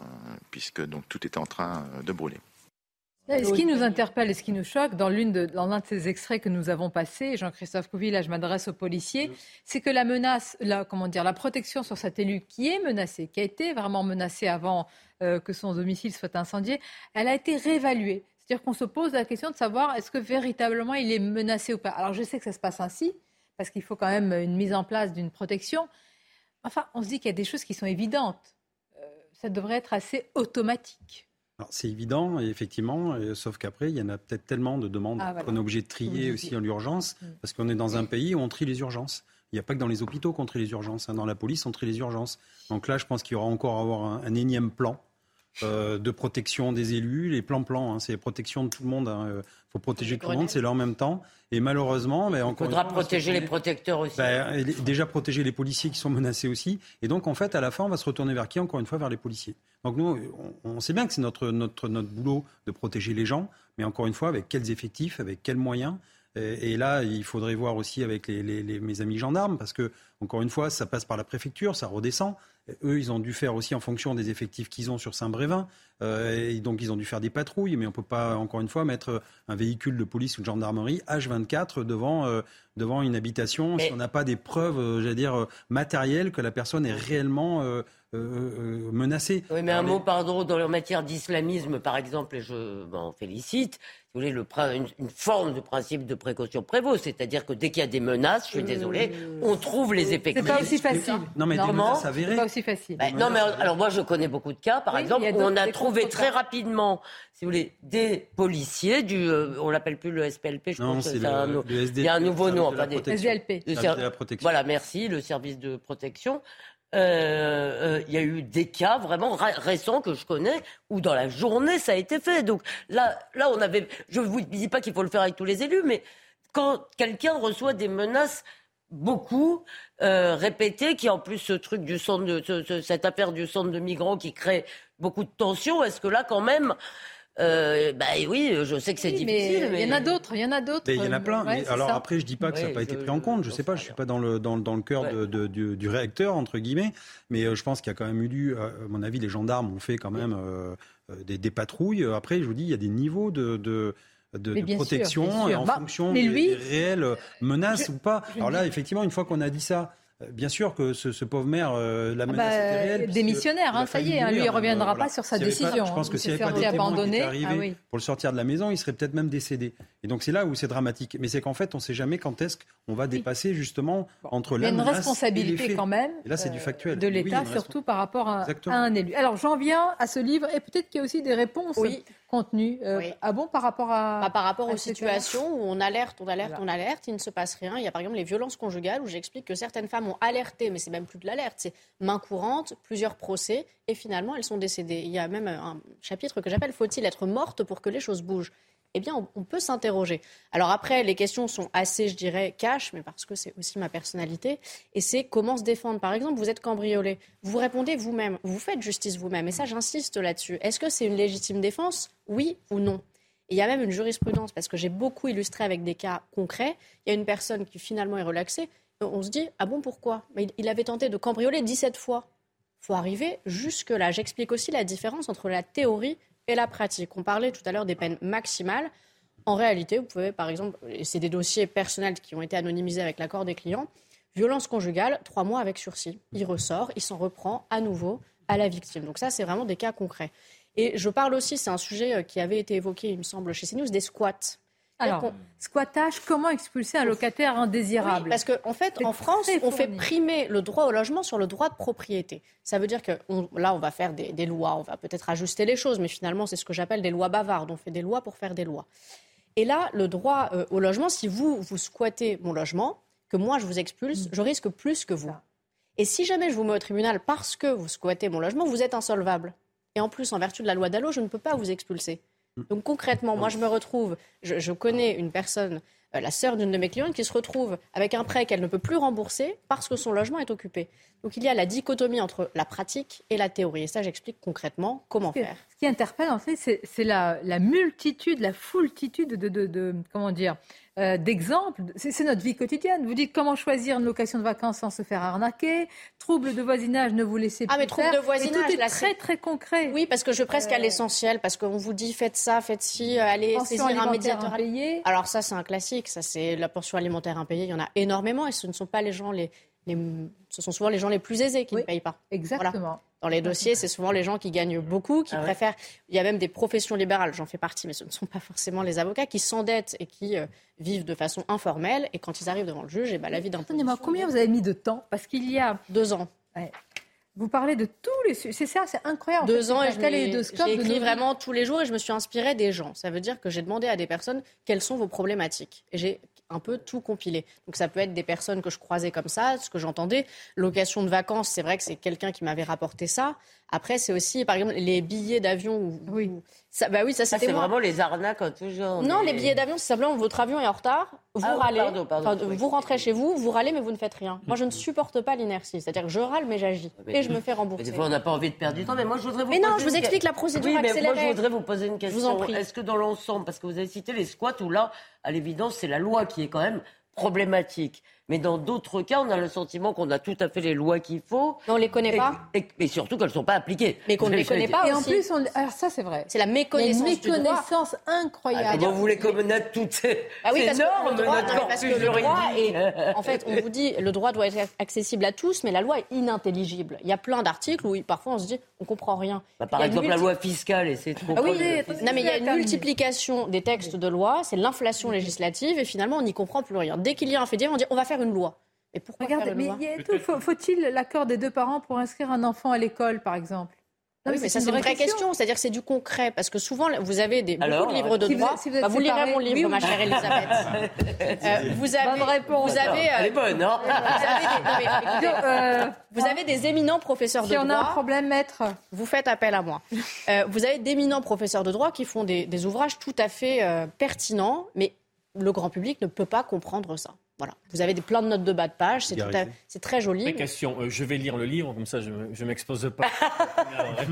puisque donc tout était en train de brûler. Ce qui nous interpelle et ce qui nous choque dans l'un de, de, ces extraits que nous avons passés, Jean-Christophe Couvi, là je m'adresse aux policiers, c'est que la menace, la, comment dire, la protection sur cet élu qui est menacé, qui a été vraiment menacé avant euh, que son domicile soit incendié, elle a été réévaluée. C'est-à-dire qu'on se pose la question de savoir est-ce que véritablement il est menacé ou pas. Alors je sais que ça se passe ainsi, parce qu'il faut quand même une mise en place d'une protection. Enfin, on se dit qu'il y a des choses qui sont évidentes. Euh, ça devrait être assez automatique. C'est évident, effectivement, sauf qu'après, il y en a peut-être tellement de demandes ah, qu'on est obligé de trier aussi en urgence, mm. parce qu'on est dans un pays où on trie les urgences. Il n'y a pas que dans les hôpitaux qu'on trie les urgences, hein. dans la police, on trie les urgences. Donc là, je pense qu'il y aura encore à avoir un, énième plan euh, de protection des élus, les plans-plans, hein, c'est la protection de tout le monde. Il hein. faut protéger tout le monde, c'est là en même temps. Et malheureusement, mais encore il faudra protéger les protecteurs aussi. Ben, déjà protéger les policiers qui sont menacés aussi. Et donc, en fait, à la fin, on va se retourner vers qui Encore une fois, vers les policiers. Donc nous, on, sait bien que c'est notre, notre, notre boulot de protéger les gens, mais encore une fois, avec quels effectifs, avec quels moyens et, là, il faudrait voir aussi avec les, les, mes amis gendarmes, parce que, encore une fois, ça passe par la préfecture, ça redescend. Eux, ils ont dû faire aussi en fonction des effectifs qu'ils ont sur Saint-Brévin. Euh, et donc, ils ont dû faire des patrouilles, mais on ne peut pas, encore une fois, mettre un véhicule de police ou de gendarmerie H24 devant, euh, devant une habitation si on n'a pas des preuves, euh, j'allais dire, matérielles que la personne est réellement euh, euh, menacés. Oui, mais un mot, pardon, dans la matière d'islamisme, par exemple, et je m'en félicite, vous voulez, le, une, une, forme de principe de précaution prévaut, c'est-à-dire que dès qu'il y a des menaces, je suis désolé, on trouve les effectifs. C'est pas aussi facile. Non, mais des avérées. C'est pas aussi facile. Non, mais alors moi, je connais beaucoup de cas, par exemple, où on a trouvé très rapidement, si vous voulez, des policiers du, euh, on l'appelle plus le SPLP, je pense que c'est un, il y a un nouveau nom, enfin des SDLP. Voilà, merci, le service de protection. Euh, euh, il y a eu des cas vraiment récents que je connais où dans la journée ça a été fait. Donc là, là on avait. Je ne vous dis pas qu'il faut le faire avec tous les élus, mais quand quelqu'un reçoit des menaces beaucoup euh, répétées, qui en plus ce truc du centre de cette affaire du centre de migrants qui crée beaucoup de tensions, est-ce que là quand même euh, bah oui, je sais que c'est difficile. Mais il y en a d'autres, il y en a d'autres. Il y en a plein. alors après, je dis pas que ça n'a pas été pris en compte. Je sais pas, je suis pas dans le dans, dans le cœur de, du, réacteur entre guillemets, mais euh, je pense qu'il y a quand même eu, à mon avis, les gendarmes ont fait quand même euh, des, des, patrouilles. Après, je vous dis, il y a des niveaux de, de de, protection et en bah, fonction des, réelles menaces ou pas. Alors là, effectivement, une fois qu'on a dit ça, euh, bien sûr que ce, pauvre maire, euh, la ah menace était bah, réelle. Démissionnaire, hein, ça y est, hein, lui, il ne reviendra pas sur sa décision. je pense que s'il avait pas abandonné, ah pour le sortir de la maison, il serait peut-être même décédé. Et donc c'est là où c'est dramatique. Mais c'est qu'en fait, on ne sait jamais quand est-ce qu'on va dépasser justement entre la menace Il y a une responsabilité quand même. Et là, c'est du euh, factuel. De l'État, surtout par rapport à, un élu. Alors j'en viens à ce livre et peut-être qu'il y a aussi des réponses contenu. Euh, ah bon, par rapport à. Bah, par rapport aux situations où on alerte, on alerte, on alerte, il ne se passe rien. Il y a par exemple les violences conjugales où j'explique que certaines femmes ont alerté, mais c'est même plus de l'alerte, c'est main courante, plusieurs procès, et finalement elles sont décédées. Il y a même un chapitre que j'appelle Faut-il être morte pour que les choses bougent? Eh bien, on, peut s'interroger. Alors après, les questions sont assez, je dirais, cash, mais parce que c'est aussi ma personnalité. Et c'est comment se défendre. Par exemple, vous êtes cambriolé. Vous répondez vous-même. Vous faites justice vous-même. Et ça, j'insiste là-dessus. Est-ce que c'est une légitime défense? Oui ou non? Il y a même une jurisprudence, parce que j'ai beaucoup illustré avec des cas concrets. Il y a une personne qui finalement est relaxée. On se dit, ah bon, pourquoi? Il avait tenté de cambrioler 17 fois. Il faut arriver jusque-là. J'explique aussi la différence entre la théorie la pratique. On parlait tout à l'heure des peines maximales. En réalité, vous pouvez, par exemple, et c'est des dossiers personnels qui ont été anonymisés avec l'accord des clients, violence conjugale, trois mois avec sursis. Il ressort, il s'en reprend à nouveau à la victime. Donc ça, c'est vraiment des cas concrets. Et je parle aussi, c'est un sujet euh, qui avait été évoqué, il me semble, chez CNews, des squats. Alors, squattage, comment expulser un locataire indésirable Parce qu'en fait, en France, on fait primer le droit au logement sur le droit de propriété. Ça veut dire que là, on va faire des, lois, on va peut-être ajuster les choses, mais finalement, c'est ce que j'appelle des lois bavardes. On fait des lois pour faire des lois. Et là, le droit euh, au logement, si vous, vous squattez mon logement, que moi, je vous expulse, mm. je risque plus que vous. Et si jamais je vous mets au tribunal parce que vous squattez mon logement, vous êtes insolvable. Et en plus, en vertu de la loi Dallot, je ne peux pas vous expulser. Donc concrètement, moi je me retrouve, je, connais une personne la sœur d'une de mes clientes qui se retrouve avec un prêt qu'elle ne peut plus rembourser parce que son logement est occupé. Donc il y a la dichotomie entre la pratique et la théorie. Et ça, j'explique concrètement comment faire. Ce qui interpelle, en fait, c'est la, multitude, la foultitude de, de comment dire, euh, d'exemples. C'est notre vie quotidienne. Vous dites comment choisir une location de vacances sans se faire arnaquer. Trouble de voisinage, ne vous laissez plus Ah, mais trouble de voisinage, tout est très, très concret. Oui, parce que je presque à euh, l'essentiel, parce qu'on vous dit faites ça, faites ci, euh, allez saisir un médiateur. Impayé. Alors ça, c'est un classique. Ça, c'est la pension alimentaire impayée. Il y en a énormément et ce ne sont pas les gens les, ce sont souvent les gens les plus aisés qui ne payent pas. Exactement. Dans les dossiers, c'est souvent les gens qui gagnent beaucoup, qui ah préfèrent. Il y a même des professions libérales, j'en fais partie, mais ce ne sont pas forcément les avocats qui s'endettent et qui euh, vivent de façon informelle. Et quand ils arrivent devant le juge, et eh ben, la vie d'un. moi combien vous avez mis de temps Parce qu'il y a deux ans. Vous parlez de tous les C'est ça, c'est incroyable. Deux ans et j'ai écrit vraiment tous les jours et je me suis inspirée des gens. Ça veut dire que j'ai demandé à des personnes quelles sont vos problématiques. Et j'ai un peu tout compilé. Donc ça peut être des personnes que je croisais comme ça, ce que j'entendais. Location de vacances, c'est vrai que c'est quelqu'un qui m'avait rapporté ça. Après, c'est aussi, par exemple, les billets d'avion. Oui. Ça, bah oui, ça c'était. c'est vraiment les arnaques tout genre. Non, les billets d'avion, c'est simplement votre avion est en retard, vous ah, râlez, vous rentrez chez vous, vous râlez, mais vous ne faites rien. Moi, je ne supporte pas l'inertie. C'est-à-dire que je râle, mais j'agis. Et je me fais rembourser. des fois, on n'a pas envie de perdre du temps. Mais moi, je voudrais vous. Mais non, je vous explique la procédure oui, mais Moi, je voudrais vous poser une question. Est-ce que dans l'ensemble, parce que vous avez cité les squats, où là, à l'évidence, c'est la loi qui est quand même problématique. Mais dans d'autres cas, on a le sentiment qu'on a tout à fait les lois qu'il faut. Mais on les connaît pas. Et, surtout qu'elles ne sont pas appliquées. Mais qu'on ne les connaît pas. Et en plus, alors ça c'est vrai. C'est la méconnaissance. Une méconnaissance incroyable. Ah, vous voulez connaître toutes ces, ah oui, normes, notre corpus juridique. en fait, on vous dit le droit doit être accessible à tous, mais la loi est inintelligible. Il y a plein d'articles où parfois on se dit on comprend rien. Bah, par exemple, la loi fiscale, et c'est trop. Ah oui, non, mais il y a une multiplication des textes de loi, c'est l'inflation législative, et finalement on n'y comprend plus rien. Dès qu'il y a un fait divers, on dit on va faire une loi. Et pourquoi Regardez, mais faut-il l'accord des deux parents pour inscrire un enfant à l'école, par exemple? Oui, mais ça c'est une vraie question, c'est-à-dire c'est du concret, parce que souvent vous avez des, beaucoup de livres de droit. vous, bah, vous lirez mon livre, ma chère Elisabeth. (laughs) euh, vous avez, vous avez, euh, Elle est bonne, hein vous, avez des, (laughs) euh, vous avez des éminents professeurs de droit. Si on a un problème, maître, vous faites appel à moi. Euh, vous avez d'éminents professeurs de droit qui font des, des ouvrages tout à fait pertinents, mais le grand public ne peut pas comprendre ça. Voilà. Vous avez des, plein de notes de bas de page, c'est, c'est très joli. question, euh, je vais lire le livre, comme ça je ne m'expose pas. (laughs)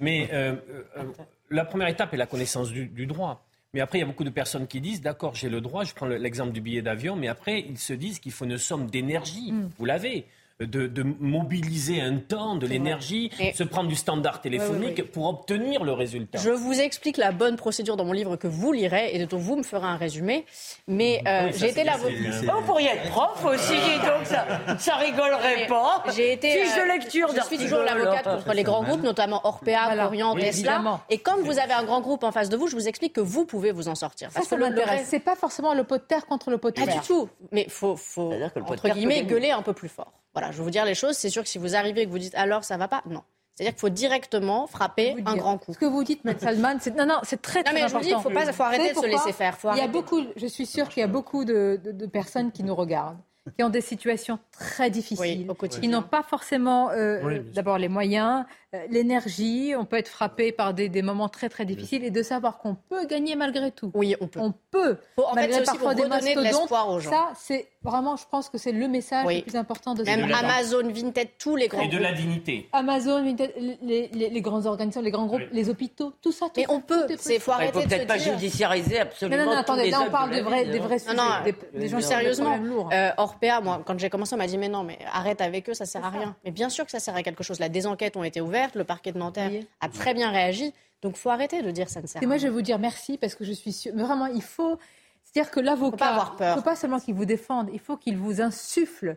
Mais euh, euh, la première étape est la connaissance du, droit. Mais après, il y a beaucoup de personnes qui disent, d'accord, j'ai le droit, je prends l'exemple du billet d'avion, mais après, ils se disent qu'il faut une somme d'énergie. Mm. Vous l'avez de, mobiliser un temps, de l'énergie, se prendre du standard téléphonique pour obtenir le résultat. Je vous explique la bonne procédure dans mon livre que vous lirez et dont vous me ferez un résumé. Mais euh, j'ai été là. Vous pourriez être prof aussi, donc ça, ça rigolerait pas. J'ai été. Fiche de lecture Je suis toujours l'avocate contre les grands groupes, notamment Orpea, voilà. Orient, Tesla. Et quand vous avez un grand groupe en face de vous, je vous explique que vous pouvez vous en sortir. Ça, ça m'intéresse. C'est pas forcément le pot de terre contre le pot de terre. Pas du tout. Mais faut, faut entre guillemets, gueuler un peu plus fort. Voilà, je vais vous dire les choses. C'est sûr que si vous arrivez et que vous dites alors ça va pas, non. C'est-à-dire qu'il faut directement frapper un grand coup. Ce que vous dites, M. Salman, c'est non, non, c'est très, très non, mais Je vous dis, il faut pas, faut arrêter de se laisser faire. il y a beaucoup, je suis sûre qu'il y a beaucoup de, de, personnes qui nous regardent qui ont des situations très difficiles, qui n'ont pas forcément euh, d'abord les moyens, euh, l'énergie, on peut être frappé par des, des, moments très très difficiles et de savoir qu'on peut gagner malgré tout. Oui, on peut. On peut. en malgré fait, parfois des mastodontes. aux gens. Ça, c'est vraiment, je pense que c'est le message le plus important de Même Amazon, Vinted, tous les grands. Et de la dignité. Amazon, Vinted, les, les, les grandes organisations, les grands groupes, les hôpitaux, tout ça. Tout Mais on peut. C'est faut arrêter faut peut-être pas judiciariser absolument. Non, non, attendez, là on parle des vrais, des vrais sujets. Non, non, des gens sérieusement. Euh, Orpea, moi, quand j'ai commencé, on m'a dit mais non, mais arrête avec eux, ça sert à rien. Mais bien sûr que ça sert à quelque chose. Là, des enquêtes ont été ouvertes, le parquet de Nanterre a très bien réagi. Donc, faut arrêter de dire ça ne sert. Et moi, je vais vous dire merci parce que je suis sûre. Mais vraiment, il faut. C'est-à-dire que l'avocat, il ne faut pas seulement qu'il vous défende, il faut qu'il vous insuffle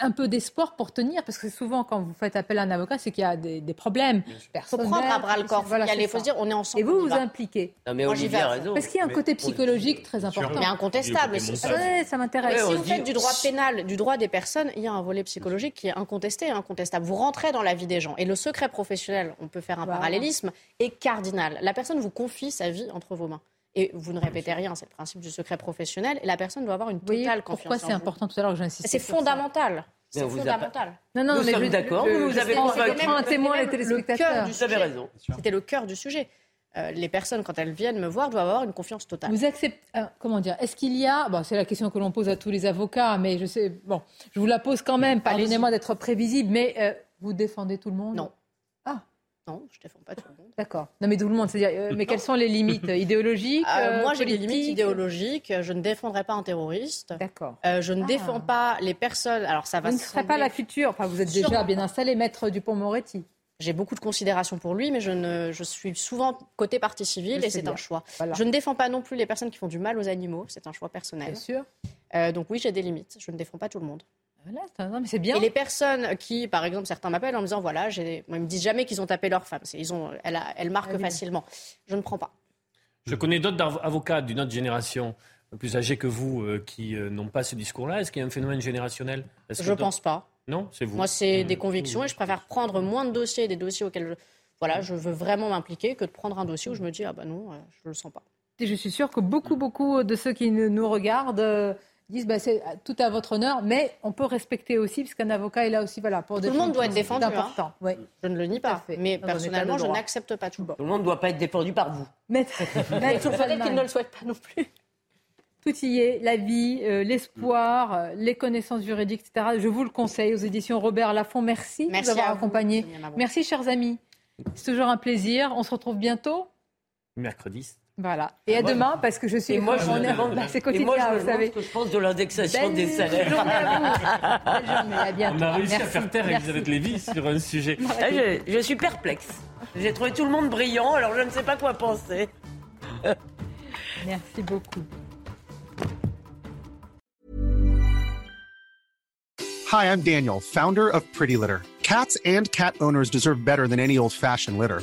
un peu d'espoir pour tenir, parce que souvent, quand vous faites appel à un avocat, c'est qu'il y a des, problèmes Il faut prendre à bras le corps. il faut se dire, on est ensemble. Et vous, vous impliquez. Non, mais Olivier a raison. Parce qu'il y a un côté psychologique très important. Mais incontestable. Ça, ça m'intéresse. si vous faites du droit pénal, du droit des personnes, il y a un volet psychologique qui est incontesté et incontestable. Vous rentrez dans la vie des gens. Et le secret professionnel, on peut faire un parallélisme, est cardinal. La personne vous confie sa vie entre vos mains et vous ne répétez rien, c'est le principe du secret professionnel, et la personne doit avoir une totale confiance. Pourquoi c'est important tout à l'heure que j'insiste C'est fondamental. C'est fondamental. Non, non, nous mais sommes d'accord. Vous nous avez convaincu. un témoin les téléspectateurs. Vous avez raison. C'était le cœur du sujet. euh, les personnes, quand elles viennent me voir, doivent avoir une confiance totale. Vous acceptez, euh, comment dire, est-ce qu'il y a, bon, c'est la question que l'on pose à tous les avocats, mais je sais, bon, je vous la pose quand même, pardonnez-moi d'être prévisible, mais euh, vous défendez tout le monde? Non. Ah. Non, je ne défends pas tout le monde. D'accord. Non, mais tout le monde, c'est-à-dire, mais quelles sont les limites idéologiques Moi, j'ai des limites idéologiques. Je ne défendrai pas un terroriste. D'accord. je ne défends pas les personnes. Alors, ça va. Vous ne serez pas la future. Enfin, vous êtes déjà bien installé, maître Dupont-Moretti. J'ai beaucoup de considération pour lui, mais je, ne, je suis souvent côté partie civile et c'est un choix. Je ne défends pas non plus les personnes qui font du mal aux animaux, c'est un choix personnel. Bien sûr. Euh, donc oui, j'ai des limites. Je ne défends pas tout le monde. Voilà, mais c'est bien. Et les personnes qui, par exemple, certains m'appellent en me disant voilà, ils me disent jamais qu'ils ont tapé leur femme. Ils ont, elle, elle marque facilement. Je ne prends pas. Je connais d'autres avocats d'une autre génération plus âgés que vous euh, qui euh, n'ont pas ce discours-là. Est-ce qu'il y a un phénomène générationnel? Je ne pense pas. Non, c'est vous. Moi, c'est des convictions et je préfère prendre moins de dossiers, des dossiers auxquels je, voilà, je veux vraiment m'impliquer, que de prendre un dossier où je me dis ah ben non, euh, je ne le sens pas. Et je suis sûre que beaucoup, beaucoup de ceux qui nous regardent euh, disent bah, c'est tout à votre honneur, mais on peut respecter aussi, parce qu'un avocat est là aussi voilà, pour Tout le monde doit être défendu. C'est important. Hein. Je ne le nie pas, mais personnellement, je n'accepte pas tout. Tout le monde ne doit pas être défendu par vous. (laughs) Maître, peut-être qu'il ne le souhaite pas non plus. Tout y est, la vie, euh, l'espoir, euh, les connaissances juridiques, etc. Je vous le conseille aux éditions Robert Laffont. Merci, Merci de avoir. Sonia Merci, chers amis. C'est toujours un plaisir. On se retrouve bientôt. Mercredi. Voilà. Et à Moi, demain, parce que je suis. Et moi, je me demande, bah, c'est et quotidien, moi, je me vous savez. ce que je pense de l'indexation Belle des salaires. journée à vous. Journée, à bientôt. On a réussi à Merci. faire taire Merci. Elisabeth Lévy sur un sujet. (laughs) Ah, je, je suis perplexe. J'ai trouvé tout le monde brillant, alors je ne sais pas quoi penser. (laughs) Merci beaucoup. Hi, I'm Daniel, founder of Pretty Litter. Cats and cat owners deserve better than any old fashioned litter.